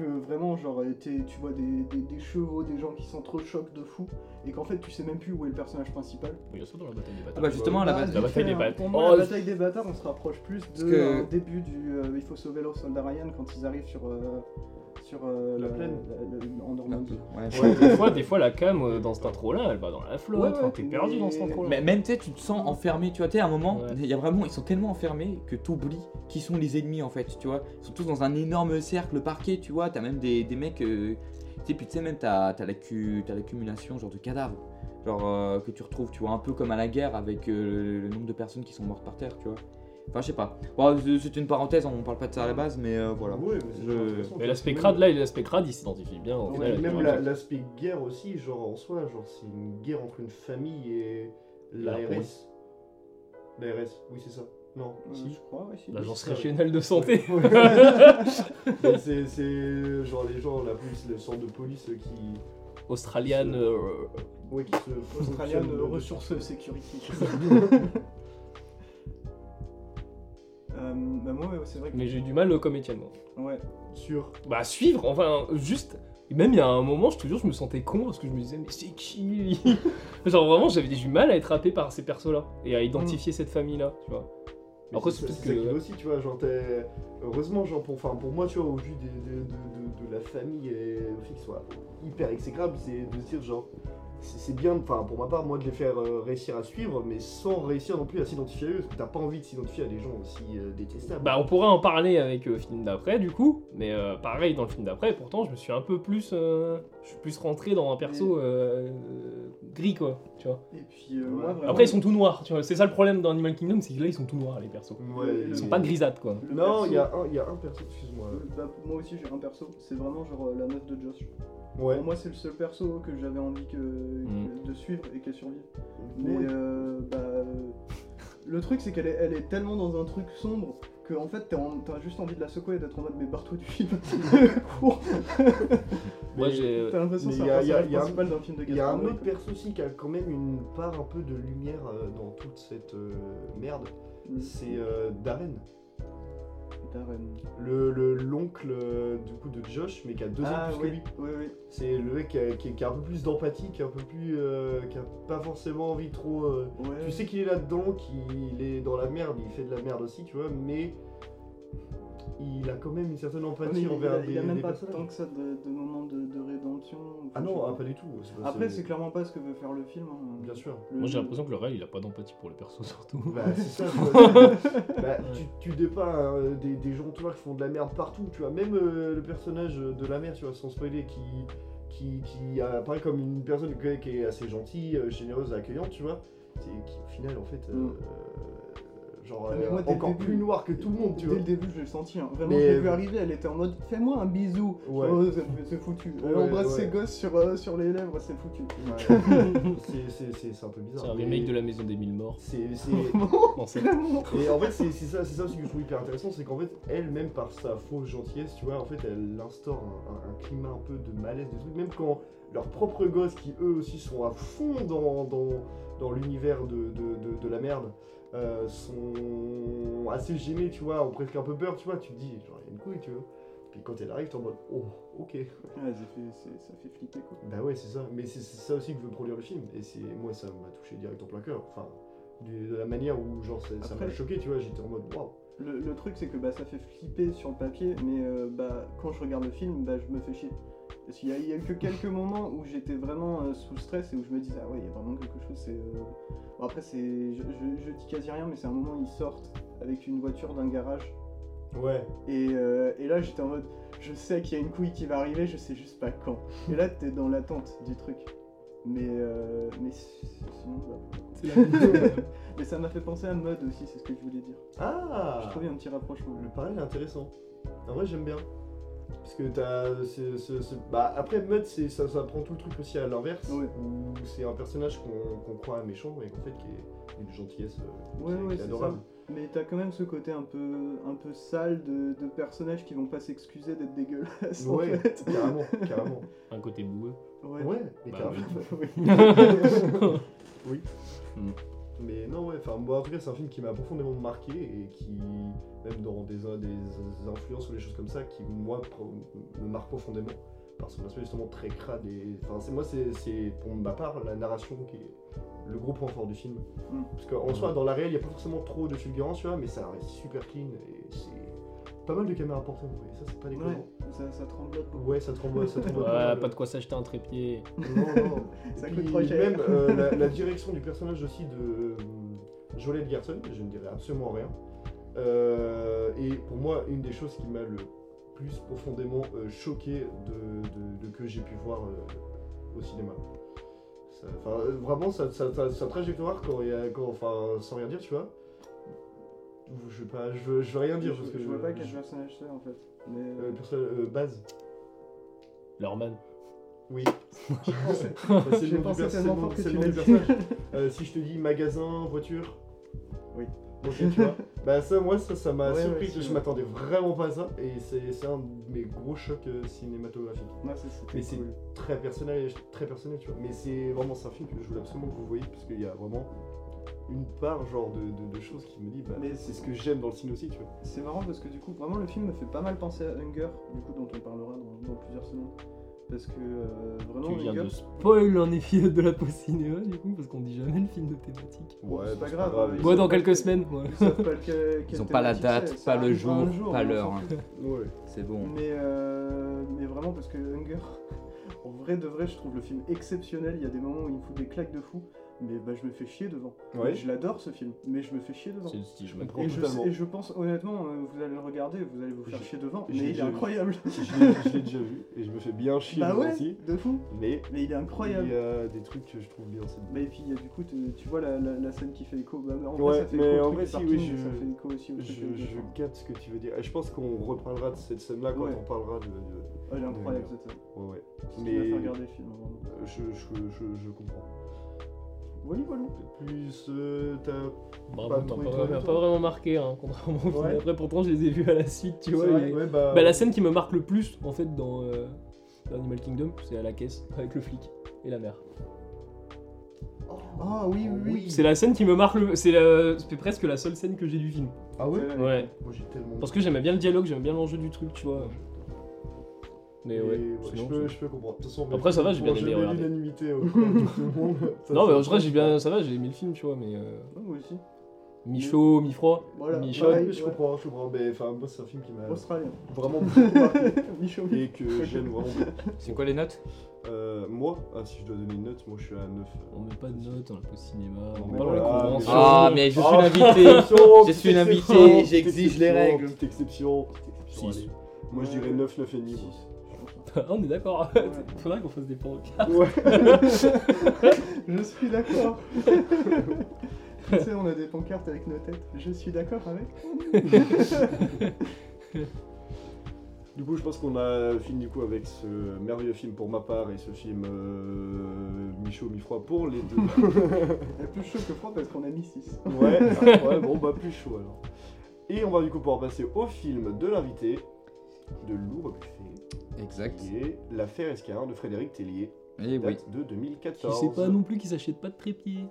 que vraiment genre euh, tu vois des, des- des chevaux des gens qui s'entrechoquent de fou et qu'en fait tu sais même plus où est le personnage principal. Il y a ça dans la bataille des Ah bâtards. bah justement, la Ah, bataille. la bataille des hein. bâtards. Pour moi Oh, la bataille des bâtards on se rapproche plus de que- un début du euh, il faut sauver le soldat Ryan quand ils arrivent sur euh, sur euh, La plaine. la- la- en Normandie. Ouais. Ouais, des fois, des fois la cam euh, dans cette intro là, elle va dans la flotte, Ouais, t'es perdu mais- dans cette intro là. Mais même tu tu te sens enfermé, tu vois, tu à un moment, il y a vraiment, ils sont tellement enfermés que tu oublies qui sont les ennemis en fait, tu vois. Ils sont tous dans un énorme cercle parquet, tu vois, t'as même des, des mecs, euh, tu sais, puis tu sais, même t'as as l'accumulation genre de cadavres, genre euh, que tu retrouves, tu vois, un peu comme à la guerre avec euh, le nombre de personnes qui sont mortes par terre, tu vois. Enfin, je sais pas. Bon, c'est une parenthèse, on parle pas de ça à la base, mais euh, voilà. Ouais, mais Je- l'aspect crade là, l'aspect crade il s'identifie bien au même- final. Même la- reste. l'aspect guerre aussi, genre en soi, genre c'est une guerre entre une famille et La l'ARS. L'ARS, oui c'est ça. Non, Euh, si. Je crois ouais, si. L'agence régionale de santé. C'est c'est genre les gens, la police, le centre de police qui, Australienne. euh, qui se Australienne fonctionne euh, de- ressources security. Moi ouais, c'est vrai que Mais j'ai eu du mal euh, comme Etienne moi. ouais sur. Bah suivre, enfin juste. Même il y a un moment, je te jure, je me sentais con parce que je me disais mais c'est qui lui Genre vraiment j'avais du mal à être happé par ces persos là et à identifier cette famille là, tu vois. Mais Après, c'est peut-être que- aussi, tu vois, genre. Heureusement, genre pour, enfin, pour moi, tu vois, au vu des- de, de- de- de la famille et le fait soient hyper exécrables, c'est de se dire, genre, c'est bien, enfin pour ma part, moi de les faire euh, réussir à suivre, mais sans réussir non plus à s'identifier à eux, parce que t'as pas envie de s'identifier à des gens aussi euh, détestables. Bah, on pourrait en parler avec le film d'après, du coup. Mais euh, pareil, dans le film d'après, pourtant, je me suis un peu plus. euh, je suis plus rentré dans un perso euh, euh, gris, quoi. Tu vois. Et puis, euh, Ouais. moi, vraiment, Après, ils sont tout noirs. Tu vois. C'est ça le problème dans Animal Kingdom, c'est que là, ils sont tout noirs, les persos. Ouais, Ils sont pas grisâtres, quoi. le Non, perso- il y, a un- il y a un perso, excuse-moi. euh, bah, moi aussi, j'ai un perso. C'est vraiment genre euh, la meuf de Josh. Ouais. Pour moi, c'est le seul perso que j'avais envie que, Mm. que- de suivre et qu'elle survive. Ouais. Mais euh, bah, euh, le truc, c'est qu'elle est, elle est tellement dans un truc sombre que en fait, t'as en- juste envie de la secouer et d'être en mode mais barre-toi du film. Cours. Moi, Mais- j'ai. T'as l'impression que c'est un y a- y a- personnage y a un- principal d'un film de Il y a un autre perso aussi qui a quand même une part un peu de lumière euh, dans toute cette euh, merde, Noé. c'est euh, Darren. Darren. Le le- l'oncle euh, du coup de Josh, mais qui a deux ans Ah plus que lui. oui, oui. C'est le mec qui a, qui a- qui a un peu plus d'empathie, qui a un peu plus, euh, qui a pas forcément envie trop. euh, Ouais. Tu sais qu'il est là-dedans, qu'il est dans la merde, il fait de la merde aussi, tu vois, mais il a quand même une certaine Ah, empathie il, envers a, des, il a même pas personnages. tant que ça de, de moments de, de rédemption. Ah non, ah, pas du tout. pas- Après, c'est clairement pas ce que veut faire le film. hein. Bien sûr. Le- Moi, j'ai l'impression que le réel, il a pas d'empathie pour les persos, surtout. Bah, c'est ça. Bah, tu, tu dépeins euh, des, des gens tu vois, qui font de la merde partout, tu vois. Même euh, le personnage de la mère, tu vois, sans spoiler, qui, qui, qui apparaît comme une personne qui est assez gentille, euh, généreuse, accueillante, tu vois. C'est qui, au final, en fait, euh, Mm. euh, genre, Ah, mais euh, moi, dès le encore plus noir que tout le monde, tu Dès vois. le début, je l'ai senti. hein. Vraiment, Mais- je l'ai vu arriver, elle était en mode Fais-moi un bisou. Ouais. Oh, c'est- c'est foutu. Elle Ouais, embrasse ouais. ses gosses sur, euh, sur les lèvres, c'est foutu. Ouais. c'est- c'est c'est- c'est un peu bizarre. C'est un mais remake de La Maison des Mille Morts. C'est c'est- Non, c'est- Et en fait, c'est c'est ça, c'est ça aussi que je trouve hyper intéressant, c'est qu'en fait, elle-même, par sa fausse gentillesse, tu vois, en fait, elle instaure un, un- un climat un peu de malaise, de trucs, même quand leurs propres gosses, qui eux aussi sont à fond dans, dans, dans l'univers de, de, de- de la merde, euh, sont assez gênés, tu vois, ont presque un peu peur, tu vois, tu te dis, genre, il y a une couille, tu vois. Puis quand elle arrive, t'es en mode, oh, ok. Ouais, ça, fait, c'est- ça fait flipper quoi. Bah ouais, c'est ça. Mais c'est ça aussi que veut produire le film. Et c'est moi, ça m'a touché direct en plein cœur. Enfin, de la manière où, genre, ça ça m'a choqué, tu vois, j'étais en mode, waouh. Le, le truc, c'est que bah, ça fait flipper sur le papier, mais euh, bah, quand je regarde le film, bah, je me fais chier. Parce qu'il y, a- il y a eu que quelques moments où j'étais vraiment euh, sous stress et où je me disais, ah ouais, il y a vraiment quelque chose. C'est, euh, Bon, après, c'est, je, je, je dis quasi rien, mais c'est un moment où ils sortent avec une voiture d'un garage. Ouais. Et, euh, et là, j'étais en mode, je sais qu'il y a une couille qui va arriver, je sais juste pas quand. Et là, t'es dans l'attente du truc. Mais, euh, mais sinon, bah. Mais ça m'a fait penser à Mud aussi, c'est ce que je voulais dire. Ah Je trouvais un petit rapprochement. Le parallèle est intéressant. En vrai, j'aime bien. Parce que t'as. Bah, après, Mud, c'est- ça, ça prend tout le truc aussi à l'inverse. Ouais. Où c'est un personnage qu'on qu'on croit méchant et qu'en fait, qui est une gentillesse euh, Ouais, qui est- ouais, qui est c'est adorable. Mais t'as quand même ce côté un peu, un peu sale de, de personnages qui vont pas s'excuser d'être dégueulasses en Ouais, fait. carrément, carrément. Un côté boueux. Ouais. Ouais, mais Bah carrément. Oui. Oui. Mm. Mais non, ouais, enfin, moi en tout cas, c'est un film qui m'a profondément marqué et qui, même dans des, des influences ou des choses comme ça, qui, moi, me marque profondément par son aspect justement très crade. Et, enfin, c'est moi, c'est c'est, pour ma part la narration qui est le gros point fort du film. Mm. Parce qu'en soi, dans la réelle, il n'y a pas forcément trop de fulgurance, tu vois, mais ça reste super clean et c'est pas mal de caméras portées vrai. Ça, c'est pas déconnant. Ouais, ça, ça tremblote. Ouais, ça tremble, ça tremble. Ouais, pas de quoi s'acheter un trépied. Non, non. Ça Et coûte trop cher. Même euh, la, la direction du personnage aussi de euh, Jolette Garson, je ne dirais absolument rien. Euh, et pour moi, une des choses qui m'a le plus profondément euh, choqué de, de- de que j'ai pu voir euh, au cinéma. Ça- vraiment, sa, trajectoire, quand il y a, quand, enfin, sans rien dire, tu vois. Je vais pas, je veux, je veux rien dire je, parce que je vois pas quel personnage c'est en fait. Mais euh, personnage euh, base. Lorman. Oui. Bah, c'est le nom du personnage. Euh, si je te dis magasin, voiture. Oui. Ok, tu vois. bah ça, moi, ça, ça m'a Ouais, surpris. ouais, je m'attendais vraiment pas à ça. Et c'est un de mes gros chocs euh, cinématographiques. Ouais, Mais c'est cool. très personnel, très personnel, tu vois. Mais c'est vraiment c'est un film que je voulais absolument que vous voyez parce qu'il y a vraiment une part genre de, de- de choses qui me dit bah Mais c'est ce que j'aime dans le ciné aussi, tu vois. C'est marrant parce que du coup, vraiment, le film me fait pas mal penser à Hunger, du coup, dont on parlera dans, dans plusieurs semaines. Parce que euh, vraiment, Tu viens de spoil un épisode de la pause cinéma, du coup, parce qu'on dit jamais le film de thématique. Bon, c'est pas grave, ils Moi, dans quelques pas- semaines, ouais. ils savent pas lequel- quelle Ils ont pas la date, pas le jour, jour, pas on l'heure. hein. Ouais. C'est bon. Mais, euh, mais vraiment, parce que Hunger, En vrai de vrai, je trouve le film exceptionnel. Il y a des moments où il me fout des claques de fou, mais bah, je me fais chier devant. Ouais. Je l'adore ce film, mais je me fais chier devant. C'est je. Et je, et je pense honnêtement, euh, vous allez le regarder, vous allez vous faire Je- chier devant, mais il est incroyable. Je l'ai- déjà vu et je me fais bien chier bah ouais, aussi. de fou. Mais Mais il est incroyable. il y a des trucs que je trouve bien. c'est Bah, et puis il y a du coup, tu, vois la, la- la scène qui fait écho. Bah, en Ouais, vrai, ça fait mais écho en vrai, si, oui, je- ça fait écho aussi au Je, je capte ce que tu veux dire. Et je pense qu'on reparlera de cette scène-là quand Ouais. on parlera de. Ah, elle est incroyable cette scène. Ouais, ouais. Mais regarder le film. je comprends. Voilà, voilà. Plus. euh, t'as. Bravo, Pas trop pas, vraiment marqué, hein, contrairement au film. Ouais. Après, pourtant, je les ai vus à la suite, tu vois. Vrai, et- ouais, bah, Bah, la scène qui me marque le plus, en fait, dans, euh, dans Animal Kingdom, c'est à la caisse, avec le flic et la mère. Ah oui, oui, oui. C'est la scène qui me marque le. C'est la- c'est presque la seule scène que j'ai du film. Ah ouais? Ouais. Moi j'ai tellement. Parce que j'aimais bien le dialogue, j'aimais bien l'enjeu du truc, tu vois. Mais Et ouais. ouais, sinon, je, peux, c'est- je peux comprendre. De toute façon, Après, ça va, j'ai bien aimé regarder. l'unanimité tout le monde. Ça, Non, mais en vrai, j'ai bien. Ça va, j'ai aimé le film, tu vois, mais. euh, Ouais, moi aussi. Mi-chaud, mi-froid. Voilà. Mi-chaud. Ouais, je ouais. comprends, je comprends. Mais enfin, moi, c'est un film qui m'a Australien. vraiment Michaud. et que j'aime vraiment. C'est quoi les notes? Euh, moi, ah, si je dois donner une note, moi je suis à 9. On met pas de notes, on n'a pas au cinéma, on met pas dans les conventions. Ah, mais je suis l'invité. Je suis l'invité, j'exige les règles. Petite exception, petite exception, Six. allez. Moi je dirais 9, 9 on est d'accord. Ouais. Faudrait qu'on fasse des pancartes. Ouais. Je suis d'accord. tu sais, on a des pancartes avec nos têtes. Je suis d'accord avec. Du coup, je pense qu'on a fini du coup avec ce merveilleux film pour ma part et ce film euh, mi-chaud, mi-froid pour les deux. Il y a plus chaud que froid parce qu'on a mis 6. ouais, ouais, bon bah plus chaud alors. Et on va du coup pouvoir passer au film de l'invité de Buffet, Exact. qui est L'affaire Escarin de Frédéric Tellier, Et oui. date de Qui 2014. sait pas non plus qu'ils s'achètent pas de trépied.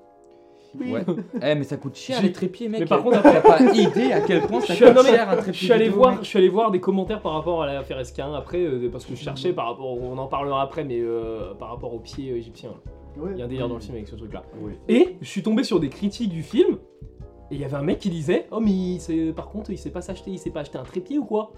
Ouais. Eh, mais ça coûte cher J'ai- les trépieds, mec. Mais par contre, après- t'as pas idée à quel point Je ça suis, coûte non, mais cher un je trépied. suis allé vidéo, voir, mec. je suis allé voir des commentaires par rapport à l'affaire Escarin après, euh, parce que je cherchais par rapport, on en parlera après, mais euh, par rapport au pied euh, égyptien. Ouais. Il y a un délire dans le film avec ce truc-là. Oui. Et je suis tombé sur des critiques du film, et il y avait un mec qui disait, oh mais il sait- par contre, il sait pas s'acheter, il sait pas acheter un trépied ou quoi?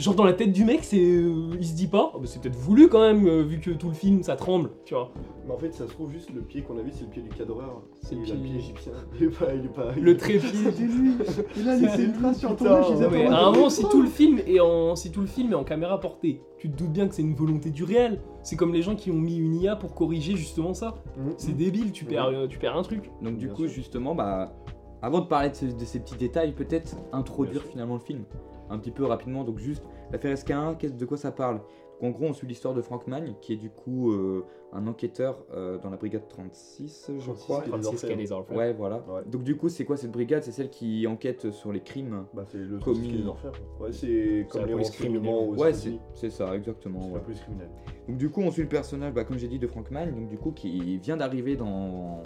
Genre dans la tête du mec, c'est, euh, il se dit pas, oh, bah, c'est peut-être voulu quand même, euh, vu que tout le film ça tremble, tu vois. Mais en fait, ça se trouve juste le pied qu'on a vu, c'est le pied du cadreur. C'est le pied- pied égyptien. Il est pas, il est pas. Le trépied. C'était lui. Il a laissé une trace sur ton à un moment, si tout le film est en, si tout le film est en caméra portée, tu te doutes bien que c'est une volonté du réel. C'est comme les gens qui ont mis une IA pour corriger justement ça. Mhm. C'est débile, tu perds, euh, tu perds un truc. Donc du Bien coup, sûr. justement, bah, avant de parler de, ce- de ces petits détails, peut-être introduire finalement le film un petit peu rapidement. Donc juste, l'affaire SK1, qu'est- de quoi ça parle? Donc en gros, on suit l'histoire de Frank Magne, qui est du coup euh, un enquêteur euh, dans la brigade 36, je 36, crois. qui est les orfèvres. les orfèvres. Ouais, voilà. Ouais. Donc du coup, c'est quoi cette brigade? C'est celle qui enquête sur les crimes. Bah, c'est le Commis. les orfèvres. Ouais, c'est comme la les police renseignements aux Ouais, c'est ça, exactement. C'est la ouais. police criminelle. Donc du coup, on suit le personnage, bah, comme j'ai dit, de Frank Magne, donc du coup, qui vient d'arriver dans,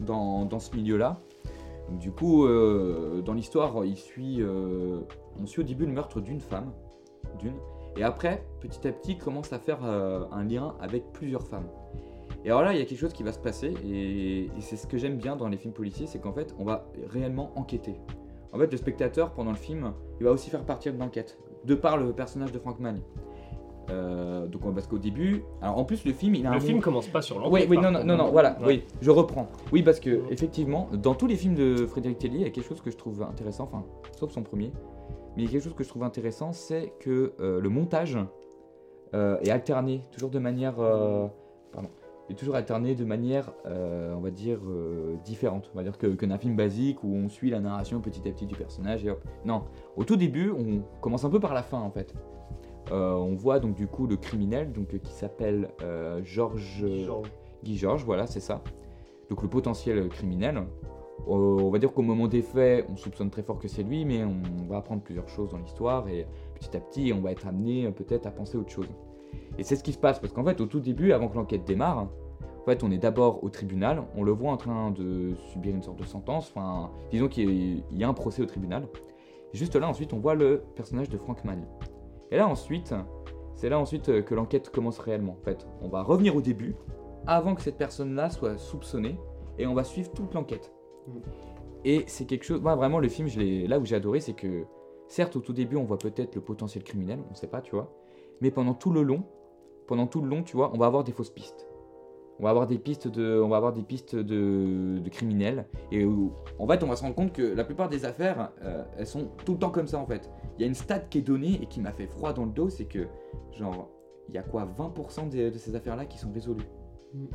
dans, dans ce milieu-là. Donc, du coup, euh, dans l'histoire, il suit, euh, on suit au début le meurtre d'une femme, d'une, et après, petit à petit, commence à faire euh, un lien avec plusieurs femmes. Et alors là, il y a quelque chose qui va se passer, et, et c'est ce que j'aime bien dans les films policiers, c'est qu'en fait, on va réellement enquêter. En fait, le spectateur, pendant le film, il va aussi faire partie de l'enquête, de par le personnage de Frank Magne. Euh, donc parce qu'au début, alors en plus le film il a un Le film bon- commence pas sur l'enquête. oui, oui, non, non, non, non, voilà, Ouais. oui, je reprends. Oui, parce que effectivement, dans tous les films de Frédéric Tellier, il y a quelque chose que je trouve intéressant, enfin, sauf son premier, mais il y a quelque chose que je trouve intéressant, c'est que euh, le montage euh, est alterné, toujours de manière, euh, pardon, est toujours alterné de manière, on va dire, différente. On va dire que, que d'un film basique où on suit la narration petit à petit du personnage et hop. Non, au tout début, on commence un peu par la fin en fait. Euh, on voit donc du coup le criminel donc, euh, qui s'appelle euh, Georges. Guy Georges, voilà, c'est ça. Donc le potentiel criminel. Euh, on va dire qu'au moment des faits, on soupçonne très fort que c'est lui, mais on va apprendre plusieurs choses dans l'histoire et petit à petit, on va être amené euh, peut-être à penser autre chose. Et c'est ce qui se passe parce qu'en fait, au tout début, avant que l'enquête démarre, en fait, on est d'abord au tribunal, on le voit en train de subir une sorte de sentence, enfin, disons qu'il y a- un procès au tribunal. Juste là, ensuite, on voit le personnage de Frank Magne. Et là, ensuite, c'est là ensuite euh, que l'enquête commence réellement. En fait, on va revenir au début, avant que cette personne-là soit soupçonnée, et on va suivre toute l'enquête. Mm. Et c'est quelque chose, moi vraiment le film, je là où j'ai adoré, c'est que certes au tout début on voit peut-être le potentiel criminel, on sait pas, tu vois, mais pendant tout le long, pendant tout le long, tu vois, on va avoir des fausses pistes. On va avoir des pistes de, on va avoir des pistes de, de criminels. Et où- en fait, on va se rendre compte que la plupart des affaires, euh, elles sont tout le temps comme ça en fait. Il y a une stat qui est donnée et qui m'a fait froid dans le dos, c'est que genre, il y a quoi 20% de, de ces affaires-là qui sont résolues. Mm.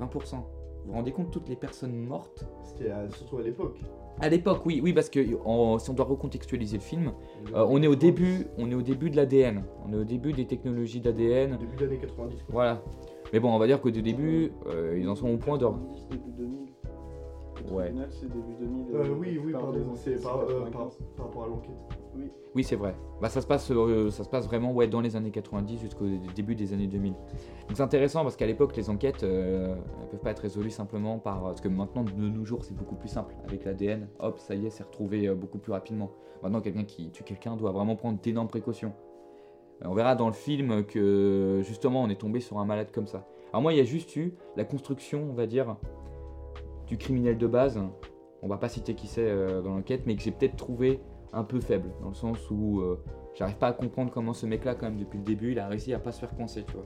20%. Vous vous rendez compte toutes les personnes mortes C'était à- surtout à l'époque. À l'époque, oui, oui, parce que en- si on doit recontextualiser le film, euh, on est au début, on est au début de l'ADN. On est au début des technologies d'ADN. Début des années 90. quoi. Voilà. Mais bon, on va dire qu'au début, euh, ils en sont au point de. 90, début 2000. Le Ouais. c'est début 2000. Euh, la oui, oui, pardon, c'est par, euh, par, 95. par rapport à l'enquête. Oui, c'est vrai. Bah, ça se passe, euh, ça se passe vraiment ouais, dans les années 90 jusqu'au début des années 2000. Donc c'est intéressant parce qu'à l'époque, les enquêtes, euh, elles peuvent pas être résolues simplement par. Parce que maintenant, de nos jours, c'est beaucoup plus simple. Avec l'ADN, hop, ça y est, c'est retrouvé euh, beaucoup plus rapidement. Maintenant, quelqu'un qui tue quelqu'un doit vraiment prendre d'énormes précautions. Euh, On verra dans le film que justement, on est tombé sur un malade comme ça. Alors moi, il y a juste eu la construction, on va dire, du criminel de base. On va pas citer qui c'est euh, dans l'enquête, mais que j'ai peut-être trouvé un peu faible, dans le sens où euh, j'arrive pas à comprendre comment ce mec-là, quand même, depuis le début, il a réussi à pas se faire coincer, tu vois.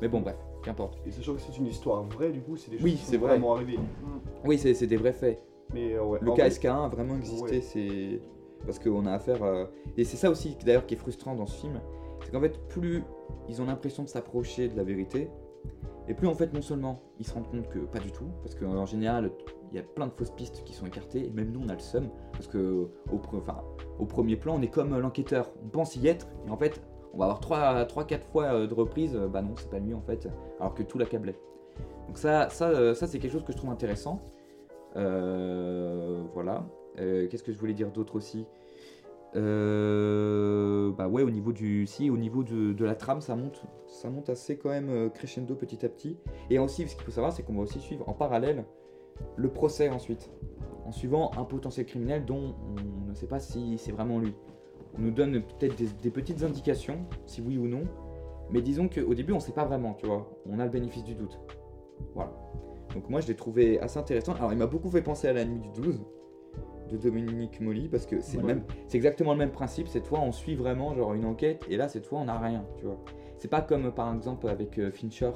Mais bon, bref, qu'importe. Et sachant que c'est une histoire vraie, du coup, c'est des choses Oui, qui c'est sont vrai. vraiment arrivées. Oui, c'est des vrais faits. Mais euh, ouais. Le cas vrai, SK1 a vraiment existé, Ouais. c'est parce qu'on a affaire. à- Et c'est ça aussi, d'ailleurs, qui est frustrant dans ce film, c'est qu'en fait, plus ils ont l'impression de s'approcher de la vérité, et plus en fait, non seulement ils se rendent compte que pas du tout, parce qu'en général, il y a plein de fausses pistes qui sont écartées, et même nous, on a le seum, parce que au, pre- enfin, au premier plan, on est comme euh, l'enquêteur, on pense y être, et en fait, on va avoir 3-4 fois euh, de reprise, euh, bah non, c'est pas lui en fait, alors que tout l'accablait. Donc ça, ça, ça c'est quelque chose que je trouve intéressant. Euh, voilà. Qu'est-ce que je voulais dire d'autre aussi? Euh, Bah ouais, au niveau du, si, au niveau de, de la trame, ça monte, ça monte assez quand même euh, crescendo petit à petit. Et aussi, ce qu'il faut savoir, c'est qu'on va aussi suivre en parallèle le procès ensuite, en suivant un potentiel criminel dont on ne sait pas si c'est vraiment lui. On nous donne peut-être des, des petites indications, si oui ou non, mais disons qu'au début, on ne sait pas vraiment, tu vois. On a le bénéfice du doute. Voilà. Donc moi, je l'ai trouvé assez intéressant. Alors, il m'a beaucoup fait penser à La Nuit du 12 de Dominique Molly parce que c'est le Ouais. même, c'est exactement le même principe. Cette fois, on suit vraiment genre une enquête et là, cette fois, on n'a rien, tu vois. C'est pas comme par exemple avec euh, Fincher,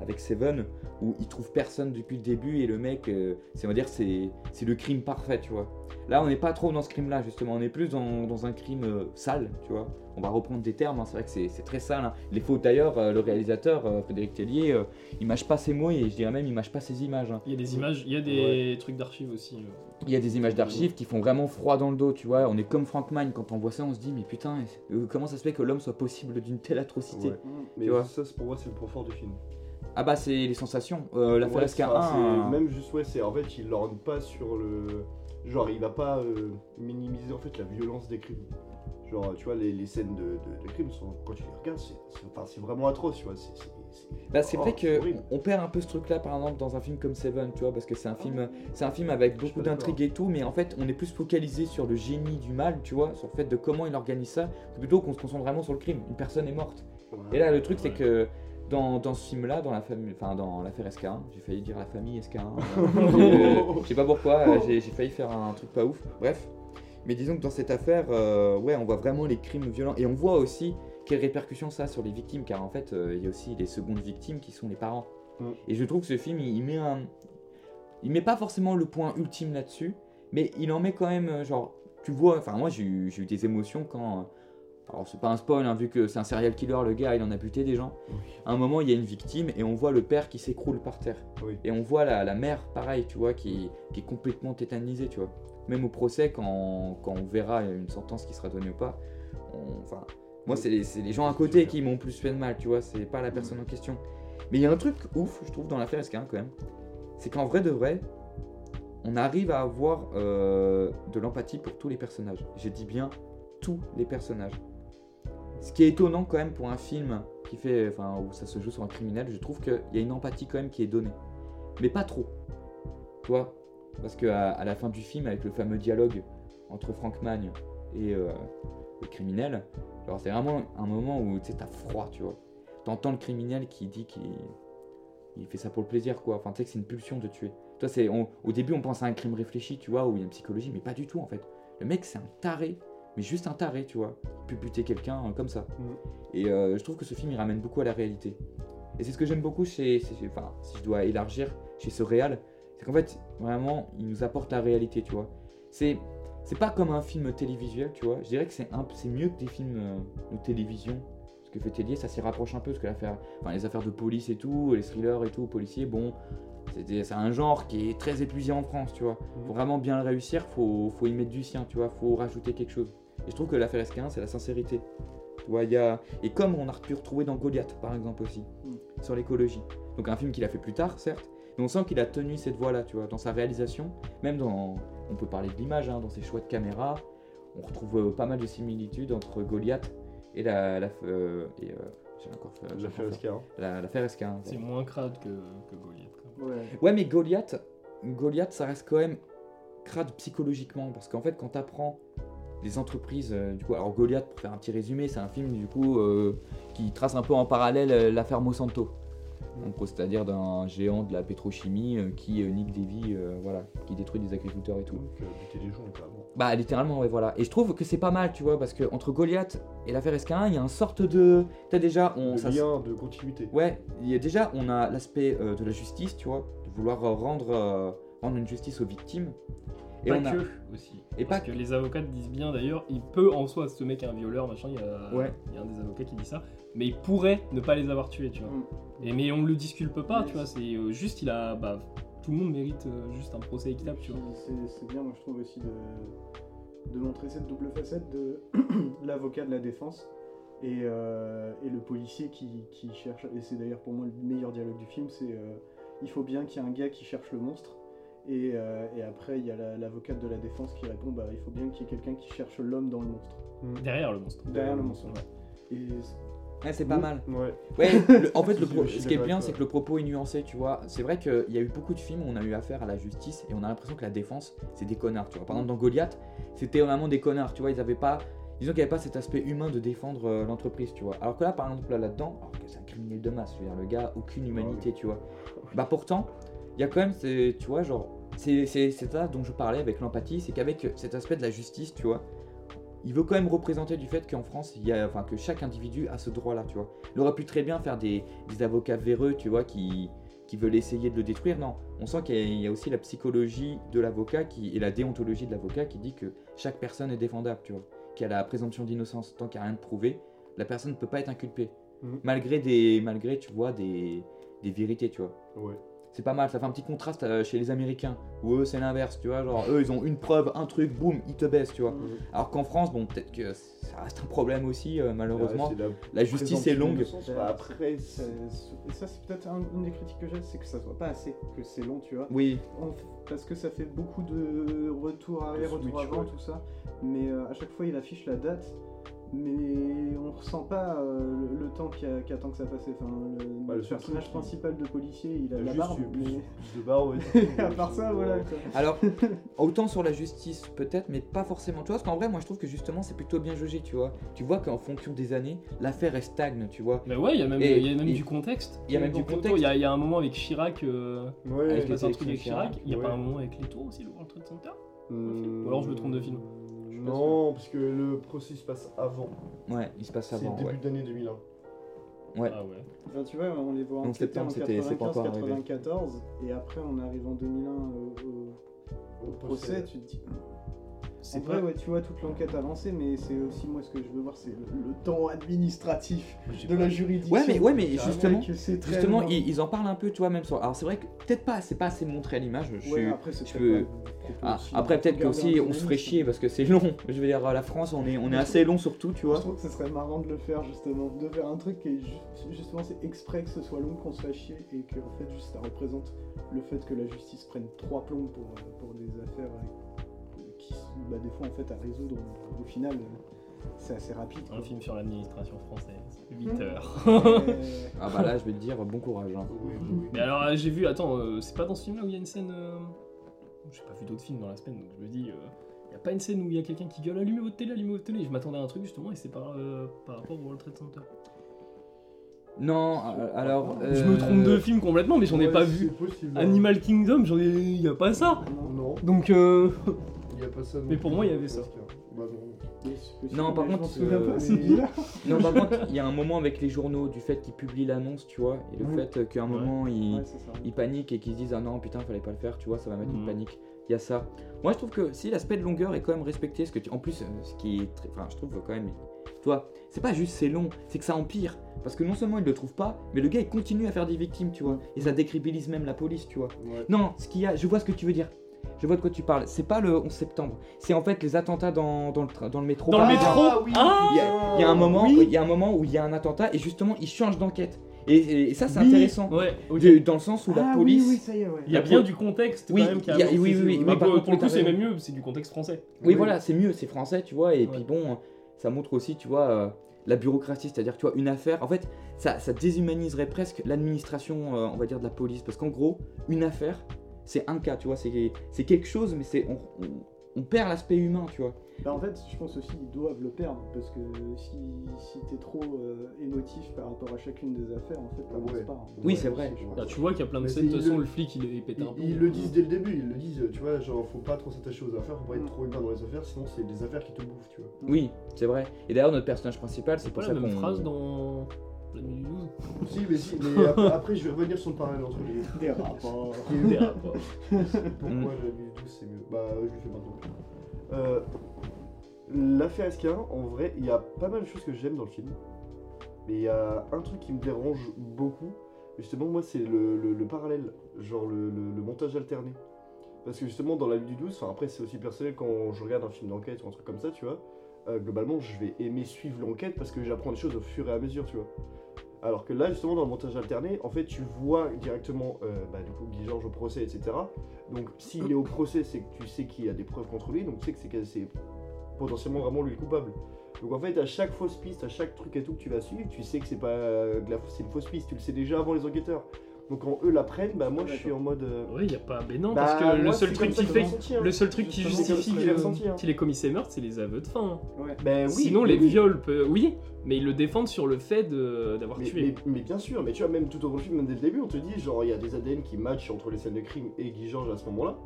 avec Seven, où il trouve personne depuis le début et le mec, euh, c'est on va dire, c'est le crime parfait, tu vois. Là, on n'est pas trop dans ce crime-là, justement. On est plus dans, dans un crime euh, sale, tu vois. On va reprendre des termes, hein, c'est vrai que c'est très sale. hein. Les fautes, d'ailleurs, euh, le réalisateur, euh, Frédéric Tellier, euh, il mâche pas ses mots et je dirais même, il mâche pas ses images. hein. Il y a des images, il y a des trucs d'archives aussi. Il y a des images d'archives qui font vraiment froid dans le dos, tu vois. On est comme Frank Mine, quand on voit ça, on se dit, mais putain, comment ça se fait que l'homme soit possible d'une telle atrocité Ouais. Mais Tu vois. ça, c'est- pour moi, c'est le point fort du film. Ah bah, c'est les sensations. Euh, L'affaire Ouais, SK1. enfin, c'est- euh, Même juste, ouais, c'est en fait, il lorgne pas sur le. Genre, il va pas euh, minimiser en fait la violence des crimes. Genre, tu vois, les, les scènes de, de, de crimes, sont, quand tu les regardes, c'est c'est- enfin, c'est vraiment atroce, tu vois. C'est Bah, c'est oh, vrai que horrible. on perd un peu ce truc-là, par exemple, dans un film comme Seven, tu vois, parce que c'est un film, c'est un film avec beaucoup d'intrigues et tout, mais en fait, on est plus focalisé sur le génie du mal, tu vois, sur le fait de comment il organise ça, plutôt qu'on se concentre vraiment sur le crime. Une personne est morte. Et là, le truc, c'est que dans, dans ce film-là, dans la famille, enfin dans l'affaire SK1, j'ai failli dire la famille SK1. euh, je sais pas pourquoi, euh, j'ai failli faire un truc pas ouf. Bref, mais disons que dans cette affaire, euh, ouais, on voit vraiment les crimes violents et on voit aussi quelles répercussions ça a sur les victimes, car en fait, euh, il y a aussi les secondes victimes qui sont les parents. Mm. Et je trouve que ce film, il, il met un, il met pas forcément le point ultime là-dessus, mais il en met quand même, genre, tu vois, enfin moi j'ai eu, j'ai eu des émotions quand. Alors c'est pas un spoil, hein, vu que c'est un serial killer, le gars il en a buté des gens. Oui. À un moment il y a une victime et on voit le père qui s'écroule par terre. Oui. Et on voit la, la mère pareil, tu vois, qui, qui est complètement tétanisée, tu vois. Même au procès, quand, quand on verra une sentence qui sera donnée ou pas, on- enfin, moi c'est les, gens à côté qui m'ont plus fait de mal, tu vois, c'est pas la personne en question. Mais il y a un truc ouf, je trouve, dans l'affaire SK1 quand même, c'est qu'en vrai de vrai, on arrive à avoir euh, de l'empathie pour tous les personnages. Je dis bien tous les personnages. Ce qui est étonnant quand même pour un film qui fait, où ça se joue sur un criminel, je trouve qu'il y a une empathie quand même qui est donnée. Mais pas trop. Tu vois? Parce qu'à à la fin du film, avec le fameux dialogue entre Frank Magne et euh, le criminel, genre c'est vraiment un moment où tu sais, t'as froid, tu vois. T'entends le criminel qui dit qu'il il fait ça pour le plaisir, quoi. Enfin, tu sais que c'est une pulsion de tuer. Toi, c'est, au début, on pense à un crime réfléchi, tu vois, où il y a une psychologie, mais pas du tout, en fait. Le mec, c'est un taré, mais juste un taré, tu vois. Peut buter quelqu'un euh, comme ça. Mhm. Et euh, je trouve que ce film, il ramène beaucoup à la réalité. Et c'est ce que j'aime beaucoup chez, chez- Enfin, si je dois élargir, chez ce réal, c'est qu'en fait, vraiment, il nous apporte la réalité, tu vois. C'est. C'est pas comme un film télévisuel, tu vois. Je dirais que c'est un, c'est mieux que des films euh, de télévision. Ce que fait Tellier, ça s'y rapproche un peu, parce que l'affaire, enfin, les affaires de police et tout, les thrillers et tout, policiers, bon, c'est un genre qui est très épuisé en France, tu vois. Pour vraiment bien le réussir, faut, faut y mettre du sien, tu vois, faut rajouter quelque chose. Et je trouve que l'affaire SK1, c'est la sincérité. Tu vois, il y a... Et comme on a pu retrouver dans Goliath, par exemple, aussi, Mm. sur l'écologie. Donc un film qu'il a fait plus tard, certes, mais on sent qu'il a tenu cette voie-là, tu vois, dans sa réalisation, même dans... On peut parler de l'image, hein, dans ses choix de caméra, on retrouve euh, pas mal de similitudes entre Goliath et la... la euh, et, euh, j'ai encore fait- L'affaire encore fait- SK. hein. la- l'affaire SK1. C'est moins crade que, que Goliath. quand même. Ouais. Ouais, mais Goliath, Goliath, ça reste quand même crade psychologiquement. Parce qu'en fait, quand t'apprends des entreprises, euh, du coup, alors Goliath, pour faire un petit résumé, c'est un film du coup euh, qui trace un peu en parallèle euh, l'affaire Monsanto. Donc, c'est-à-dire d'un géant de la pétrochimie euh, qui euh, nique des vies, euh, voilà, qui détruit des agriculteurs et tout. Donc, buter les gens, carrément. Bah littéralement ouais voilà. Et je trouve que c'est pas mal tu vois parce que entre Goliath et l'affaire SK1 il y a une sorte de t'as déjà on ça- lien de continuité. Ouais, il y a déjà on a l'aspect de la justice tu vois de vouloir rendre rendre une justice aux victimes. Et pas on a que aussi. Et Parce pas que les avocats disent bien d'ailleurs, il peut en soi, ce mec est un violeur, machin, il y a, Ouais. il y a un des avocats qui dit ça, mais il pourrait ne pas les avoir tués, tu vois. Mm. Et, mais on le disculpe pas, tu vois, c'est euh, juste, il a. Bah, tout le monde mérite euh, juste un procès équitable, tu vois. C'est c'est bien, moi je trouve aussi de, de montrer cette double facette de l'avocat de la défense et, euh, et le policier qui, qui cherche. Et c'est d'ailleurs pour moi le meilleur dialogue du film c'est euh, il faut bien qu'il y ait un gars qui cherche le monstre. Et, euh, et après, il y a la- l'avocate de la défense qui répond bah, il faut bien qu'il y ait quelqu'un qui cherche l'homme dans le monstre. Derrière le monstre. Derrière le monstre. Ouais. Et Ouais, c'est pas mal. Ouais. Ouais, le- en fait, le pro- ce qui est bien, c'est que le propos est nuancé, tu vois. C'est vrai qu'il y a eu beaucoup de films où on a eu affaire à la justice et on a l'impression que la défense, c'est des connards, tu vois. Par exemple, dans Goliath, c'était vraiment des connards, tu vois. Ils avaient pas. Disons qu'il n'y avait pas cet aspect humain de défendre euh, l'entreprise, tu vois. Alors que là, par exemple, là, là-dedans, alors que c'est un criminel de masse, je veux dire, le gars, aucune humanité, tu vois. Bah pourtant, il y a quand même, tu vois, genre, c'est ça dont je parlais avec l'empathie, c'est qu'avec cet aspect de la justice, tu vois, il veut quand même représenter du fait qu'en France, il y a, enfin, que chaque individu a ce droit-là, tu vois. Il aurait pu très bien faire des, des avocats véreux, tu vois, qui, qui veulent essayer de le détruire. Non, on sent qu'il y a- aussi la psychologie de l'avocat qui, et la déontologie de l'avocat qui dit que chaque personne est défendable, tu vois. Qu'il y a la présomption d'innocence. Tant qu'il n'y a rien de prouvé, la personne ne peut pas être inculpée. Mhm. Malgré, des, malgré, tu vois, des, des vérités, tu vois. Ouais. C'est pas mal, ça fait un petit contraste euh, chez les Américains, où eux c'est l'inverse, tu vois, genre eux ils ont une preuve, un truc, boum, ils te baissent, tu vois. Mhm. Alors qu'en France, bon, peut-être que ça reste un problème aussi, euh, malheureusement. Ouais, c'est la La justice est longue. Bah, après, ça, ça, c'est peut-être un- une des critiques que j'ai c'est que ça soit pas assez, que c'est long, tu vois. Oui, On- parce que ça fait beaucoup de retours arrière, switch, avant, ouais. tout ça. Mais euh, à chaque fois, il affiche la date. Mais on ressent pas euh, le, le temps qui, a- qui attend que ça passe. Enfin, le, Bah, personnage truc principal de policier, il a y la a barbe. plus, mais- plus de barre, ouais. À part ça, voilà. quoi. alors autant sur la justice peut-être, mais pas forcément. Tu vois, parce qu'en vrai, moi je trouve que justement c'est plutôt bien jugé, tu vois. Tu vois qu'en fonction des années, l'affaire elle stagne, tu vois. Mais ouais, il y a même, Et- y a même et- du contexte. il y a même du contexte. Il y, a- y un moment avec Chirac, euh, Ouais, Avec les truc avec élections Chirac. Il y a ouais. pas un moment avec les tours aussi, le World Trade Center? Hmm, Ou alors je me trompe de film. Non, parce que le procès se passe avant. Ouais, il se passe C'est avant, début ouais. d'année 2001. Ouais. Ah ouais. Enfin, tu vois, on les voit En enquêter septembre, en c'était- c'est pas encore arrivé. 95-94. Et après, on arrive en 2001 au, au- au procès. Tu te dis. C'est vrai, pas. ouais, tu vois toute l'enquête avancée, mais c'est aussi moi ce que je veux voir, c'est le, le temps administratif de la juridiction. Ouais, mais, ouais, mais Carrément, justement, ils, ils en parlent un peu, tu vois, même sur. Alors c'est vrai que peut-être pas, c'est pas assez montré à l'image. Je Ouais, après, je peux- Ah, après peut-être que garder aussi un on se ferait chier parce que c'est long. Je veux dire, la France, on est, on est assez long surtout, tu Je vois. trouve que ce serait marrant de le faire justement, de faire un truc qui est ju- justement c'est exprès que ce soit long, qu'on se fasse chier et que en fait juste ça représente le fait que la justice prenne trois plombs pour, euh, pour des affaires euh, qui sont bah, des fois en fait à résoudre. Au final, euh, c'est assez rapide. Un quoi. film sur l'administration française. 8 Hmm. heures. Euh, Ah bah là, je vais te dire, bon courage. hein. Oui, oui, oui. Mais alors, euh, j'ai vu, attends, euh, c'est pas dans ce film là où il y a une scène. euh, J'ai pas vu d'autres films dans la semaine, donc je me dis, euh, il y a pas une scène où il y a quelqu'un qui gueule allumez votre télé, allumez votre télé. Je m'attendais à un truc justement, et c'est par, euh, par rapport au World Trade Center. Non, euh, alors. Je me trompe de euh, film complètement, mais j'en ai Ouais, pas vu. possible. Animal Kingdom, j'en ai. Y a pas ça. non. Non, Donc, euh, il n'y a pas ça. non Mais pour moi, il y avait ça. non. Par contre, euh. Non, par contre, il y a un moment avec les journaux du fait qu'ils publient l'annonce, tu vois, et le fait qu'à un Ouais. moment ils, Ouais, ils paniquent et qu'ils se disent ah non putain fallait pas le faire, tu vois, ça va mettre une Mhm. panique. Il y a ça. Moi je trouve que si l'aspect de longueur est quand même respecté, ce que tu... en plus euh, ce qui est très... enfin je trouve quand même, tu vois, c'est pas juste c'est long, c'est que ça empire parce que non seulement il le trouve pas, mais le gars il continue à faire des victimes, tu vois, et ça décrédibilise même la police, tu vois. Ouais. Non, ce qu'il y a, je vois ce que tu veux dire. Je vois de quoi tu parles. C'est pas le 11 septembre, c'est en fait les attentats dans, dans, le, dans le métro. Dans le par métro exemple. oui. Ah Il y, a, il y a un moment, Oui. il y a un moment où il y a un attentat et justement ils changent d'enquête. Et, et- et ça c'est Oui. intéressant. Ouais, ok. De- dans le sens où la Ah police. Oui, oui, ça y est, ouais. Il y a bien du contexte Oui, quand même qui y a- oui, oui, oui, Mais par pour, contre, pour le coup, c'est même mieux, c'est du contexte français. Oui, Oui. voilà, c'est mieux, c'est français, tu vois. Et Ouais. puis bon, ça montre aussi, tu vois, euh, la bureaucratie, c'est-à-dire, tu vois, une affaire. En fait, ça, ça déshumaniserait presque l'administration, euh, on va dire, de la police. Parce qu'en gros, une affaire, c'est un cas, tu vois. C'est c'est quelque chose, mais c'est on, on- on perd l'aspect humain, tu vois. Bah, en fait, je pense aussi qu'ils doivent le perdre parce que si, si t'es trop euh, émotif par rapport à chacune des affaires, en fait, t'avances Ouais. pas. hein. Oui, Ouais, c'est vrai. Là, tu vois qu'il y a plein de scènes, de toute façon, le- le flic il, il pète Ils, un peu. ils le disent dès le début, ils le disent, tu vois, genre faut pas trop s'attacher aux affaires, faut pas être trop humain dans les affaires, sinon c'est des affaires qui te bouffent, tu vois. Oui, c'est vrai. Et d'ailleurs, notre personnage principal, c'est pour pas ça la même qu'on. phrase dans la nuit du 12 Si, mais si, mais après, après, je vais revenir sur le parallèle entre les. Des rapports. Des rapports. Pourquoi Mm. la nuit 12 c'est mieux Bah, je le fais maintenant. Euh, L'affaire SK1, en vrai, il y a pas mal de choses que j'aime dans le film. Mais il y a un truc qui me dérange beaucoup. Justement, moi, c'est le, le- le parallèle, genre le, le- le montage alterné. Parce que justement, dans la nuit du 12, enfin après, c'est aussi personnel quand je regarde un film d'enquête ou un truc comme ça, tu vois. Euh, globalement, je vais aimer suivre l'enquête parce que j'apprends des choses au fur et à mesure, tu vois. Alors que là, justement, dans le montage alterné, en fait, tu vois directement, euh, bah, du coup, Guy Georges au procès, etc. Donc, s'il est au procès, c'est que tu sais qu'il y a des preuves contre lui, donc tu sais que c'est potentiellement vraiment lui le coupable. Donc, en fait, à chaque fausse piste, à chaque truc et tout que tu vas suivre, tu sais que c'est pas euh, c'est une fausse piste, tu le sais déjà avant les enquêteurs. Donc, quand eux l'apprennent, bah, moi, je suis en mode. euh, Oui, il y a pas. Mais non, bah, parce que le moi, seul c'est truc comme ça qui que fait. ressenti, hein. Le seul truc qui c'est justifie comme ça que j'ai que- ressenti, hein. qu'il ait commis ses meurtres, c'est les aveux de fin. hein. Ouais. Ben oui, Sinon, mais les oui. viols, peut- oui, mais ils le défendent sur le fait de- d'avoir Mais, tué. mais- mais bien sûr, mais tu vois, même tout au long du film, même dès le début, on te dit, genre, il y a des ADN qui matchent entre les scènes de crime et Guy Georges à ce moment-là,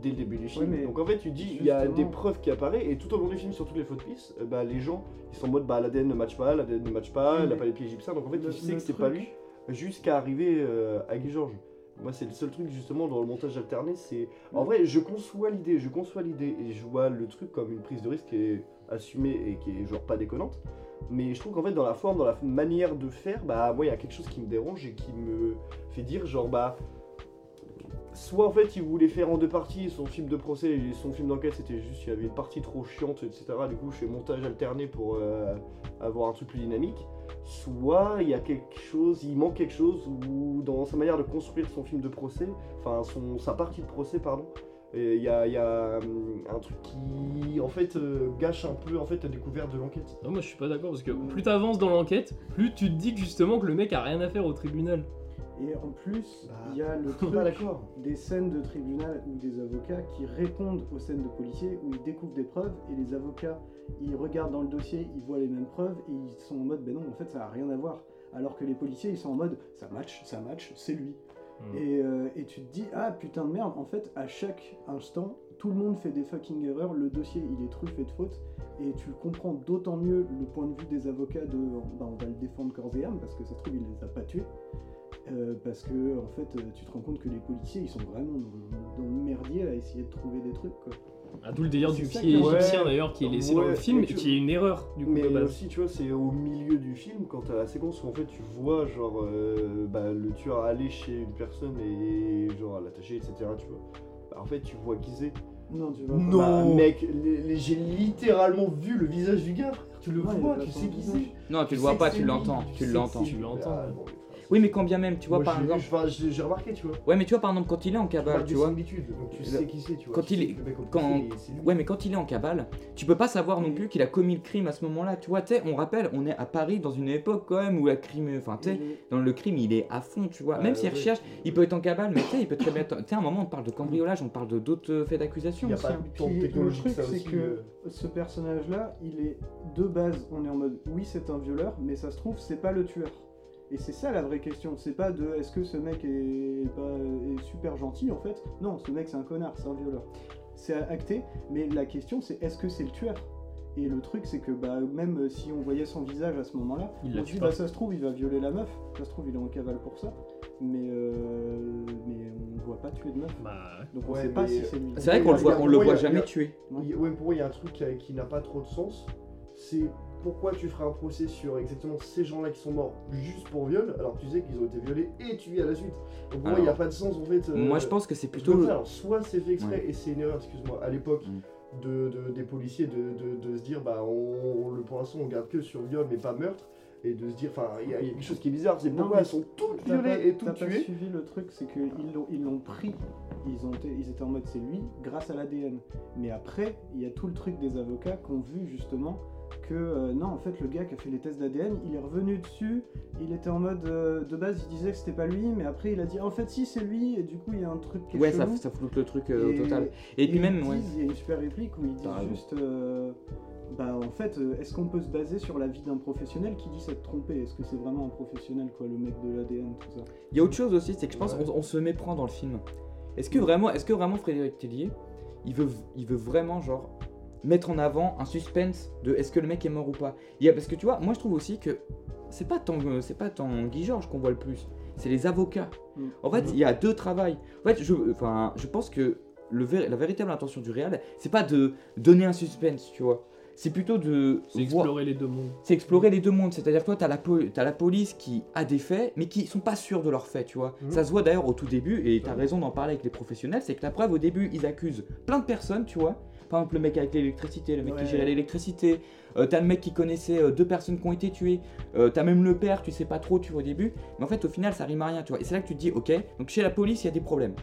dès le début du film. Ouais, mais Donc en fait, tu dis, il y a justement- des preuves qui apparaissent, et tout au long du film, sur toutes les fautes pistes, euh, bah, les gens, ils sont en mode, bah, l'ADN ne match pas, l'ADN ne match pas, il n'a mais pas les pieds égyptiens, donc en fait, le- tu sais le que c'est truc- pas lui, jusqu'à arriver euh, à Guy Georges. Moi, c'est le seul truc, justement, dans le montage alterné, c'est... En vrai, je conçois l'idée, je conçois l'idée, et je vois le truc comme une prise de risque qui est assumée et qui est, genre, pas déconnante. Mais je trouve qu'en fait, dans la forme, dans la manière de faire, bah, moi, il y a quelque chose qui me dérange et qui me fait dire, genre, bah. Soit en fait, il voulait faire en deux parties son film de procès et son film d'enquête, c'était juste, il y avait une partie trop chiante, etc. Du coup, je fais montage alterné pour euh, avoir un truc plus dynamique. Soit il y a quelque chose, il manque quelque chose, ou dans sa manière de construire son film de procès, enfin, son, sa partie de procès, pardon, et il y a, il y a, hum, un truc qui, en fait, euh, gâche un peu en fait, la découverte de l'enquête. Non, moi je suis pas d'accord parce que plus t'avances dans l'enquête, plus tu te dis que justement que le mec a rien à faire au tribunal. Et en plus, Bah, il y a le truc pas des scènes de tribunal ou des avocats qui répondent aux scènes de policiers où ils découvrent des preuves et les avocats ils regardent dans le dossier, ils voient les mêmes preuves et ils sont en mode ben non en fait ça a rien à voir. Alors que les policiers ils sont en mode ça match, ça match, c'est lui. Hmm. Et, euh, et tu te dis ah putain de merde en fait à chaque instant tout le monde fait des fucking erreurs, le dossier il est truffé de fautes et tu comprends d'autant mieux le point de vue des avocats de bah, on va le défendre corps et âme parce que ça se trouve il les a pas tués. Euh, parce que en fait euh, tu te rends compte que les policiers ils sont vraiment dans, dans le merdier à essayer de trouver des trucs quoi. Ah, D'où le délire du pied que- égyptien Ouais. d'ailleurs qui est laissé dans le film mais et tu- qui est une erreur du coup Mais de base. aussi, tu vois, c'est au milieu du film, quand t'as la séquence où en fait tu vois, genre, euh, bah, le tueur aller chez une personne et genre l'attacher, etc. Tu vois. Bah, en fait, tu vois qui c'est. Non tu vois Non, pas. Bah, mec, les- les- j'ai littéralement vu le visage du gars, frère. Tu le Ouais, vois, a tu sais qui c'est. Non, tu le vois pas, tu l'entends, tu l'entends. Tu l'entends. Oui, mais quand bien même, tu vois, Moi, par j'ai- exemple. j'ai j'ai remarqué, tu vois. Ouais, mais tu vois, par exemple, quand il est en Tu cabale, tu vois. donc tu sais qui c'est, tu vois. quand Tu il est- quand-. Ouais, mais quand il est en cabale, tu peux pas savoir non Oui. plus qu'il a commis le crime à ce moment-là. Tu vois, tu sais, on rappelle, on est à Paris dans une époque quand même où la crime. Enfin, tu sais, Et- dans le crime, il est à fond, tu vois. Ah, Même s'il ouais. recherche, il peut être en cabale, mais tu sais, il peut très bien. être- Tu sais, à un moment, on parle de cambriolage, on parle de d'autres euh, faits d'accusation Il y a aussi. pas hein. de le truc, c'est que euh. ce personnage-là, il est de base, on est en mode oui, c'est un violeur, mais ça se trouve, c'est pas le tueur. Et c'est ça la vraie question. C'est pas de est-ce que ce mec est, pas, est super gentil en fait? Non, ce mec c'est un connard, c'est un violeur. C'est acté, mais la question c'est est-ce que c'est le tueur? Et le truc, c'est que bah, même euh, si on voyait son visage à ce moment-là, Il on se dit, bah, ça se trouve, il va violer la meuf, ça se trouve, il est en cavale pour ça, mais, euh, mais on ne voit pas tuer de meuf. Bah, Donc on Ouais, sait pas si c'est lui. C'est vrai qu'on le voit, on le voit jamais tuer. Ouais, pour moi, il y a un truc qui n'a pas trop de sens. C'est pourquoi tu ferais un procès sur exactement ces gens-là qui sont morts juste pour viol, alors que tu sais qu'ils ont été violés et tués à la suite. Donc pour moi, il n'y a pas de sens en fait. euh, Moi, je pense que c'est plutôt. Alors, soit c'est fait exprès Ouais. et c'est une erreur, excuse-moi, à l'époque. Mm. De, de- des policiers de, de- de se dire bah on, on- le pour l'instant on garde que sur viol mais pas meurtre et de se dire enfin il y, a il y a quelque chose qui est bizarre c'est pourquoi elles sont toutes violées pas- et t'as toutes pas tuées suivi le truc, c'est qu'ils l'ont, ils l'ont pris, ils, ont été, ils étaient en mode c'est lui, grâce à l'ADN. Mais après, il y a tout le truc des avocats qui ont vu justement que euh, non, en fait, le gars qui a fait les tests d'ADN, il est revenu dessus, il était en mode euh, de base, il disait que c'était pas lui, mais après, il a dit en fait, si, c'est lui, et du coup, il y a un truc qui est Ouais, ça, chelou. ça floute le truc euh, au total. Et, puis ils même, ouais. disent- il y a une super réplique où T'as raison. juste euh, bah en fait euh, est-ce qu'on peut se baser sur la vie d'un professionnel qui dit s'être trompé? Est-ce que c'est vraiment un professionnel quoi le mec de l'ADN tout ça? Il y a autre chose aussi, c'est que je pense Ouais. on se méprend dans le film. Est-ce que vraiment, est-ce que vraiment Frédéric Tellier, il veut, il veut vraiment genre mettre en avant un suspense de est-ce que le mec est mort ou pas Il y a, Parce que tu vois, moi je trouve aussi que c'est pas tant, euh, c'est pas tant Guy Georges qu'on voit le plus, c'est les avocats. Mm. En fait, il y a deux travails. En fait, je, enfin, je pense que le, ver- la véritable intention du réal, c'est pas de donner un suspense, tu vois. C'est plutôt de c'est voir- explorer les deux mondes. c'est explorer les deux mondes. C'est-à-dire, toi, t'as la, po- t'as la police qui a des faits, mais qui sont pas sûrs de leurs faits, tu vois. Mhm. Ça se voit d'ailleurs au tout début, et t'as raison d'en parler avec les professionnels, c'est que la preuve, au début, ils accusent plein de personnes, tu vois. Par exemple, le mec avec l'électricité, le mec Ouais. qui gérait l'électricité, euh, t'as le mec qui connaissait euh, deux personnes qui ont été tuées, euh, t'as même le père, tu sais pas trop, tu vois, au début. Mais en fait, au final, ça rime à rien, tu vois. Et c'est là que tu te dis, ok, donc chez la police, il y a des problèmes.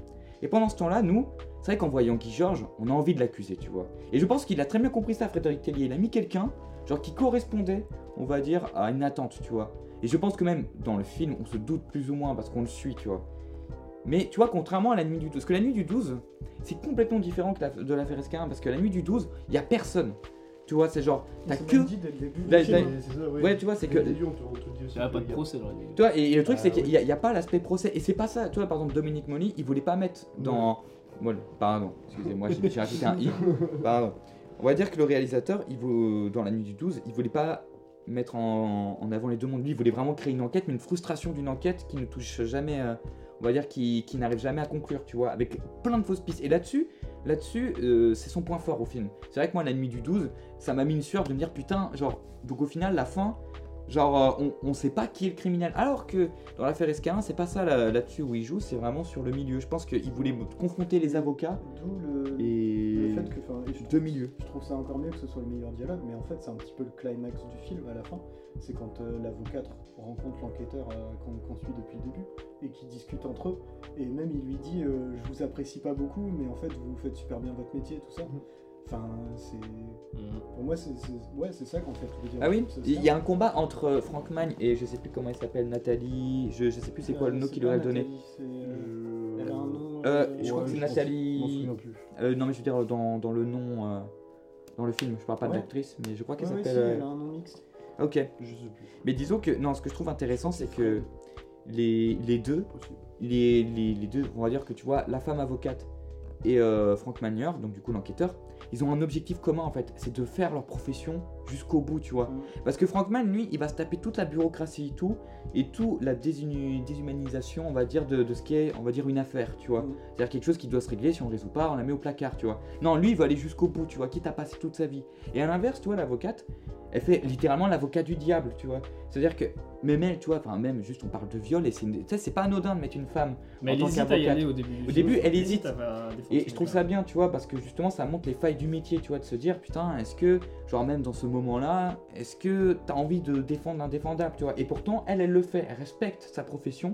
Et pendant ce temps-là, nous, c'est vrai qu'en voyant Guy Georges, on a envie de l'accuser, tu vois. Et je pense qu'il a très bien compris ça, Frédéric Tellier. Il a mis quelqu'un, genre qui correspondait, on va dire, à une attente, tu vois. Et je pense que même dans le film, on se doute plus ou moins parce qu'on le suit, tu vois. Mais tu vois, contrairement à la nuit du 12, parce que la nuit du 12, c'est complètement différent que la- de l'affaire Escarin, parce que la nuit du 12, il y a personne. Tu vois, c'est genre, t'as que. même dit dès le début du Là, film, là-. C'est ça, ouais. Ouais, tu vois, c'est que. Au début, on te- on te dit aussi Il n'y a pas de procès dans la nuit. Tu vois, et, et le truc, Ah, c'est qu'il n'y a, il y a pas l'aspect procès. Et c'est pas ça. Tu vois, par exemple, Dominique Molly, il voulait pas mettre dans. Voilà, pardon, excusez-moi, j'ai j'ai rajouté un i. Pardon. On va dire que le réalisateur, il vaut, dans la nuit du 12, il voulait pas mettre en, en avant les deux mondes. Lui, il voulait vraiment créer une enquête, mais une frustration d'une enquête qui ne touche jamais. euh, on va dire qui, n'arrive jamais à conclure, tu vois, avec plein de fausses pistes. Et là-dessus, là-dessus, euh, c'est son point fort au film. C'est vrai que moi, la nuit du 12, ça m'a mis une sueur de me dire putain, genre, donc au final, la fin, genre, euh, on, on sait pas qui est le criminel. Alors que dans l'affaire Escarin, c'est pas ça là- là-dessus où il joue, c'est vraiment sur le milieu. Je pense qu'il voulait confronter les avocats d'où le, fait que enfin, et je deux trouve- milieux. je trouve ça encore mieux que ce soit le meilleur dialogue mais en fait c'est un petit peu le climax du film à la fin c'est quand euh, l'avocate rencontre l'enquêteur euh, qu'on qu'on suit depuis le début et qui discutent entre eux et même il lui dit euh, je vous apprécie pas beaucoup mais en fait vous faites super bien votre métier tout ça Mhm. Enfin c'est Mhm. pour moi c'est ouais c'est ça qu'en fait le Ah oui, il y a un combat entre euh, Frank Magne et je sais plus comment elle s'appelle, Nathalie, je, je sais plus c'est quoi Euh, le nom qu'il pas lui a donné. Nathalie, c'est, euh, Je- elle a un nom Euh, euh, je crois que c'est Nathalie- Je plus. Euh, non mais je veux dire dans, dans le nom, euh, dans le film, je parle pas de Ouais. l'actrice, mais je crois qu'elle ouais, ouais, s'appelle... si, euh, elle a un nom mixte Ok, Je sais plus. mais disons que, non, ce que je trouve intéressant c'est que les, les deux, les, les, les deux, on va dire que tu vois, la femme avocate et euh, Frank Magnier, donc du coup l'enquêteur, ils ont un objectif commun en fait, c'est de faire leur profession jusqu'au bout, tu vois. Mhm. Parce que Frank Mann, lui, il va se taper toute la bureaucratie et tout, et toute la désinu- déshumanisation, on va dire, de, de ce qui est, on va dire, une affaire, tu vois. Mhm. C'est-à-dire quelque chose qui doit se régler, si on ne résout pas, on la met au placard, tu vois. Non, lui, il va aller jusqu'au bout, tu vois, quitte à passer toute sa vie. Et à l'inverse, tu vois, l'avocate, elle fait littéralement l'avocat du diable, tu vois. C'est-à-dire que, même elle, tu vois, enfin, même juste on parle de viol, et c'est une- tu sais, c'est pas anodin de mettre une femme Mais en elle tant hésite à y aller au début. Au début, elle hésite. Et je trouve ça bien, tu vois, parce que justement, ça montre les failles du métier, tu vois, de se dire, putain, est-ce que, genre, même dans ce moment-là, est-ce que t'as envie de défendre l'indéfendable, tu vois? Et pourtant, elle, elle le fait, elle respecte sa profession.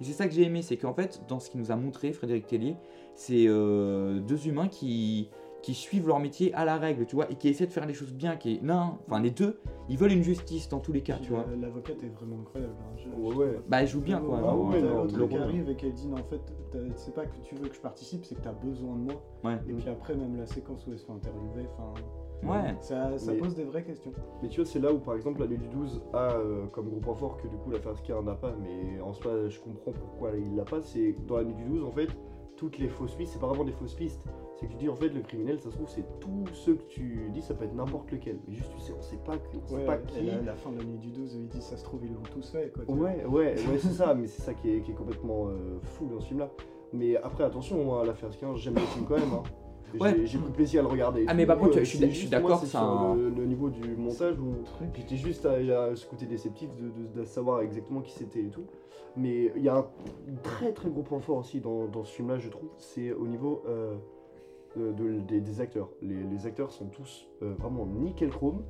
Et c'est ça que j'ai aimé, c'est qu'en fait, dans ce qu'il nous a montré, Frédéric Tellier, c'est euh, deux humains qui, qui suivent leur métier à la règle, tu vois, et qui essaient de faire les choses bien, qui est, non, enfin, les deux, ils veulent une justice dans tous les cas, Puis tu vois. la- L'avocate est vraiment incroyable. hein. Je- Ouais, ouais. Bah, elle joue bien, quoi. Ah ouais, l'autre qui arrive et qui dit non, en fait, c'est pas que tu veux que je participe, c'est que t'as besoin de moi. Ouais. Et puis après, même la séquence où elle se fait interviewer, enfin. Ouais. Ça, ça Mais- pose des vraies questions. Mais tu vois, c'est là où par exemple la nuit du 12 a euh, comme gros point fort que du coup l'affaire Scar n'a pas, mais en soi je comprends pourquoi il l'a pas. C'est dans la nuit du 12 en fait, toutes les fausses pistes, c'est pas vraiment des fausses pistes. C'est que tu dis en fait le criminel, ça se trouve, c'est tous ceux que tu dis, ça peut être n'importe lequel. Mais juste tu sais, on sait pas, qui- on sait Ouais, pas et qui. là, la fin de la nuit du 12, il dit ça se trouve, ils l'ont tous fait. Quoi. Ouais, ouais, ouais, c'est ça, mais c'est ça qui est, qui est complètement euh, fou dans ce film-là. Mais après, attention, moi, l'affaire 15, j'aime le film quand même. hein. J'ai- Ouais. J'ai pris plaisir à le regarder. Ah, mais par contre, Euh, je suis je suis d'accord, c'est un- le, le niveau du montage où j'étais juste à, à ce côté déceptif de, de- de savoir exactement qui c'était et tout. Mais il y a un très très gros point fort aussi dans, dans ce film-là, je trouve, c'est au niveau euh, de- de- des, des acteurs. Les, les acteurs sont tous euh, vraiment nickel chrome.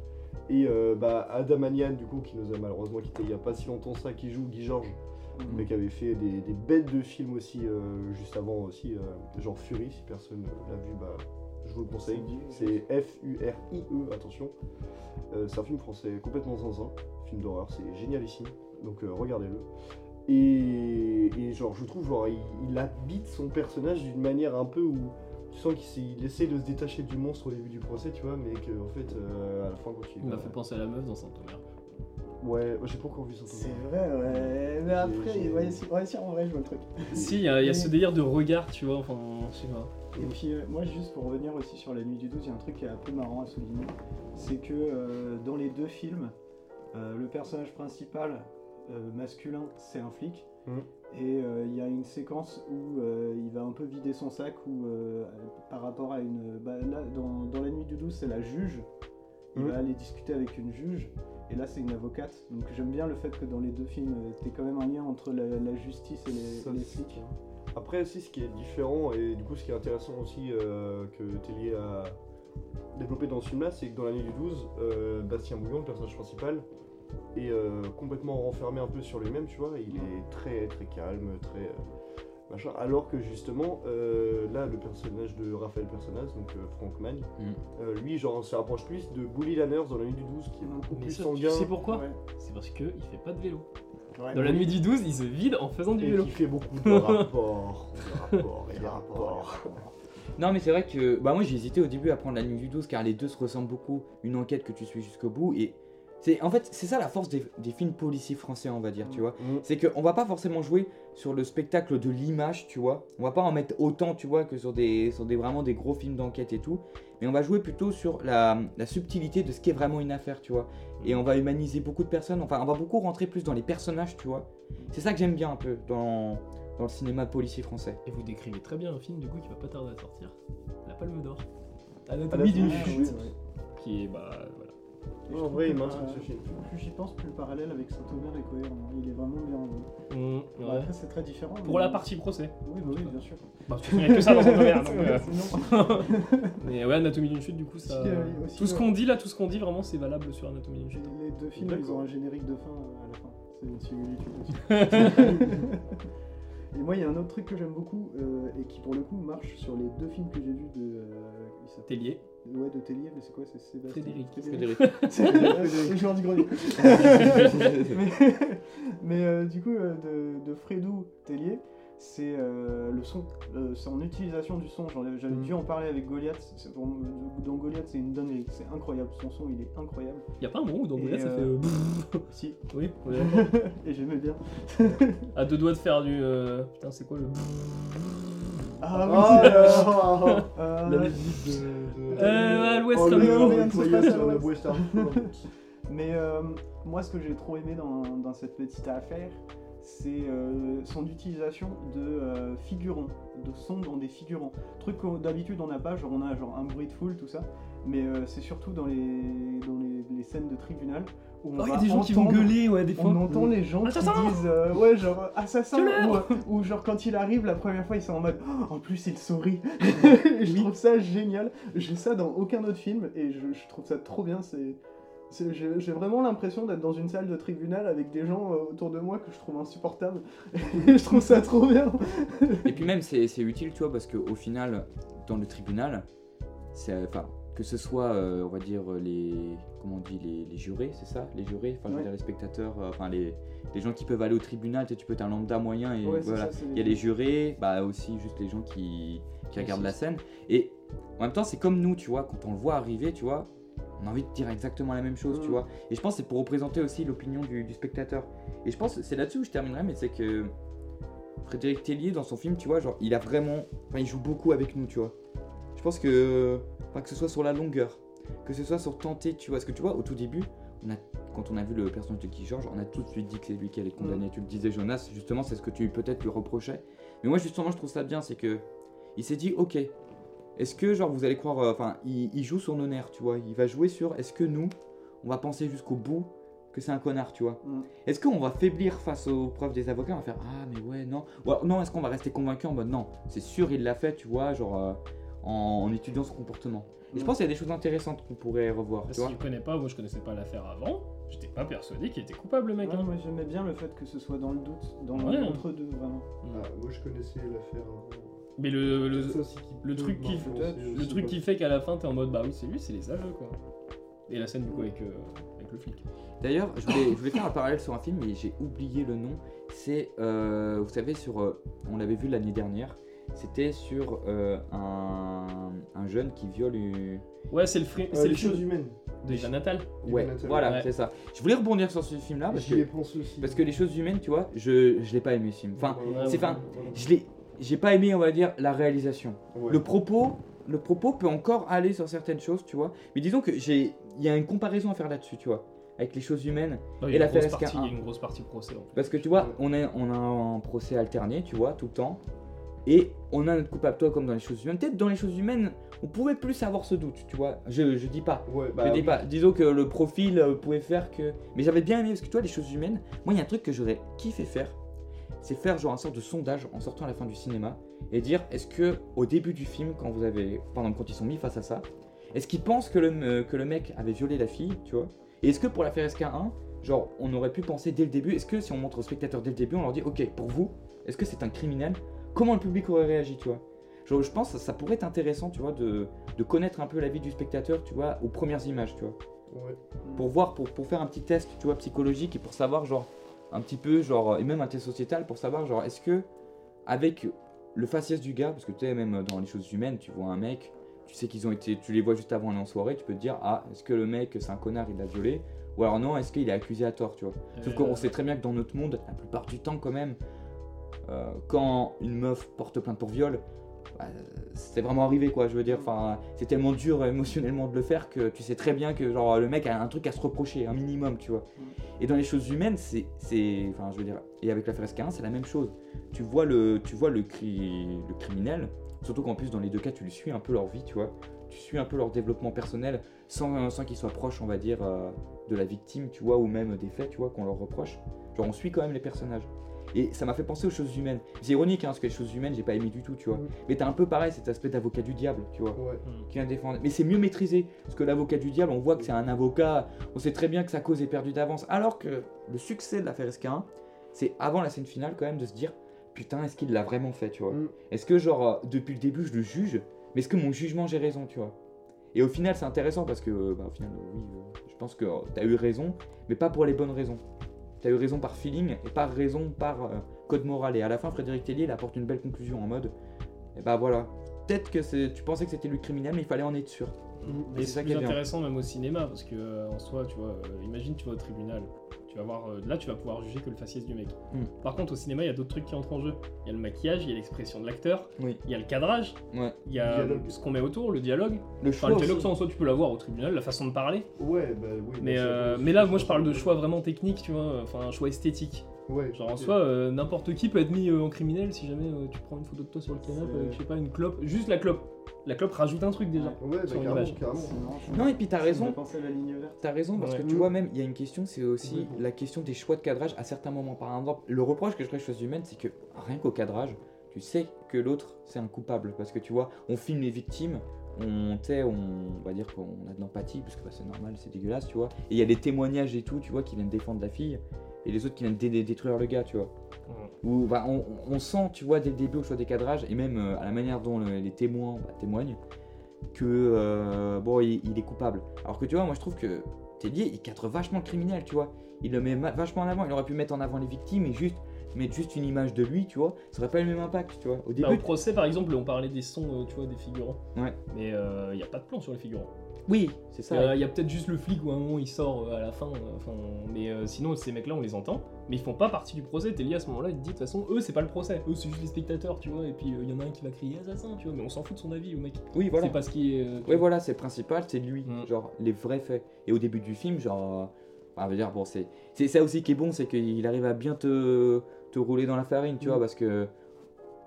Et euh, bah, Adam Anian, du coup, qui nous a malheureusement quitté il n'y a pas si longtemps ça, qui joue Guy Georges, Mhm. mais qui avait fait des, des bêtes de films aussi euh, juste avant aussi, euh, genre Fury, si personne l'a vu, bah, je vous le conseille. C'est F-U-R-I-E, attention. Euh, c'est un film français complètement zinzin, film d'horreur, c'est génial ici, donc euh, regardez-le. Et, et genre, je trouve, genre, il, il habite son personnage d'une manière un peu où tu sens qu'il essaie de se détacher du monstre au début du procès, tu vois, mais qu'en fait, euh, à la fin, quand il Il m'a fait penser à la meuf dans Saint-Omer. Ouais, j'ai pas encore vu ça. C'est vrai, ouais. Mais après, si, ouais, si, en vrai, je vois le truc. Si, il y, a- il y a ce délire de regard, tu vois, enfin, je sais pas. Et puis, euh, moi, juste pour revenir aussi sur la nuit du 12, il y a un truc qui est un peu marrant à souligner. C'est que euh, dans les deux films, euh, le personnage principal euh, masculin, c'est un flic. Mhm. Et euh, il y a une séquence où euh, il va un peu vider son sac, où euh, par rapport à une. Bah, là, dans, dans la nuit du 12, c'est la juge. Il Mhm. va aller discuter avec une juge. Et là, c'est une avocate. Donc j'aime bien le fait que dans les deux films, tu quand même un lien entre la, la justice et les, Ça, les c'est flics. Après aussi ce qui est différent et du coup ce qui est intéressant aussi euh, que Tellier a développé dans ce film là c'est que dans l'année du 12, euh, Bastien Bouillon, le personnage principal, est euh, complètement renfermé un peu sur lui-même, tu vois, il est très très calme, très euh, machin, alors que justement euh, là le personnage de Raphaël Personnaz, donc euh, Frank Magne, Mm. euh, lui genre se rapproche plus de Bully Lanners dans l'année du 12 qui est beaucoup Mais plus ça, sanguin tu sais pourquoi Ouais. C'est parce qu'il fait pas de vélo. Ouais, Dans la nuit du 12, il se vide en faisant du et vélo. qui fait beaucoup de rapports, des rapports et des rapports. Non, mais c'est vrai que bah moi j'ai hésité au début à prendre la nuit du 12 car les deux se ressemblent beaucoup. Une enquête que tu suis jusqu'au bout et c'est en fait c'est ça la force des, des films policiers français on va dire, tu vois. Mm. C'est qu'on va pas forcément jouer sur le spectacle de l'image, tu vois. On va pas en mettre autant, tu vois, que sur des, sur des vraiment des gros films d'enquête et tout. Mais on va jouer plutôt sur la, la subtilité de ce qu'est vraiment une affaire, tu vois. Et on va humaniser beaucoup de personnes. Enfin, on va beaucoup rentrer plus dans les personnages, tu vois. C'est ça que j'aime bien un peu dans, dans le cinéma policier français. Et vous décrivez très bien un film du coup qui va pas tarder à sortir. La Palme d'Or. Anatomie d'une chute. Qui est bah En vrai, il ce film. Plus j'y pense, plus le parallèle avec Saint-Omer est cohérent. hein. Il est vraiment bien. hein. Mmh, Bon, ouais. Après, c'est très différent. Pour mais- la partie procès. Oui, bah oui, bien sûr. Bah, il n'y a que ça dans Saint-Omer. euh, Mais ouais, Anatomie d'une chute, du coup, ça. Si, euh, aussi, tout ce ouais. qu'on dit là, tout ce qu'on dit, vraiment, c'est valable sur Anatomie d'une chute. Les deux films, ils ont un générique de fin euh, à la fin. C'est une similitude aussi. et moi, il y a un autre truc que j'aime beaucoup euh, et qui, pour le coup, marche sur les deux films que j'ai vus de. euh, lié. Ouais, de Tellier, mais c'est quoi C'est Sébastien Frédéric. Frédéric. C'est le joueur du grenier. mais mais, euh, du coup, euh, de, de Fredou Tellier, c'est euh, le son, euh, son utilisation du son. J'avais Mhm. dû en parler avec Goliath. C'est- pour- Dans Goliath, c'est une dinguerie. C'est incroyable. Son son, il est incroyable. Y a pas un moment où dans Goliath ça fait. euh, euh, Si. Oui, d'accord. Et j'aimais bien. À deux doigts de faire du. euh, Putain, c'est quoi le. Ah oui, Ah, c'est euh, euh, La musique de. de- Euh, à l'ouest, Oh, comme le. Mais euh, moi, ce que j'ai trop aimé dans, dans cette petite affaire, c'est euh, son utilisation de euh, figurants, de sons dans des figurants. Truc que d'habitude on n'a pas, genre on a genre un bruit de foule, tout ça. Mais euh, c'est surtout dans les, dans les, les scènes de tribunal où on Oh, y va a des gens qui vont gueuler, ouais, des fois. On entend les gens qui Assassin disent euh, ouais genre assassin ou, ou genre quand il arrive la première fois ils sont en mode Oh, en plus il sourit je trouve ça génial j'ai ça dans aucun autre film et je, je trouve ça trop bien c'est- j'ai vraiment l'impression d'être dans une salle de tribunal avec des gens euh, autour de moi que je trouve insupportables et je trouve ça trop bien. Et puis même, c'est utile, tu vois, parce qu'au final, dans le tribunal, enfin, que ce soit, euh, on va dire, les, comment on dit, les, les jurés, c'est ça? Les jurés, enfin, je veux dire, les spectateurs, euh, enfin, les, les gens qui peuvent aller au tribunal, tu sais, tu peux être un lambda moyen et Ouais, voilà. ça, Il y a les jurés, bah aussi juste les gens qui, qui regardent la scène. Et en même temps, c'est comme nous, tu vois, quand on le voit arriver, tu vois, on a envie de dire exactement la même chose, tu Mm. vois. Et je pense que c'est pour représenter aussi l'opinion du, du spectateur. Et je pense, c'est là-dessus où je terminerai, mais c'est que Frédéric Tellier, dans son film, tu vois, genre, il a vraiment. Enfin, il joue beaucoup avec nous, tu vois. Je pense que. Enfin, que ce soit sur la longueur, que ce soit sur tenter, tu vois. Parce que tu vois, au tout début, on a, quand on a vu le personnage de Guy Georges, on a tout de suite dit que c'est lui qui allait condamner. Tu le disais, Jonas, justement, c'est ce que tu peut-être lui reprochais. Mais moi, justement, je trouve ça bien, c'est que. Il s'est dit, ok, est-ce que, genre, vous allez croire. euh, Enfin, il, il joue sur nos nerfs, tu vois. Il va jouer sur. Est-ce que nous, on va penser jusqu'au bout que c'est un connard, tu vois Mm. Est-ce qu'on va faiblir face aux preuves des avocats On va faire Ah, mais ouais, non. Ou alors, non, est-ce qu'on va rester convaincu en mode non C'est sûr, il l'a fait, tu vois, genre. euh, en, en étudiant son comportement. Et je Mm. pense qu'il y a des choses intéressantes qu'on pourrait revoir, tu Si vois. tu connais pas, moi je connaissais pas l'affaire avant, j'étais pas persuadé qu'il était coupable le mec. Ouais, hein. moi j'aimais bien le fait que ce soit dans le doute, dans Ouais. l'entre-deux, vraiment. Ah, moi je connaissais l'affaire avant. Mais le, le, truc qui- le truc qui fait qu'à la fin t'es en mode bah oui c'est lui, c'est les aveux quoi. Et la scène du coup avec, euh, avec le flic. D'ailleurs, je voulais, je voulais faire un parallèle sur un film, mais j'ai oublié le nom. C'est, euh, vous savez, sur, euh, on l'avait vu l'année dernière. C'était sur euh, un, un jeune qui viole une. Ouais c'est le, fri- Euh, c'est les le choses humaines. de Jeanne Natal. Ouais, voilà, Ouais. c'est ça. Je voulais rebondir sur ce film-là parce que, pensé aussi. parce que les choses humaines, tu vois, je, je l'ai pas aimé ce film. Enfin, Ouais, c'est ouais, fin. ouais, ouais. je l'ai, j'ai pas aimé, on va dire, la réalisation. Ouais. Le propos, le propos peut encore aller sur certaines choses, tu vois. Mais disons que j'ai, il y a une comparaison à faire là-dessus, tu vois, avec les choses humaines. Non, Et y a une l'affaire grosse partie- SK1. il y a une grosse partie procès en fait. Parce que tu vois, on, est, on a un procès alterné, tu vois, tout le temps. Et on a notre coupable, toi, comme dans les choses humaines. Peut-être dans les choses humaines, on pouvait plus avoir ce doute, tu vois. Je, je dis pas. Ouais, je bah, dis oui. pas. Disons que le profil euh, pouvait faire que. Mais j'avais bien aimé parce que toi, les choses humaines, moi, il y a un truc que j'aurais kiffé faire. C'est faire genre un sorte de sondage en sortant à la fin du cinéma et dire est-ce que au début du film, quand vous avez. Pendant quand ils sont mis face à ça, est-ce qu'ils pensent que le, que le mec avait violé la fille, tu vois? Et est-ce que pour l'affaire SK1, genre, on aurait pu penser dès le début, est-ce que si on montre aux spectateurs dès le début, on leur dit ok, pour vous, est-ce que c'est un criminel? Comment le public aurait réagi, tu vois? Genre, je pense que ça pourrait être intéressant, tu vois, de, de connaître un peu la vie du spectateur, tu vois, aux premières images, tu vois Ouais. pour voir, pour, pour faire un petit test, tu vois, psychologique et pour savoir, genre, un petit peu, genre, et même un test sociétal pour savoir, genre, est-ce que, avec le faciès du gars, parce que tu sais, même dans les choses humaines, tu vois un mec, tu sais qu'ils ont été, tu les vois juste avant aller en soirée, tu peux te dire, ah, est-ce que le mec, c'est un connard, il l'a violé? Ou alors non, est-ce qu'il est accusé à tort, tu vois? Sauf Euh, qu'on sait très bien que dans notre monde, la plupart du temps, quand même, euh, quand une meuf porte plainte pour viol, c'est vraiment arrivé quoi je veux dire. Enfin c'est tellement dur émotionnellement de le faire que tu sais très bien que genre le mec a un truc à se reprocher un minimum tu vois. Et dans les choses humaines c'est enfin je veux dire et avec l'affaire SK1 c'est la même chose. Tu vois le tu vois le le criminel surtout qu'en plus dans les deux cas tu lui suis un peu leur vie tu vois. Tu suis un peu leur développement personnel sans, sans qu'ils soient proches on va dire euh, de la victime tu vois ou même des faits tu vois qu'on leur reproche. Genre on suit quand même les personnages et ça m'a fait penser aux choses humaines c'est ironique hein, parce que les choses humaines j'ai pas aimé du tout tu vois Mhm. mais t'as un peu pareil cet aspect d'avocat du diable tu vois Ouais. qui vient défendre. Mais c'est mieux maîtrisé. Parce que l'avocat du diable, on voit que c'est un avocat, on sait très bien que sa cause est perdue d'avance. Alors que le succès de l'affaire SK1, c'est avant la scène finale quand même de se dire Putain, est-ce qu'il l'a vraiment fait, tu vois? Mm. Est-ce que, genre, euh, depuis le début, je le juge, mais est-ce que mon jugement, j'ai raison, tu vois? Et au final, c'est intéressant parce que, euh, bah, au final, oui, euh, je pense que t'as eu raison, mais pas pour les bonnes raisons. T'as eu raison par feeling et pas raison par euh, code moral. Et à la fin, Frédéric Tellier, il apporte une belle conclusion en mode Et bah voilà, peut-être que c'est- tu pensais que c'était lui le criminel, mais il fallait en être sûr. Et c'est plus intéressant même au cinéma parce que euh, en soi, tu vois, euh, imagine tu vas au tribunal, tu vas voir, euh, là tu vas pouvoir juger que le faciès du mec. Mm. Par contre au cinéma, il y a d'autres trucs qui entrent en jeu. Il y a le maquillage, il y a l'expression de l'acteur, Oui. il y a le cadrage, Ouais. il y a ce qu'on met autour, le dialogue. Le Enfin, choix. le dialogue, aussi. ça en soi tu peux l'avoir au tribunal, la façon de parler. Ouais, bah oui. Mais, bah, ça, euh, mais là, moi je parle de choix vraiment techniques, tu vois, enfin un choix esthétique. Ouais. Genre en soi, euh, n'importe qui peut être mis euh, en criminel si jamais euh, tu prends une photo de toi sur le canapé avec, je sais pas, une clope. Juste la clope. La clope rajoute un truc déjà. Ouais, bah sur une carrément, image. Non, et puis t'as raison. penser à la ligne verte. T'as raison parce que tu vois même il y a une question c'est aussi la question des choix de cadrage à certains moments par exemple le reproche que je ferais aux choses humaines c'est que rien qu'au cadrage tu sais que l'autre c'est un coupable parce que tu vois on filme les victimes on on, on va dire qu'on a de l'empathie parce que bah, c'est normal c'est dégueulasse tu vois et il y a des témoignages et tout tu vois qui viennent défendre la fille et les autres qui viennent dé- dé- détruire le gars tu vois bah, on, on sent tu vois dès le début au choix des cadrages et même euh, à la manière dont le- les témoins bah, témoignent que euh, bon il, il est coupable alors que tu vois moi je trouve que Tellier il cadre vachement le criminel tu vois il le met vachement en avant il aurait pu mettre en avant les victimes et juste mettre juste une image de lui, tu vois, ça aurait pas eu le même impact, tu vois. Au Bah, début, au procès, par exemple, on parlait des sons, euh, tu vois, des figurants. Ouais. Mais il n'y a pas de plan sur les figurants. Oui, c'est Il ça. y a, peut-être juste le flic où à un moment il sort euh, à la fin. euh, enfin, mais euh, sinon, ces mecs-là, on les entend. Mais ils font pas partie du procès. T'es lié à ce moment-là, il te dit de toute façon, eux, c'est pas le procès. Eux, c'est juste les spectateurs, tu vois. Et puis il y en a un qui va crier assassin, tu vois. Mais on s'en fout de son avis, au mec. Oui, voilà. C'est pas ce qui est. vois. voilà, c'est le principal, c'est lui, Mm. genre les vrais faits. Et au début du film, genre, on va dire, bon, c'est c'est ça aussi qui est bon, c'est qu'il arrive à bien te, te rouler dans la farine, tu Mm. vois, parce que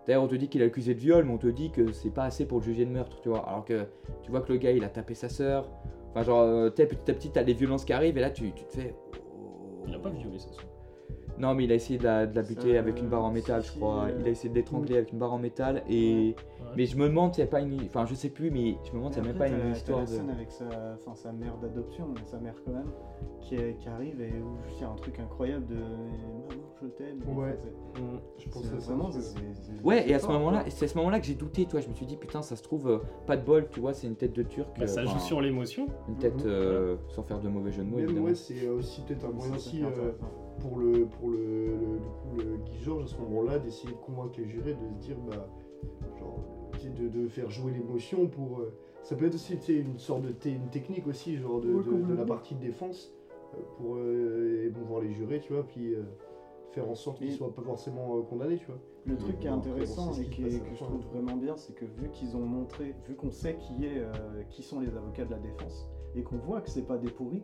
d'ailleurs, on te dit qu'il est accusé de viol, mais on te dit que c'est pas assez pour le juger de meurtre, tu vois. Alors que tu vois que le gars, il a tapé sa sœur. Enfin, genre, euh, petit à petit, t'as les violences qui arrivent, et là, tu, tu te fais. oh. Il a pas violé ça. Non, mais il a essayé de la, de la buter Ça, avec une barre en métal, je crois. euh, Il a essayé de l'étrangler avec une barre en métal, et. Ouais. Mais je me demande s'il n'y a pas une. Enfin, je sais plus, mais je me demande s'il n'y a même pas une histoire la de. scène avec sa, enfin, sa mère d'adoption, mais sa mère quand même, qui, est- qui arrive et où il y a un truc incroyable de maman, je t'aime. Ouais. Mm. Je pense que ça, vraiment. Ouais, et à ce moment-là, c'est à ce moment-là que j'ai douté, toi. Je me suis dit, putain, ça se trouve, euh, pas de bol, tu vois, c'est une tête de turc. Bah, ça euh, joue sur l'émotion. Une tête Mhm. euh, sans faire de mauvais jeu de mots, évidemment. ouais, c'est aussi peut-être un moyen aussi. Pour le pour le, le- du coup le Guy Georges à ce moment-là d'essayer de convaincre les jurés de se dire bah genre de, de faire jouer l'émotion pour euh, ça peut être aussi une sorte de une technique aussi genre de, de- de la partie de défense euh, pour euh, émouvoir les jurés tu vois puis euh, faire en sorte qu'ils soient pas forcément euh, condamnés tu vois. Le truc qui est intéressant et qui est- que je trouve vraiment bien, c'est que vu qu'ils ont montré, vu qu'on sait qui, est, euh, qui sont les avocats de la défense et qu'on voit que c'est pas des pourris,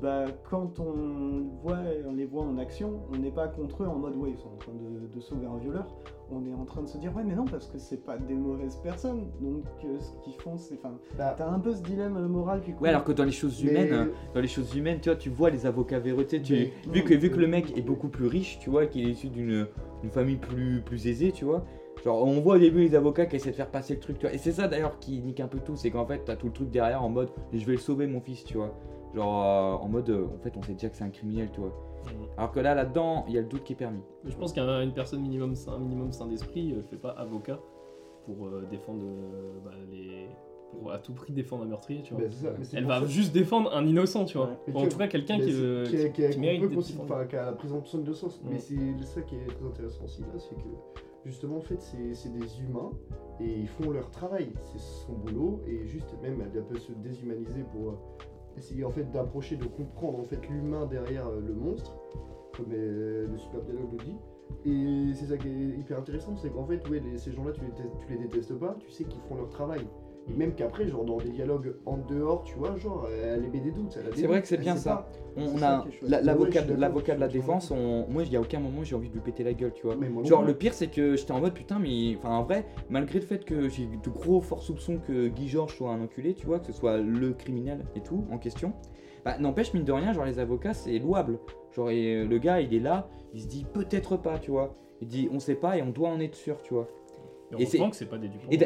bah quand on, voit, on les voit en action, on n'est pas contre eux en mode ouais ils sont en train de, de sauver un violeur, on est en train de se dire ouais mais non parce que c'est pas des mauvaises personnes donc euh, ce qu'ils font c'est enfin Bah, t'as un peu ce dilemme euh, moral qui. Ouais, alors que dans les choses mais- humaines, hein, dans les choses humaines, tu vois, tu vois les avocats véreux, tu Mais- vu, que, vu que le mec est beaucoup plus riche, tu vois, qu'il est issu d'une d'une famille plus, plus aisée, tu vois. Genre, on voit au début les avocats qui essaient de faire passer le truc, tu vois. Et c'est ça d'ailleurs qui nique un peu tout, c'est qu'en fait, t'as tout le truc derrière en mode, je vais le sauver, mon fils, tu vois. Genre, euh, en mode, euh, en fait, on sait déjà que c'est un criminel, tu vois. Mm. Alors que là, là-dedans, il y a le doute qui est permis. Je pense qu'une personne minimum sain, minimum sain d'esprit ne fait pas avocat pour euh, défendre euh, bah, les. pour à tout prix défendre un meurtrier, tu vois. bah, ça, c'est Elle va ça- juste défendre un innocent, tu vois. Ouais. Ou en tout cas, quelqu'un qui, euh, qui, mérite d'être enfin, qui a la présomption de sens. Mais Mm. c'est ça qui est très intéressant aussi là, c'est que justement en fait c'est c'est des humains et ils font leur travail, c'est son boulot et juste même elle peut se déshumaniser pour euh, essayer en fait d'approcher, de comprendre en fait l'humain derrière euh, le monstre, comme euh, le super dialogue le dit. Et c'est ça qui est hyper intéressant, c'est qu'en fait ouais, ces gens-là tu les, tu les détestes pas, tu sais qu'ils font leur travail. Et même qu'après, genre dans des dialogues en dehors, tu vois, genre elle émet des doutes. C'est vrai que c'est bien ça. pas. On, a l'avocat de d'accord, l'avocat de la défense, on- moi, il y a aucun moment j'ai envie de lui péter la gueule, tu vois. Moi Genre le pire c'est que j'étais en mode putain mais enfin en vrai malgré le fait que j'ai de gros forts soupçons que Guy Georges soit un enculé tu vois que ce soit le criminel et tout en question bah n'empêche mine de rien genre les avocats c'est louable genre et, euh, le gars il est là il se dit peut-être pas tu vois il dit on sait pas et on doit en être sûr tu vois Et Et c'est- heureusement que c'est pas des Dupont. et,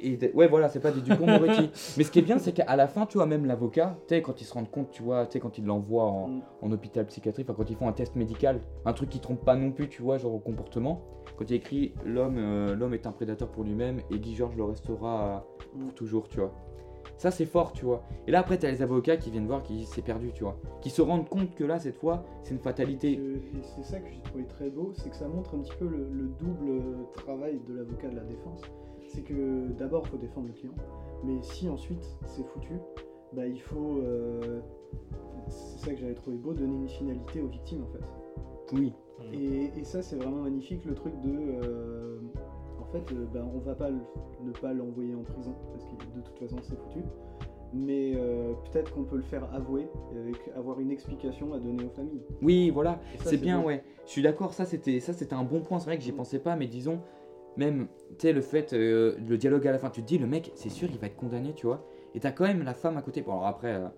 et- et- ouais voilà c'est pas des Dupont Moretti mais ce qui est bien c'est qu'à la fin tu vois même l'avocat tu sais quand ils se rendent compte tu vois tu sais quand ils l'envoient en, Mm. en hôpital psychiatrique, enfin quand ils font un test médical, un truc qui trompe pas non plus, tu vois, genre au comportement. Quand il écrit l'homme, euh, l'homme est un prédateur pour lui-même et Guy Georges le restera euh, pour Mm. toujours, tu vois. Ça c'est fort, tu vois. Et là après t'as les avocats qui viennent voir qui s'est perdu, tu vois, qui se rendent compte que là cette fois c'est une fatalité. Et c'est ça que j'ai trouvé très beau, c'est que ça montre un petit peu le, le double travail de l'avocat de la défense. C'est que d'abord, il faut défendre le client, mais si ensuite c'est foutu, bah, il faut. euh, c'est ça que j'avais trouvé beau, donner une finalité aux victimes en fait. Oui. Mm. Et, et ça, c'est vraiment magnifique le truc de. euh, fait, euh, ben, on va pas le- ne pas l'envoyer en prison parce que de toute façon c'est foutu. Mais euh, peut-être qu'on peut le faire avouer, avec avoir une explication à donner aux familles. Oui, voilà. C'est bien, ouais. Je suis d'accord, ça c'était ça c'était un bon point. C'est vrai que j'y pensais pas, mais disons, même, tu sais, le fait, euh, le dialogue à la fin, tu te dis, le mec, c'est sûr, il va être condamné, tu vois. Et t'as quand même la femme à côté. Bon, alors après, euh,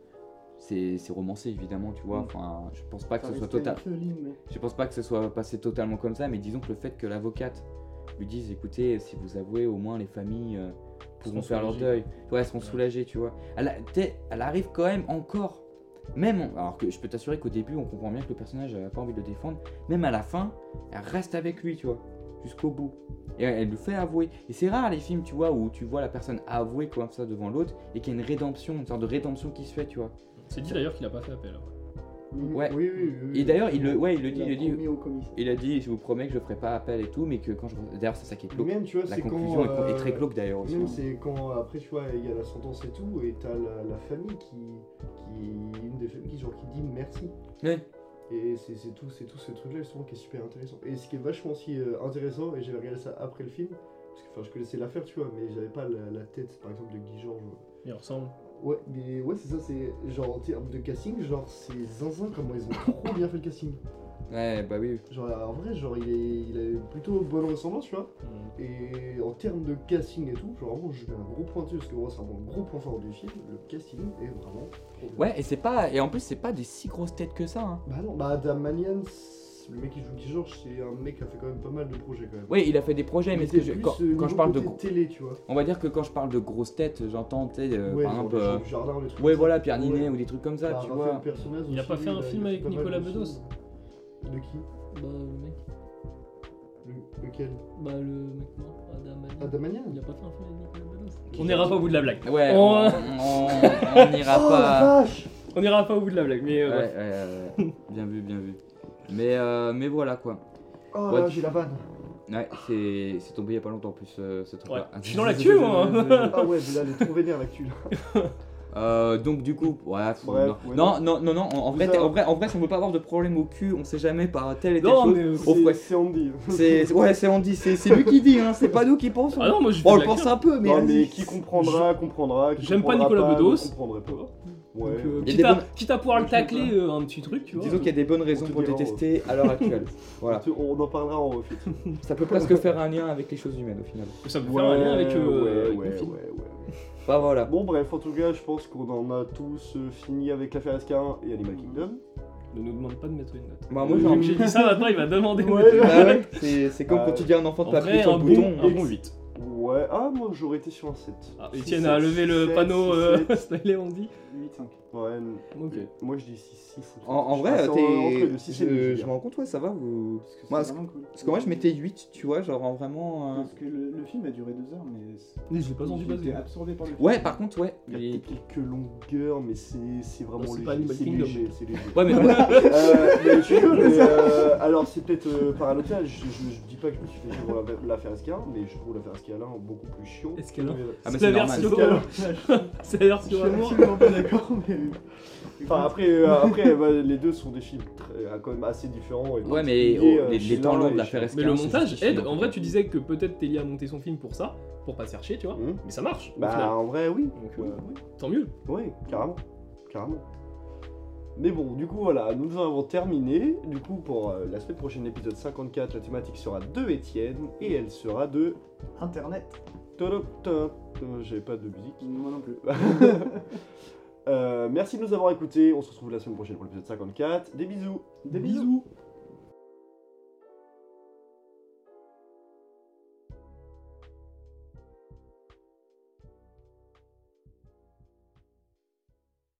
c'est romancé évidemment, tu vois. Mm. Enfin, je pense pas que Ça ce soit total. mais- Je pense pas que ce soit passé totalement comme ça, mais disons que le fait que l'avocate lui dise, écoutez, si vous avouez, au moins les familles euh, pourront faire leur deuil. Ouais, elles seront Ouais. soulagées, tu vois. Elle, a- elle arrive quand même encore. Même, alors que je peux t'assurer qu'au début, on comprend bien que le personnage n'a pas envie de le défendre. Même à la fin, elle reste avec lui, tu vois, jusqu'au bout. Et elle, le fait avouer. Et c'est rare les films, tu vois, où tu vois la personne avouer comme ça devant l'autre et qu'il y a une rédemption, une sorte de rédemption qui se fait, tu vois. C'est dit d'ailleurs qu'il a pas fait appel. après. Ouais. Oui, oui, oui, oui. Et d'ailleurs, il le, ouais, il le dit, Il dit. promis au commissaire. Il a dit, je vous promets que je ferai pas appel et tout, mais que quand je. D'ailleurs, c'est ça qui est glauque. Même, tu vois, La c'est conclusion quand. est, euh, est très glauque d'ailleurs aussi. Même c'est quand après tu vois il y a la sentence et tout et t'as la, la famille qui, qui une des familles qui genre qui dit merci Ouais. et c'est c'est tout c'est tout ce truc là justement qui est super intéressant et ce qui est vachement aussi euh, intéressant et j'avais regardé ça après le film parce que enfin je connaissais l'affaire tu vois mais j'avais pas la, la tête par exemple de Guy Georges Il ressemble. Ouais mais ouais c'est ça c'est genre en termes de casting genre c'est zinzin comment ils ont trop bien fait le casting Ouais, bah oui. genre en vrai genre il, est, il a plutôt bonne ressemblance tu vois et en termes de casting et tout, genre vraiment je mets un gros point dessus parce que moi c'est vraiment le gros point fort du film, le casting est vraiment trop bien. Ouais, et c'est pas. Et en plus, c'est pas des si grosses têtes que ça. Hein. Bah non, bah Adam Manian, le mec qui joue Guy Georges, c'est un mec qui a fait quand même pas mal de projets quand même. Oui, il a fait des projets, mais ce que je- quand, euh, quand je parle de. télé, tu vois. On va dire que quand je parle de grosses têtes, j'entends, tu sais, euh, ouais, par exemple. euh, jardin, les trucs Ouais, voilà. Pierre Ninet Ouais. ou des trucs comme ça, Bah, tu vois. Il a pas fait un film avec Nicolas Bedos. De qui? Bah, le mec. Le- Lequel? Bah, le mec mort, Adam Manian. Adam Manian Il a pas fait un film avec Nicolas Bedos. On n'ira pas au bout de la blague. Ouais, On- n'ira Oh pas. On n'ira pas au bout de la blague, mais euh, ouais, ouais, ouais. bien vu, bien vu. Mais, euh, mais voilà quoi. Oh Ouais, là, j'ai la vanne Ouais, c'est c'est tombé il y a pas longtemps en plus euh, ce truc-là. Ouais. Je suis dans l'actu, moi, hein. Ah ouais, mais là, elle est trop vénère l'actu là. Euh, donc du coup, ouais, faut- Bref, non. ouais, non, non, non, non, en, en vrai, en vrai, en vrai, si on veut pas avoir de problème au cul, on sait jamais par telle et telle Non, chose. mais. Oh, ouais. C'est c'est Andy. C'est ouais, c'est Andy, c'est c'est lui qui dit, hein, c'est pas nous qui pensons. Ah non, moi je Bon, on le pense un peu, mais, non, mais qui comprendra, comprendra. qui J'aime pas Nicolas ne Bedos. comprendrait pas. Ouais. Donc, euh, quitte, à, bonnes- quitte à pouvoir le tacler euh, un petit truc, tu vois. Disons qu'il y a des bonnes raisons pour détester à l'heure actuelle. Voilà. On en parlera en refit. Ça peut presque faire un lien avec les choses humaines au final. Ça peut faire un lien avec, euh, ouais, avec ouais, le film. ouais, ouais. Bah voilà. Bon, bref, en tout cas, je pense qu'on en a tous euh, fini avec l'affaire SK1 et Animal Kingdom. Ne nous demande pas de mettre une note. Bah, moi, Vu j'en- que j'ai dit ça, maintenant il va demander. de Ouais. mettre une note. Bah ouais, c'est comme Euh, quand tu dis à un enfant de En pas vrai, appuyer sur un le bouton. un bon 8. Ouais, ah, moi j'aurais été sur un 7. Ah, Six, Etienne sept, a levé le panneau. Smiley, on dit. 8-5. Ouais, Ok. moi je dis 6. 6 En, en vrai, Ah, t'es. Je, je me rends compte, ouais, ça va. Vous... Parce que Moi, c'est ce- vraiment cool. Parce que moi, je mettais 8, tu vois, genre en vraiment. euh, Parce que le, le film a duré 2 heures, mais. je l'ai pas senti j'ai passer. absorbé par le film. Ouais, par contre, ouais. Il y a quelques longueurs, mais c'est c'est vraiment Non, c'est léger. pas C'est léger, c'est léger. Ouais, mais Euh, mais je rigole, mais, euh, alors c'est peut-être euh, paradoxal, je, je, je dis pas que je me suis fait chier pour la- l'affaire SK1, mais je trouve l'affaire SK1 beaucoup plus chiant. Escalin. Ah, mais C'est la c'est version. normal. C'est la Je version suis amour. absolument pas d'accord, mais. Enfin après, euh, après bah, les deux sont des films très, euh, quand même assez différents. Et Ouais, mais particuliers, oh, euh, les, les temps longs de la chez faire l'autre. Mais le SK1, c'est montage justifié, aide. en vrai, tu disais que peut-être Telly a monté son film pour ça, pour pas se faire chier, tu vois. Hum. Mais ça marche. au Bah final. en vrai oui, Donc, Ouais, euh, oui. tant mieux. Ouais, carrément. Carrément. Mais bon, du coup, voilà, nous en avons terminé. Du coup, pour euh, la semaine prochaine, épisode 54, la thématique sera de Étienne et elle sera de. Internet. Tadam-tadam. Euh, J'avais pas de musique. Moi non plus. Euh, merci de nous avoir écoutés. On se retrouve la semaine prochaine pour l'épisode 54. Des bisous. Des bisous.